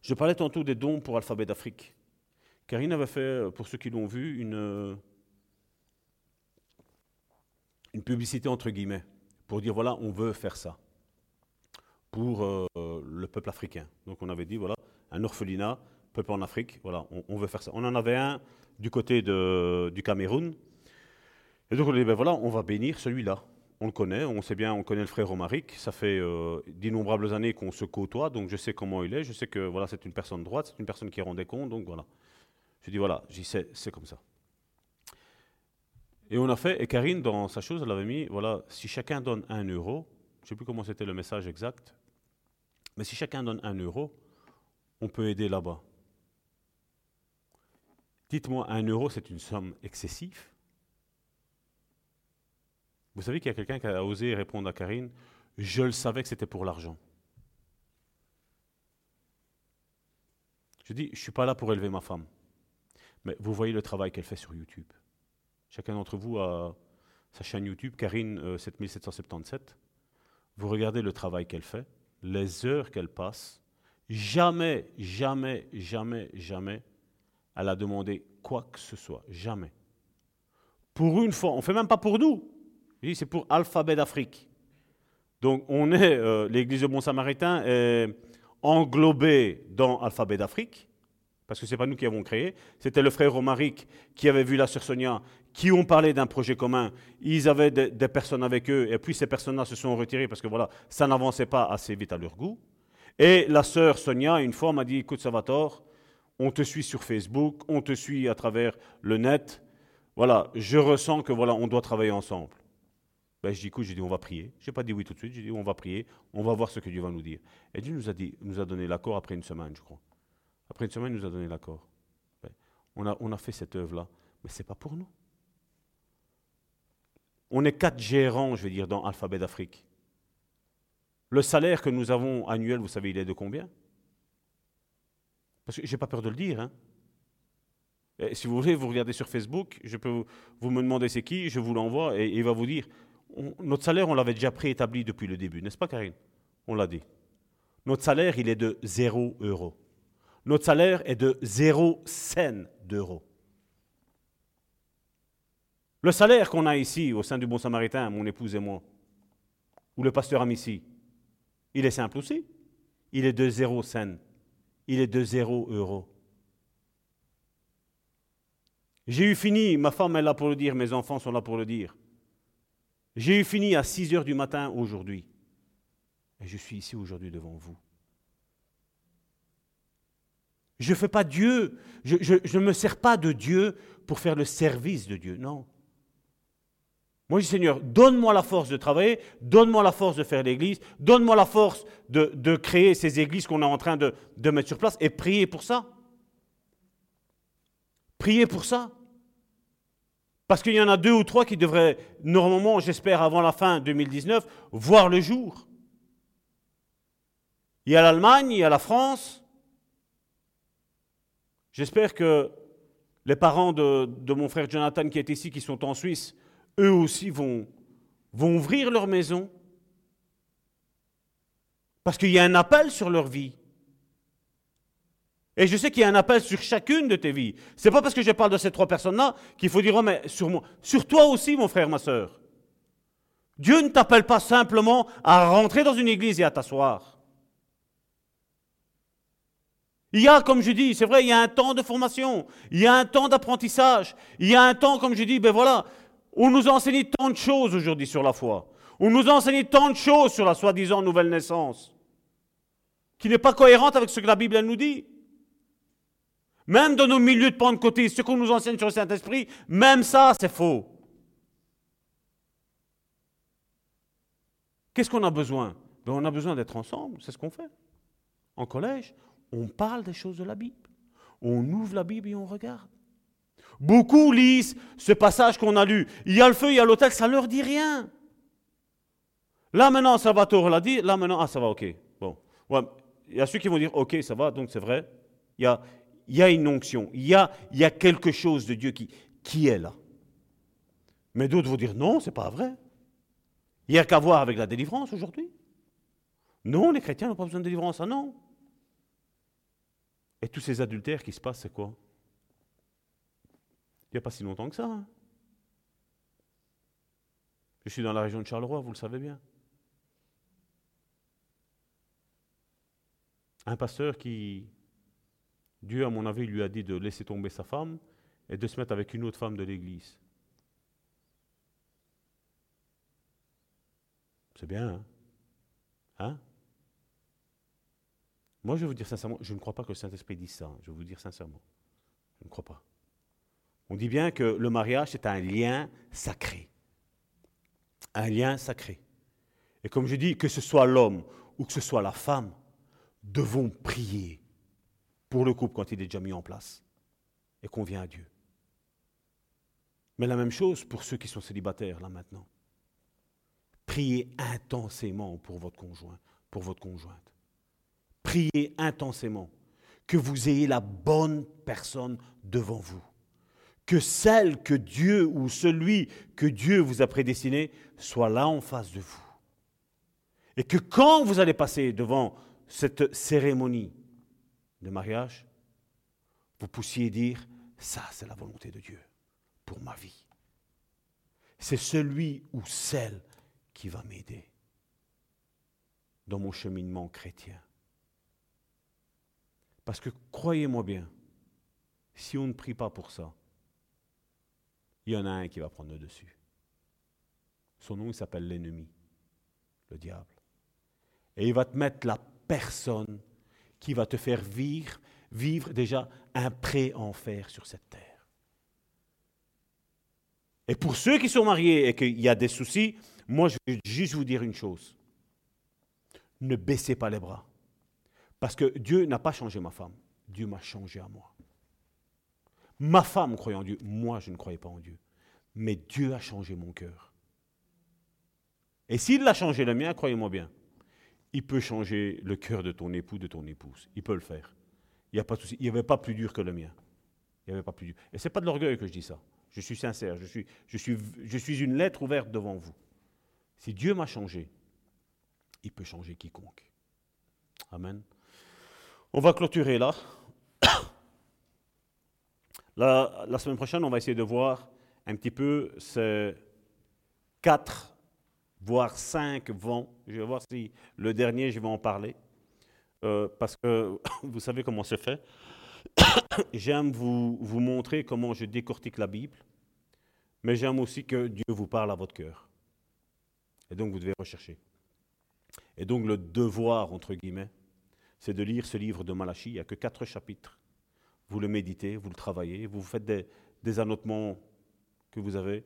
Je parlais tantôt des dons pour Alphabet d'Afrique. Karine avait fait, euh, pour ceux qui l'ont vu, une, euh, une publicité entre guillemets, pour dire voilà, on veut faire ça pour euh, le peuple africain. Donc on avait dit voilà, un orphelinat, peuple en Afrique, voilà, on, veut faire ça. On en avait un du côté de, du Cameroun. Et donc on dit ben voilà, on va bénir celui-là on le connaît, on sait bien, on connaît le frère Romaric, ça fait d'innombrables années qu'on se côtoie, donc je sais comment il est, je sais que voilà, c'est une personne droite, c'est une personne qui rendait compte, donc voilà. Je dis voilà, j'y sais, c'est comme ça. Et on a fait, et Karine, dans sa chose, elle avait mis, voilà, si chacun donne un euro, je ne sais plus comment c'était le message exact, mais si chacun donne un euro, on peut aider là-bas. Dites-moi, un euro, c'est une somme excessive? Vous savez qu'il y a quelqu'un qui a osé répondre à Karine, je le savais que c'était pour l'argent. Je dis, je ne suis pas là pour élever ma femme. Mais vous voyez le travail qu'elle fait sur YouTube. Chacun d'entre vous a sa chaîne YouTube, Karine euh, 7777. Vous regardez le travail qu'elle fait, les heures qu'elle passe. Jamais, jamais, jamais, jamais, elle a demandé quoi que ce soit. Jamais. Pour une fois, on ne fait même pas pour nous. C'est pour Alphabet d'Afrique. Donc, on est, euh, l'église de Bon Samaritain est englobée dans Alphabet d'Afrique, parce que ce n'est pas nous qui avons créé. C'était le frère Romaric qui avait vu la sœur Sonia, qui ont parlé d'un projet commun. Ils avaient des, personnes avec eux, et puis ces personnes-là se sont retirées parce que voilà, ça n'avançait pas assez vite à leur goût. Et la sœur Sonia, une fois, m'a dit Écoute, Salvatore, on te suit sur Facebook, on te suit à travers le net. Voilà, je ressens que voilà, on doit travailler ensemble. Ben, je dis, écoute, j'ai dit, on va prier. Je n'ai pas dit oui tout de suite, j'ai dit, on va prier, on va voir ce que Dieu va nous dire. Et Dieu nous a, dit, nous a donné l'accord après une semaine, je crois. Après une semaine, il nous a donné l'accord. On, a, fait cette œuvre-là, mais ce n'est pas pour nous. On est quatre gérants, je vais dire, dans Alphabet d'Afrique. Le salaire que nous avons annuel, vous savez, il est de combien? Parce que je n'ai pas peur de le dire. Hein. Si vous voulez, vous regardez sur Facebook, je peux vous, me demander c'est qui, je vous l'envoie et il va vous dire notre salaire, on l'avait déjà préétabli depuis le début, n'est-ce pas, Karine? On l'a dit. Notre salaire, il est de 0 euros. Notre salaire est de 0 cent d'euros. Le salaire qu'on a ici, au sein du Bon Samaritain, mon épouse et moi, ou le pasteur Amici, il est simple aussi. Il est de 0 cent. Il est de 0 euros. J'ai eu fini, ma femme est là pour le dire, mes enfants sont là pour le dire. J'ai eu fini à 6 heures du matin aujourd'hui. Et je suis ici aujourd'hui devant vous. Je ne fais pas Dieu, je ne me sers pas de Dieu pour faire le service de Dieu, non. Moi, je dis Seigneur, donne-moi la force de travailler, donne-moi la force de faire l'église, donne-moi la force de, créer ces églises qu'on est en train de, mettre sur place et prier pour ça. Prier pour ça. Parce qu'il y en a deux ou trois qui devraient, normalement, j'espère, avant la fin 2019, voir le jour. Il y a l'Allemagne, il y a la France. J'espère que les parents de, mon frère Jonathan qui est ici, qui sont en Suisse, eux aussi vont, ouvrir leur maison. Parce qu'il y a un appel sur leur vie. Et je sais qu'il y a un appel sur chacune de tes vies. C'est pas parce que je parle de ces trois personnes-là qu'il faut dire, oh, mais sur moi. Sur toi aussi, mon frère, ma sœur. Dieu ne t'appelle pas simplement à rentrer dans une église et à t'asseoir. Il y a, comme je dis, c'est vrai, il y a un temps de formation, il y a un temps d'apprentissage, il y a un temps, comme je dis, ben voilà, on nous a enseigné tant de choses aujourd'hui sur la foi. On nous a enseigné tant de choses sur la soi-disant nouvelle naissance, qui n'est pas cohérente avec ce que la Bible elle nous dit. Même dans nos milieux de Pentecôté, ce qu'on nous enseigne sur le Saint-Esprit, même ça, c'est faux. Qu'est-ce qu'on a besoin? Ben, On a besoin d'être ensemble, c'est ce qu'on fait. En collège, on parle des choses de la Bible. On ouvre la Bible et on regarde. Beaucoup lisent ce passage qu'on a lu. Il y a le feu, il y a l'autel, ça ne leur dit rien. Là maintenant, Salvatore l'a dit, là maintenant, ah ça va, ok. Bon. Il y a ceux qui vont dire, ok, ça va, donc c'est vrai. Il y a, une onction, il y a, quelque chose de Dieu qui, qui est là. Mais d'autres vont dire, non, c'est pas vrai. Il n'y a qu'à voir avec la délivrance aujourd'hui. Non, les chrétiens n'ont pas besoin de délivrance, ah non. Et tous ces adultères qui se passent, c'est quoi? Il n'y a pas si longtemps que ça. hein. Je suis dans la région de Charleroi, vous le savez bien. Un pasteur qui, Dieu, à mon avis, lui a dit de laisser tomber sa femme et de se mettre avec une autre femme de l'église. C'est bien, hein? Hein? Moi, je vais vous dire sincèrement, je ne crois pas que le Saint-Esprit dise ça. hein. Je vais vous dire sincèrement. Je ne crois pas. On dit bien que le mariage, c'est un lien sacré. Un lien sacré. Et comme je dis, que ce soit l'homme ou que ce soit la femme, devons prier pour le couple quand il est déjà mis en place et qu'on vient à Dieu. Mais la même chose pour ceux qui sont célibataires là maintenant. Priez intensément pour votre conjoint, pour votre conjointe. Priez intensément que vous ayez la bonne personne devant vous. que celle que Dieu ou celui que Dieu vous a prédestiné soit là en face de vous. Et que quand vous allez passer devant cette cérémonie de mariage, vous puissiez dire, ça c'est la volonté de Dieu pour ma vie. C'est celui ou celle qui va m'aider dans mon cheminement chrétien. Parce que croyez-moi bien, si on ne prie pas pour ça, il y en a un qui va prendre le dessus. Son nom, il s'appelle l'ennemi, le diable. Et il va te mettre la personne qui va te faire vivre, déjà un pré-enfer sur cette terre. Et pour ceux qui sont mariés et qu'il y a des soucis, moi je veux juste vous dire une chose. Ne baissez pas les bras. Parce que Dieu n'a pas changé ma femme. Dieu m'a changé à moi. Ma femme croyait en Dieu. Moi, je ne croyais pas en Dieu. Mais Dieu a changé mon cœur. Et s'il a changé le mien, croyez-moi bien, il peut changer le cœur de ton époux, de ton épouse. Il peut le faire. Il n'y a pas de souci. Il n'y avait pas plus dur que le mien. Il n'y avait pas plus dur. Et ce n'est pas de l'orgueil que je dis ça. Je suis sincère. Je suis, je, suis, je suis une lettre ouverte devant vous. Si Dieu m'a changé, il peut changer quiconque. Amen. On va clôturer là. La, semaine prochaine, on va essayer de voir un petit peu ces quatre, voire cinq vents. Je vais voir si le dernier, je vais en parler. Euh, parce que vous savez comment c'est fait. j'aime vous, vous montrer comment je décortique la Bible, mais j'aime aussi que Dieu vous parle à votre cœur. Et donc vous devez rechercher. Et donc le devoir, entre guillemets, c'est de lire ce livre de Malachie. Il n'y a que quatre chapitres. Vous le méditez, vous le travaillez, vous faites des, annotements que vous avez.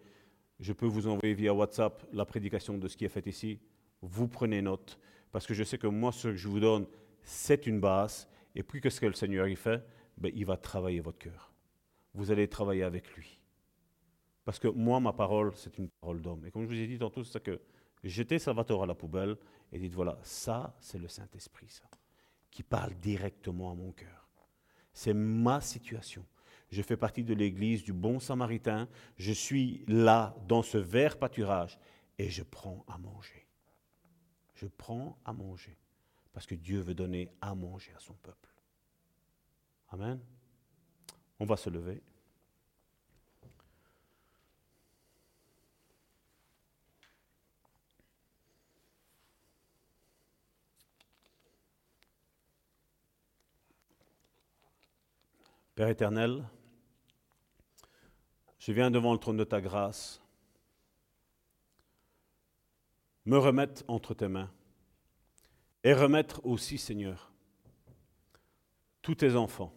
Je peux vous envoyer via WhatsApp la prédication de ce qui est fait ici. Vous prenez note, parce que je sais que moi, ce que je vous donne, c'est une base. Et puis que ce que le Seigneur y fait, ben, il va travailler votre cœur. Vous allez travailler avec lui. Parce que moi, ma parole, c'est une parole d'homme. Et comme je vous ai dit tantôt, c'est que jetez Salvatore à la poubelle et dites voilà, ça, c'est le Saint-Esprit, ça, qui parle directement à mon cœur. C'est ma situation. Je fais partie de l'église du bon samaritain. Je suis là, dans ce vert pâturage, et je prends à manger. Je prends à manger. Parce que Dieu veut donner à manger à son peuple. Amen. On va se lever. Père éternel, je viens devant le trône de ta grâce, me remettre entre tes mains et remettre aussi, Seigneur, tous tes enfants,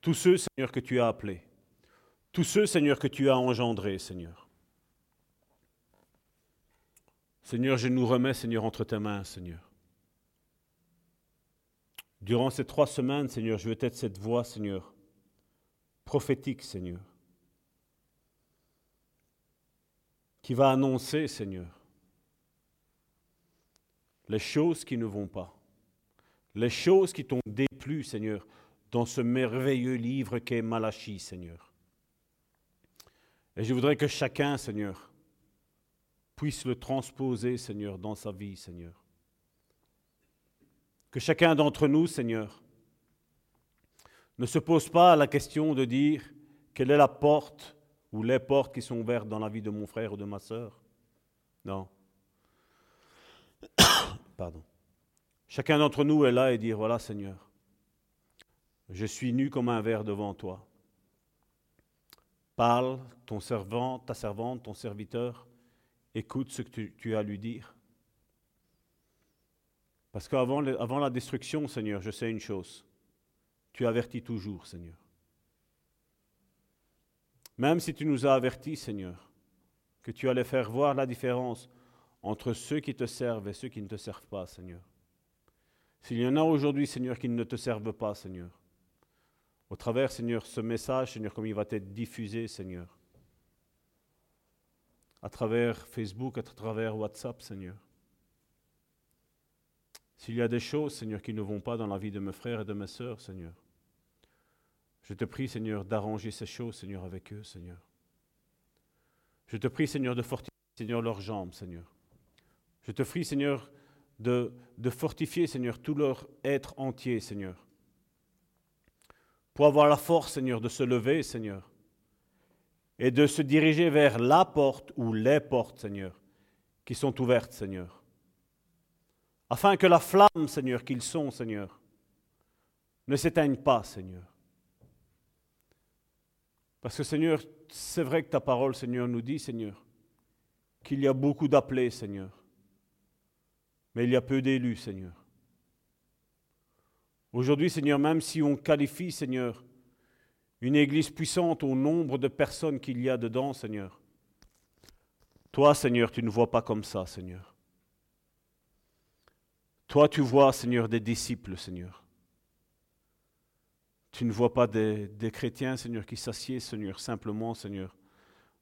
tous ceux, Seigneur, que tu as appelés, tous ceux, Seigneur, que tu as engendrés, Seigneur. Seigneur, je nous remets, Seigneur, entre tes mains, Seigneur. Durant ces trois semaines, Seigneur, je veux être cette voix, Seigneur, prophétique, Seigneur, qui va annoncer, Seigneur, les choses qui ne vont pas, les choses qui t'ont déplu, Seigneur, dans ce merveilleux livre qu'est Malachie, Seigneur. Et je voudrais que chacun, Seigneur, puisse le transposer, Seigneur, dans sa vie, Seigneur. Que chacun d'entre nous, Seigneur, ne se pose pas la question de dire quelle est la porte ou les portes qui sont ouvertes dans la vie de mon frère ou de ma sœur. Non. Pardon. Chacun d'entre nous est là et dire, voilà Seigneur, je suis nu comme un verre devant toi. Parle, ton servant, ta servante, ton serviteur, écoute ce que tu as à lui dire. Parce qu'avant avant la destruction, Seigneur, je sais une chose. Tu avertis toujours, Seigneur. Même si tu nous as avertis, Seigneur, que tu allais faire voir la différence entre ceux qui te servent et ceux qui ne te servent pas, Seigneur. S'il y en a aujourd'hui, Seigneur, qui ne te servent pas, Seigneur, au travers, Seigneur, ce message, Seigneur, comme il va être diffusé, Seigneur, à travers Facebook, à travers WhatsApp, Seigneur, s'il y a des choses, Seigneur, qui ne vont pas dans la vie de mes frères et de mes sœurs, Seigneur, Je te prie, Seigneur, d'arranger ces choses, Seigneur, avec eux, Seigneur. Je te prie, Seigneur, de fortifier, Seigneur, leurs jambes, Seigneur. Je te prie, Seigneur, de, de fortifier, Seigneur, tout leur être entier, Seigneur. Pour avoir la force, Seigneur, de se lever, Seigneur. Et de se diriger vers la porte ou les portes, Seigneur, qui sont ouvertes, Seigneur. Afin que la flamme, Seigneur, qu'ils sont, Seigneur, ne s'éteigne pas, Seigneur. Parce que, Seigneur, c'est vrai que ta parole, Seigneur, nous dit, Seigneur, qu'il y a beaucoup d'appelés, Seigneur. Mais il y a peu d'élus, Seigneur. Aujourd'hui, Seigneur, même si on qualifie, Seigneur, une église puissante au nombre de personnes qu'il y a dedans, Seigneur, toi, Seigneur, tu ne vois pas comme ça, Seigneur. Toi, tu vois, Seigneur, des disciples, Seigneur. Tu ne vois pas des, chrétiens, Seigneur, qui s'assiedent, Seigneur, simplement, Seigneur,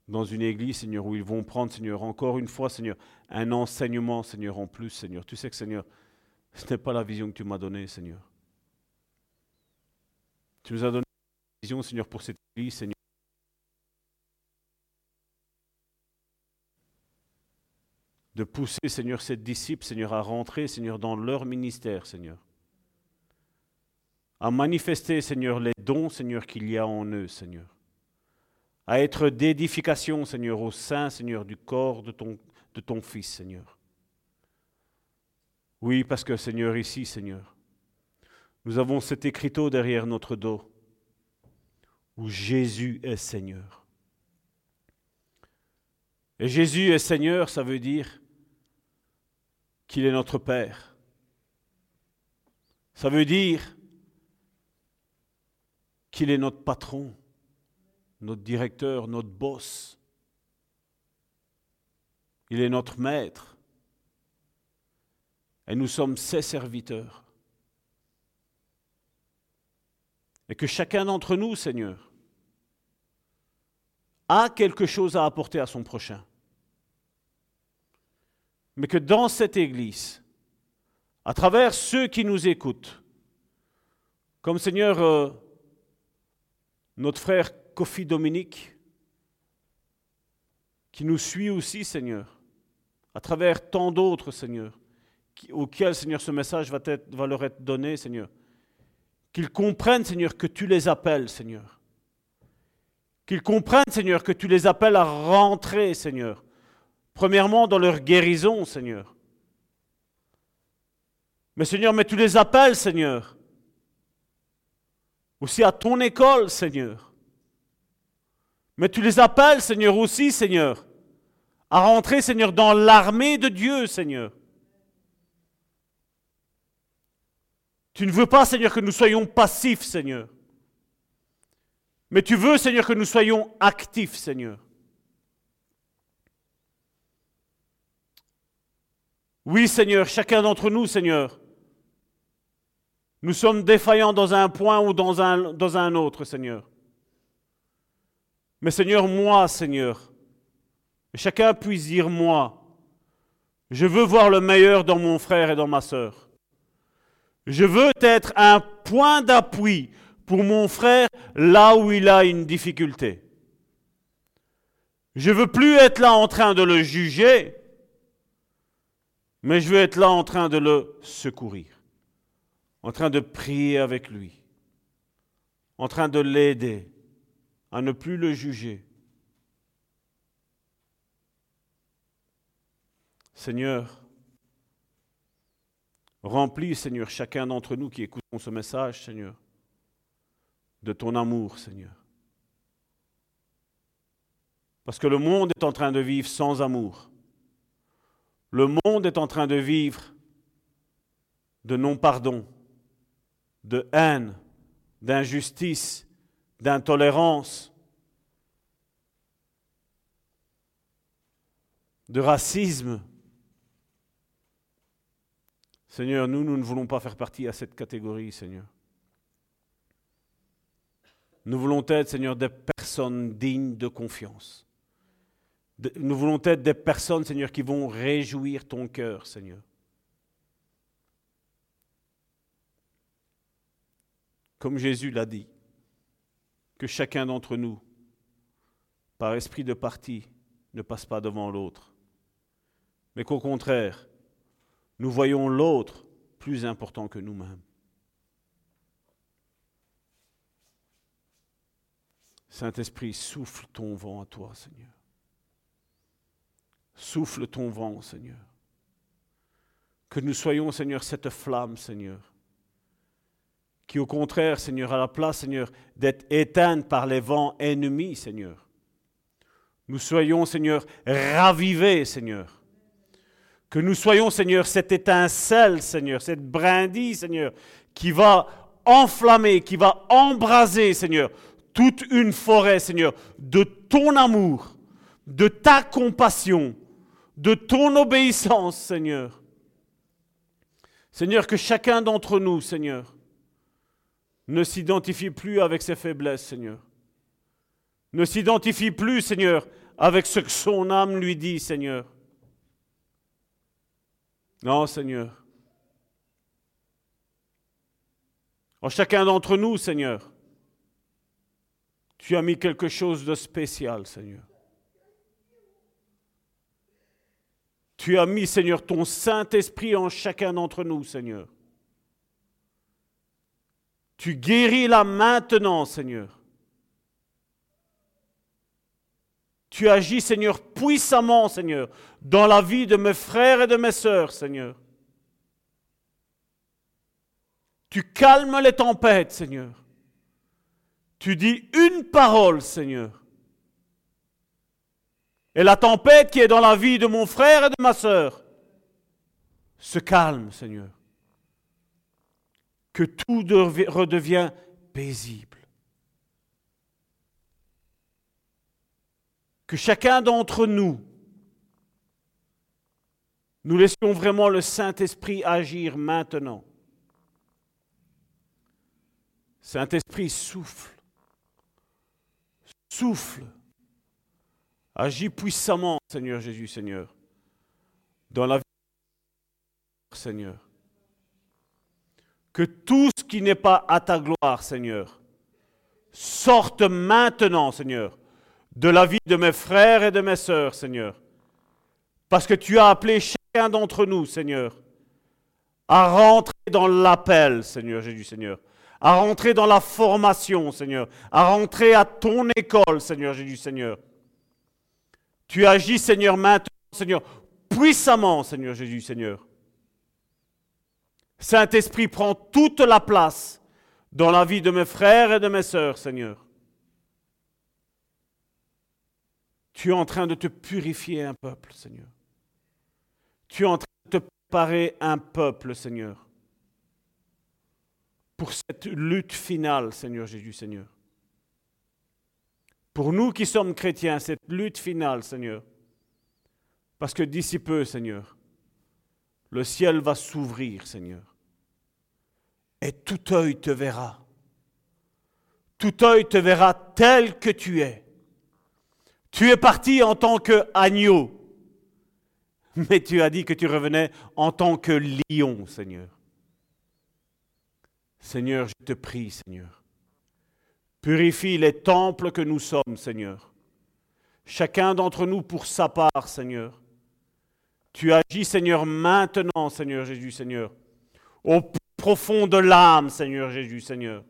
dans une église, Seigneur, où ils vont prendre, Seigneur, encore une fois, Seigneur, un enseignement, Seigneur, en plus, Seigneur. Tu sais que, Seigneur, ce n'est pas la vision que tu m'as donnée, Seigneur. Tu nous as donné une vision, Seigneur, pour cette église, Seigneur. Pousser, Seigneur, ces disciples, Seigneur, à rentrer, Seigneur, dans leur ministère, Seigneur. À manifester, Seigneur, les dons, Seigneur, qu'il y a en eux, Seigneur à être d'édification, Seigneur, au sein, Seigneur, du corps de ton, de ton Fils, Seigneur. Oui, parce que, Seigneur, ici, Seigneur, nous avons cet écriteau derrière notre dos, où Jésus est Seigneur. Et Jésus est Seigneur, ça veut dire qu'il est notre Père. Ça veut dire qu'il est notre patron notre directeur, notre boss. Il est notre maître. Et nous sommes ses serviteurs. Et que chacun d'entre nous, Seigneur, a quelque chose à apporter à son prochain. Mais que dans cette Église, à travers ceux qui nous écoutent, comme Seigneur, euh, notre frère Kofi Dominique, qui nous suit aussi, Seigneur, à travers tant d'autres, Seigneur, auxquels, Seigneur, ce message va, être, va leur être donné, Seigneur. Qu'ils comprennent, Seigneur, que tu les appelles, Seigneur. Qu'ils comprennent, Seigneur, que tu les appelles à rentrer, Seigneur. Premièrement, dans leur guérison, Seigneur. Mais Seigneur, mais tu les appelles, Seigneur. Aussi à ton école, Seigneur. Mais tu les appelles, Seigneur, aussi, Seigneur, à rentrer, Seigneur, dans l'armée de Dieu, Seigneur. Tu ne veux pas, Seigneur, que nous soyons passifs, Seigneur. Mais tu veux, Seigneur, que nous soyons actifs, Seigneur. Oui, Seigneur, chacun d'entre nous, Seigneur, nous sommes défaillants dans un point ou dans un, autre, Seigneur. Mais Seigneur, moi, Seigneur, chacun puisse dire moi, je veux voir le meilleur dans mon frère et dans ma sœur. Je veux être un point d'appui pour mon frère là où il a une difficulté. Je veux plus être là en train de le juger, mais je veux être là en train de le secourir, en train de prier avec lui, en train de l'aider, à ne plus le juger. Seigneur, remplis, Seigneur, chacun d'entre nous qui écoutons ce message, Seigneur, de ton amour, Seigneur. Parce que le monde est en train de vivre sans amour. Le monde est en train de vivre de non-pardon, de haine, d'injustice, d'intolérance, de racisme. Seigneur, nous, nous ne voulons pas faire partie à cette catégorie, Seigneur. Nous voulons être, Seigneur, des personnes dignes de confiance. Nous voulons être des personnes, Seigneur, qui vont réjouir ton cœur, Seigneur. Comme Jésus l'a dit. que chacun d'entre nous, par esprit de parti, ne passe pas devant l'autre, mais qu'au contraire, nous voyons l'autre plus important que nous-mêmes. Saint-Esprit, souffle ton vent à toi, Seigneur. Souffle ton vent, Seigneur. Que nous soyons, Seigneur, cette flamme, Seigneur. Qui, au contraire, Seigneur, à la place, Seigneur, d'être éteinte par les vents ennemis, Seigneur. Nous soyons, Seigneur, ravivés, Seigneur. Que nous soyons, Seigneur, cette étincelle, Seigneur, cette brindille, Seigneur, qui va enflammer, qui va embraser, Seigneur, toute une forêt, Seigneur, de ton amour, de ta compassion, de ton obéissance, Seigneur. Seigneur, que chacun d'entre nous, Seigneur, ne s'identifie plus avec ses faiblesses, Seigneur. Ne s'identifie plus, Seigneur, avec ce que son âme lui dit, Seigneur. Non, Seigneur. En chacun d'entre nous, Seigneur, tu as mis quelque chose de spécial, Seigneur. Tu as mis, Seigneur, ton Saint-Esprit en chacun d'entre nous, Seigneur. Tu guéris là maintenant, Seigneur. Tu agis, Seigneur, puissamment, Seigneur, dans la vie de mes frères et de mes sœurs, Seigneur. Tu calmes les tempêtes, Seigneur. Tu dis une parole, Seigneur. Et la tempête qui est dans la vie de mon frère et de ma sœur se calme, Seigneur. Que tout dev- redevient paisible. Que chacun d'entre nous, nous laissions vraiment le Saint-Esprit agir maintenant. Saint-Esprit, souffle. Souffle. Agis puissamment, Seigneur Jésus, Seigneur, dans la vie, Seigneur. Que tout ce qui n'est pas à ta gloire, Seigneur, sorte maintenant, Seigneur, de la vie de mes frères et de mes sœurs, Seigneur. Parce que tu as appelé chacun d'entre nous, Seigneur, à rentrer dans l'appel, Seigneur Jésus, Seigneur. À rentrer dans la formation, Seigneur. À rentrer à ton école, Seigneur Jésus, Seigneur. Tu agis, Seigneur, maintenant, Seigneur, puissamment, Seigneur Jésus, Seigneur. Saint-Esprit, prend toute la place dans la vie de mes frères et de mes sœurs, Seigneur. Tu es en train de te purifier un peuple, Seigneur. Tu es en train de te préparer un peuple, Seigneur. Pour cette lutte finale, Seigneur Jésus, Seigneur. Pour nous qui sommes chrétiens, cette lutte finale, Seigneur. Parce que d'ici peu, Seigneur, le ciel va s'ouvrir, Seigneur. Et tout œil te verra. Tout œil te verra tel que tu es. Tu es parti en tant qu'agneau, mais tu as dit que tu revenais en tant que lion, Seigneur. Seigneur, je te prie, Seigneur. Purifie les temples que nous sommes, Seigneur. Chacun d'entre nous pour sa part, Seigneur. Tu agis, Seigneur, maintenant, Seigneur Jésus, Seigneur. Au plus profond de l'âme, Seigneur Jésus, Seigneur.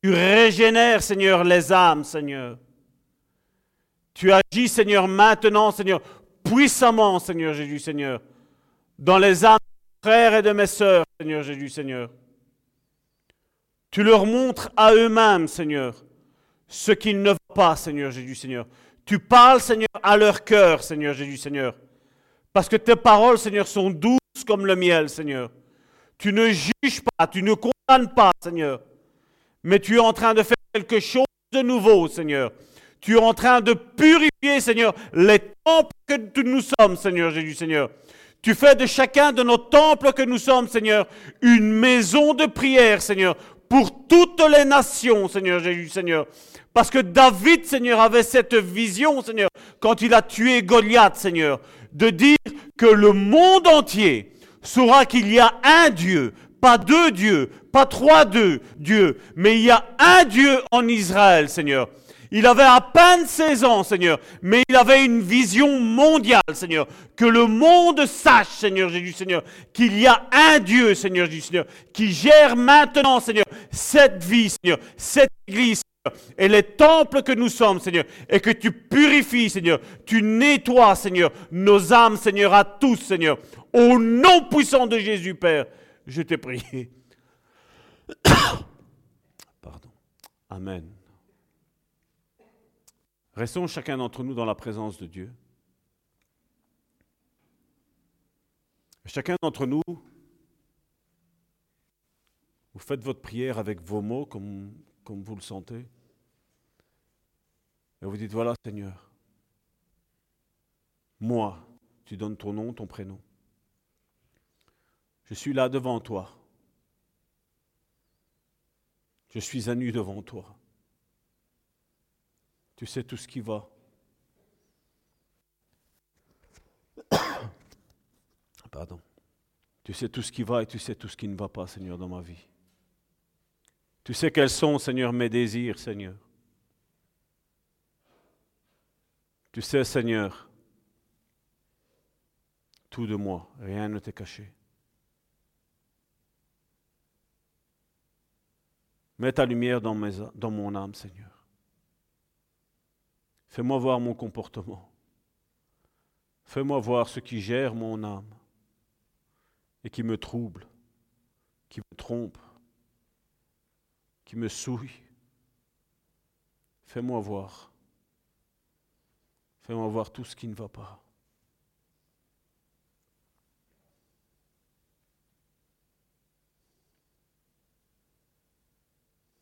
Tu régénères, Seigneur, les âmes, Seigneur. Tu agis, Seigneur, maintenant, Seigneur, puissamment, Seigneur Jésus, Seigneur, dans les âmes de mes frères et de mes sœurs, Seigneur Jésus, Seigneur. Tu leur montres à eux-mêmes, Seigneur, ce qu'ils ne voient pas, Seigneur Jésus, Seigneur. Tu parles, Seigneur, à leur cœur, Seigneur Jésus, Seigneur. Parce que tes paroles, Seigneur, sont douces comme le miel, Seigneur. Tu ne juges pas, tu ne condamnes pas, Seigneur. Mais tu es en train de faire quelque chose de nouveau, Seigneur. Tu es en train de purifier, Seigneur, les temples que nous sommes, Seigneur Jésus, Seigneur. Tu fais de chacun de nos temples que nous sommes, Seigneur, une maison de prière, Seigneur, pour toutes les nations, Seigneur Jésus, Seigneur. Parce que David, Seigneur, avait cette vision, Seigneur, quand il a tué Goliath, Seigneur, de dire que le monde entier saura qu'il y a un Dieu Pas deux dieux, pas trois deux dieux, mais il y a un Dieu en Israël, Seigneur. Il avait à peine 16 ans, Seigneur, mais il avait une vision mondiale, Seigneur. Que le monde sache, Seigneur Jésus, Seigneur, qu'il y a un Dieu, Seigneur Jésus, Seigneur, qui gère maintenant, Seigneur, cette vie, Seigneur, cette église, et les temples que nous sommes, Seigneur, et que tu purifies, Seigneur, tu nettoies, Seigneur, nos âmes, Seigneur, à tous, Seigneur. Au nom puissant de Jésus, Père, je t'ai prié. Pardon. Amen. Restons chacun d'entre nous dans la présence de Dieu. Chacun d'entre nous, vous faites votre prière avec vos mots comme, vous le sentez. Et vous dites, voilà Seigneur, moi, tu donnes ton nom, ton prénom. Je suis là devant toi. Je suis à nu devant toi. Tu sais tout ce qui va. Pardon. Tu sais tout ce qui va et tu sais tout ce qui ne va pas, Seigneur, dans ma vie. Tu sais quels sont, Seigneur, mes désirs, Seigneur. Tu sais, Seigneur, tout de moi, rien ne t'est caché. Mets ta lumière dans, dans mon âme, Seigneur. Fais-moi voir mon comportement. Fais-moi voir ce qui gère mon âme et qui me trouble, qui me trompe, qui me souille. Fais-moi voir. Fais-moi voir tout ce qui ne va pas.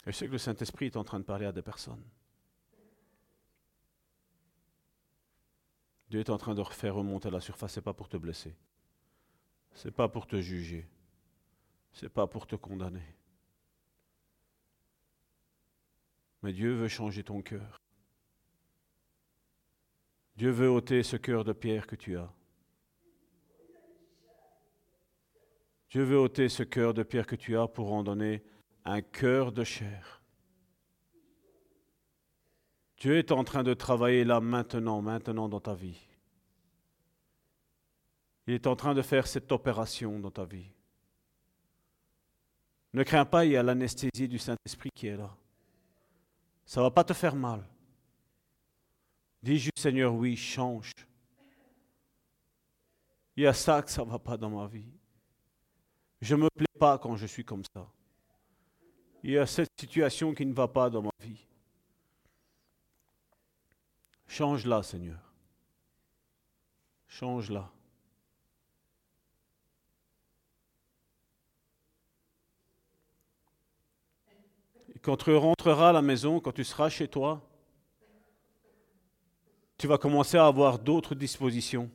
Je sais que le Saint-Esprit est en train de parler à des personnes. Dieu est en train de refaire remonter à la surface, ce n'est pas pour te blesser. Ce n'est pas pour te juger. Ce n'est pas pour te condamner. Mais Dieu veut changer ton cœur. Dieu veut ôter ce cœur de pierre que tu as. Dieu veut ôter ce cœur de pierre que tu as pour en donner un cœur de chair. Dieu est en train de travailler là maintenant, maintenant dans ta vie. Il est en train de faire cette opération dans ta vie. Ne crains pas, il y a l'anesthésie du Saint-Esprit qui est là. Ça ne va pas te faire mal. Dis juste Seigneur, oui, change. Il y a ça que ça ne va pas dans ma vie. Je ne me plais pas quand je suis comme ça. Il y a cette situation qui ne va pas dans ma vie. Change-la, Seigneur. Change-la. Quand tu rentreras à la maison, quand tu seras chez toi, tu vas commencer à avoir d'autres dispositions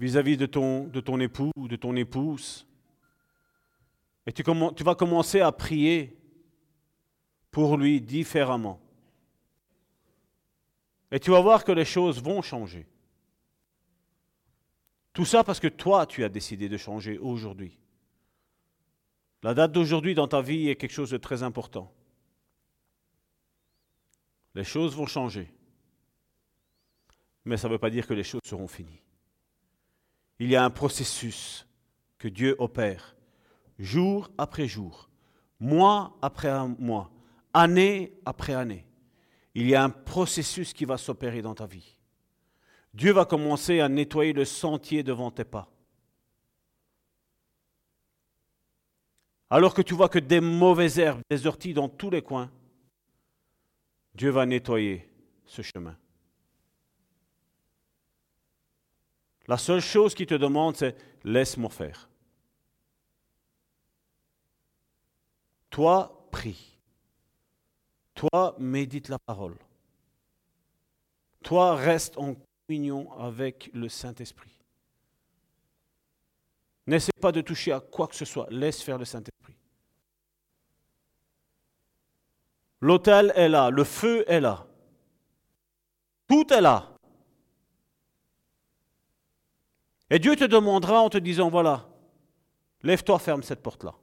vis-à-vis de, ton, de ton époux ou de ton épouse. Et tu vas commencer à prier pour lui différemment. Et tu vas voir que les choses vont changer. Tout ça parce que toi, tu as décidé de changer aujourd'hui. La date d'aujourd'hui dans ta vie est quelque chose de très important. Les choses vont changer. Mais ça ne veut pas dire que les choses seront finies. Il y a un processus que Dieu opère jour après jour, mois après mois, année après année. Il y a un processus qui va s'opérer dans ta vie. Dieu va commencer à nettoyer le sentier devant tes pas. Alors que tu vois que des mauvaises herbes, des orties dans tous les coins, Dieu va nettoyer ce chemin. La seule chose qu'il te demande, c'est laisse-moi faire. Toi, prie. Toi, médite la parole. Toi, reste en communion avec le Saint-Esprit. N'essaie pas de toucher à quoi que ce soit. Laisse faire le Saint-Esprit. L'autel est là, le feu est là. Tout est là. Et Dieu te demandera en te disant, voilà, Lève-toi, ferme cette porte-là.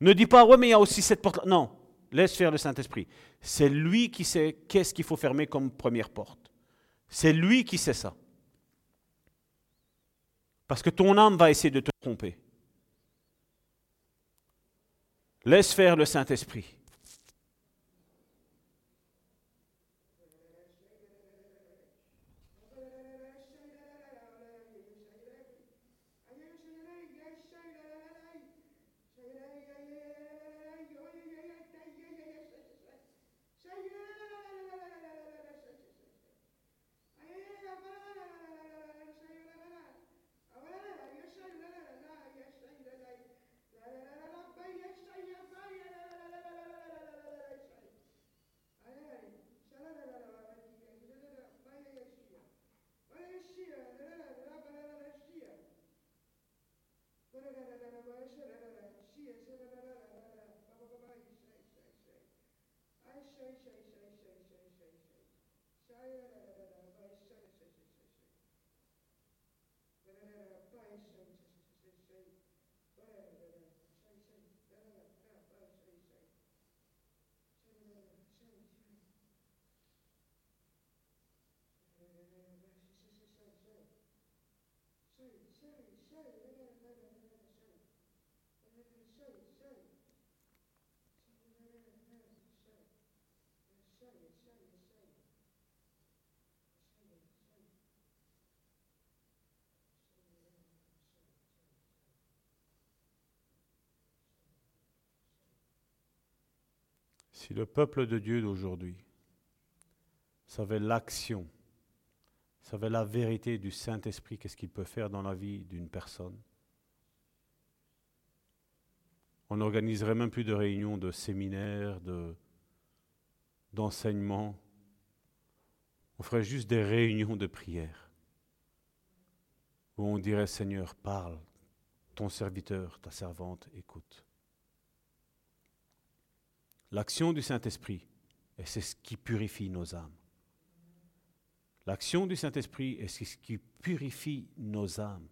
Ne dis pas, ouais, mais il y a aussi cette porte-là. Non, laisse faire le Saint-Esprit. C'est lui qui sait qu'est-ce qu'il faut fermer comme première porte. C'est lui qui sait ça. Parce que ton âme va essayer de te tromper. Laisse faire le Saint-Esprit. Si le peuple de Dieu d'aujourd'hui savait l'action, savait la vérité du Saint-Esprit, qu'est-ce qu'il peut faire dans la vie d'une personne, on n'organiserait même plus de réunions de séminaires, de, d'enseignements. On ferait juste des réunions de prière où on dirait Seigneur, parle, ton serviteur, ta servante, écoute. L'action du Saint-Esprit, et c'est ce qui purifie nos âmes. L'action du Saint-Esprit est ce qui purifie nos âmes.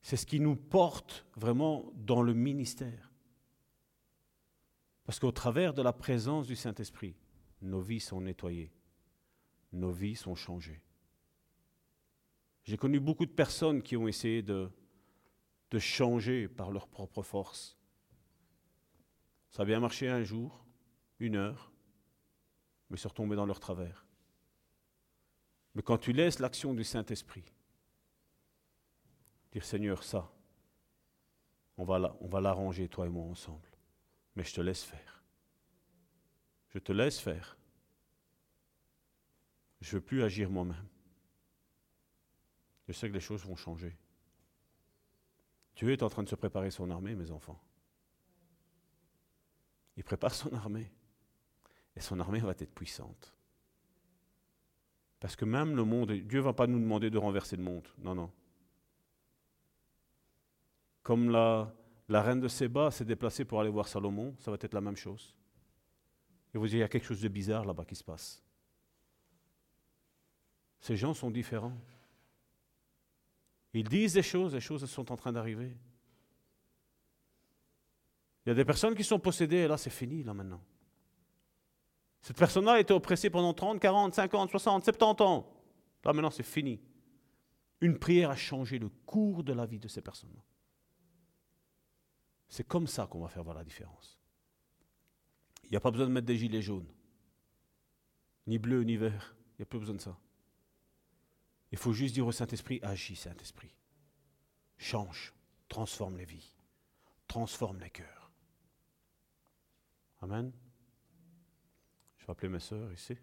C'est ce qui nous porte vraiment dans le ministère. Parce qu'au travers de la présence du Saint-Esprit, nos vies sont nettoyées, nos vies sont changées. J'ai connu beaucoup de personnes qui ont essayé de, changer par leur propre force. Ça a bien marché un jour, une heure, mais se retomber dans leur travers. Mais quand tu laisses l'action du Saint-Esprit, dire Seigneur, ça, on va, l'arranger, toi et moi, ensemble. Mais je te laisse faire. Je te laisse faire. Je ne veux plus agir moi-même. Je sais que les choses vont changer. Dieu est en train de se préparer son armée, mes enfants. Il prépare son armée. Et son armée va être puissante. Parce que même le monde, Dieu ne va pas nous demander de renverser le monde. Non, non. Comme la, reine de Séba s'est déplacée pour aller voir Salomon, ça va être la même chose. Et vous dites, il y a quelque chose de bizarre là-bas qui se passe. Ces gens sont différents. Ils disent des choses, les choses sont en train d'arriver. Il y a des personnes qui sont possédées, et là c'est fini, là maintenant. Cette personne-là a été oppressée pendant 30, 40, 50, 60, 70 ans. Là maintenant c'est fini. Une prière a changé le cours de la vie de ces personnes-là. C'est comme ça qu'on va faire voir la différence. Il n'y a pas besoin de mettre des gilets jaunes, ni bleus, ni verts. Il n'y a plus besoin de ça. Il faut juste dire au Saint-Esprit, agis Saint-Esprit. Change, transforme les vies, transforme les cœurs. Amen. Je vais appeler mes sœurs ici.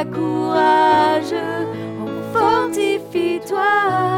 Oh, fortifie-toi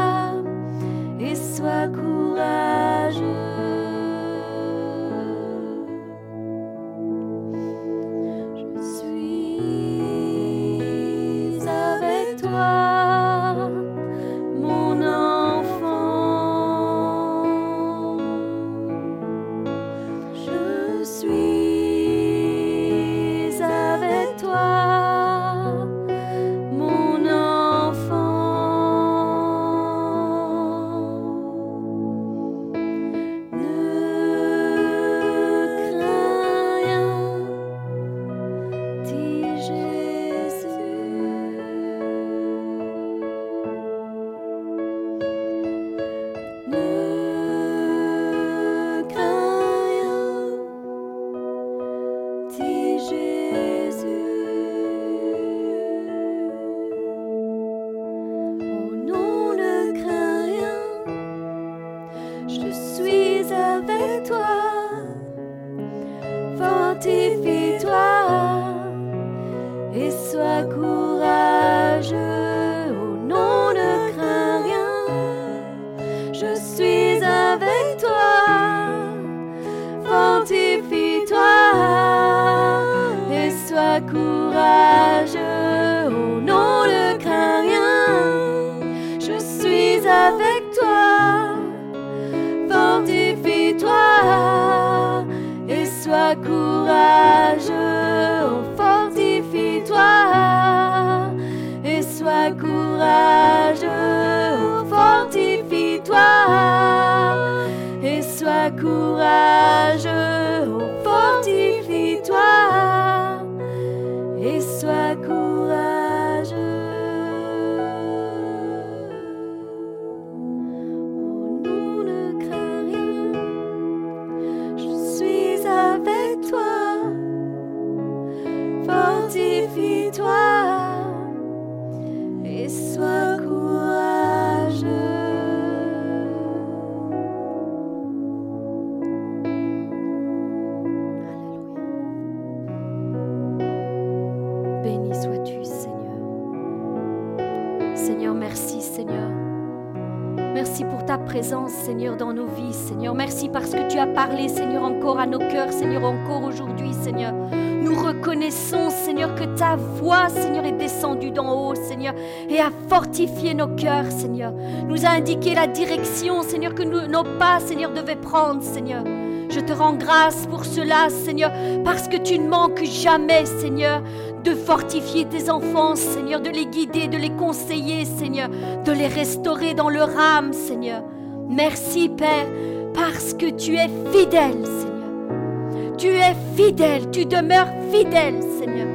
Seigneur. Je te rends grâce pour cela, Seigneur, parce que tu ne manques jamais, Seigneur, de fortifier tes enfants, Seigneur, de les guider, de les conseiller, Seigneur, de les restaurer dans leur âme, Seigneur. Merci, Père, parce que tu es fidèle, Seigneur. Tu es fidèle, tu demeures fidèle, Seigneur,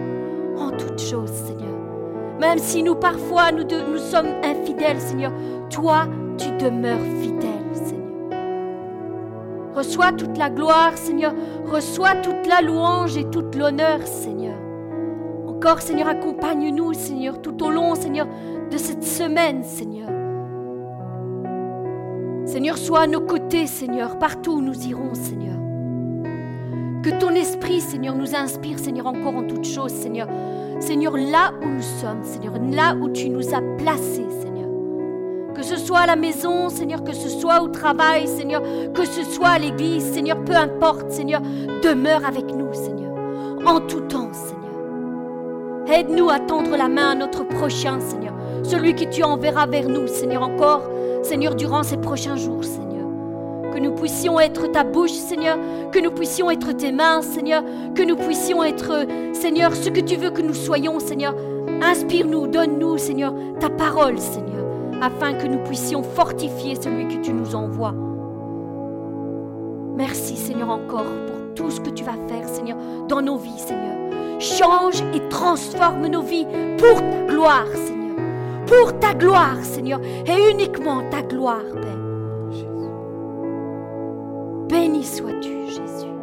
en toutes choses, Seigneur. Même si nous, parfois, nous, nous sommes infidèles, Seigneur, toi, tu demeures fidèle. Reçois toute la gloire, Seigneur. Reçois toute la louange et toute l'honneur, Seigneur. Encore, Seigneur, accompagne-nous, Seigneur, tout au long, Seigneur, de cette semaine, Seigneur. Seigneur, sois à nos côtés, Seigneur, partout où nous irons, Seigneur. Que ton esprit, Seigneur, nous inspire, Seigneur, encore en toutes choses, Seigneur. Seigneur, là où nous sommes, Seigneur, là où tu nous as placés, Seigneur. Que ce soit à la maison, Seigneur, que ce soit au travail, Seigneur, que ce soit à l'église, Seigneur, peu importe, Seigneur, demeure avec nous, Seigneur, en tout temps, Seigneur. Aide-nous à tendre la main à notre prochain, Seigneur, celui que tu enverras vers nous, Seigneur, encore, Seigneur, durant ces prochains jours, Seigneur. Que nous puissions être ta bouche, Seigneur, que nous puissions être tes mains, Seigneur, que nous puissions être, Seigneur, ce que tu veux que nous soyons, Seigneur. Inspire-nous, donne-nous, Seigneur, ta parole, Seigneur, afin que nous puissions fortifier celui que tu nous envoies. Merci, Seigneur, encore pour tout ce que tu vas faire, Seigneur, dans nos vies, Seigneur. Change et transforme nos vies pour ta gloire, Seigneur. Pour ta gloire, Seigneur, et uniquement ta gloire, Père. Béni sois-tu, Jésus.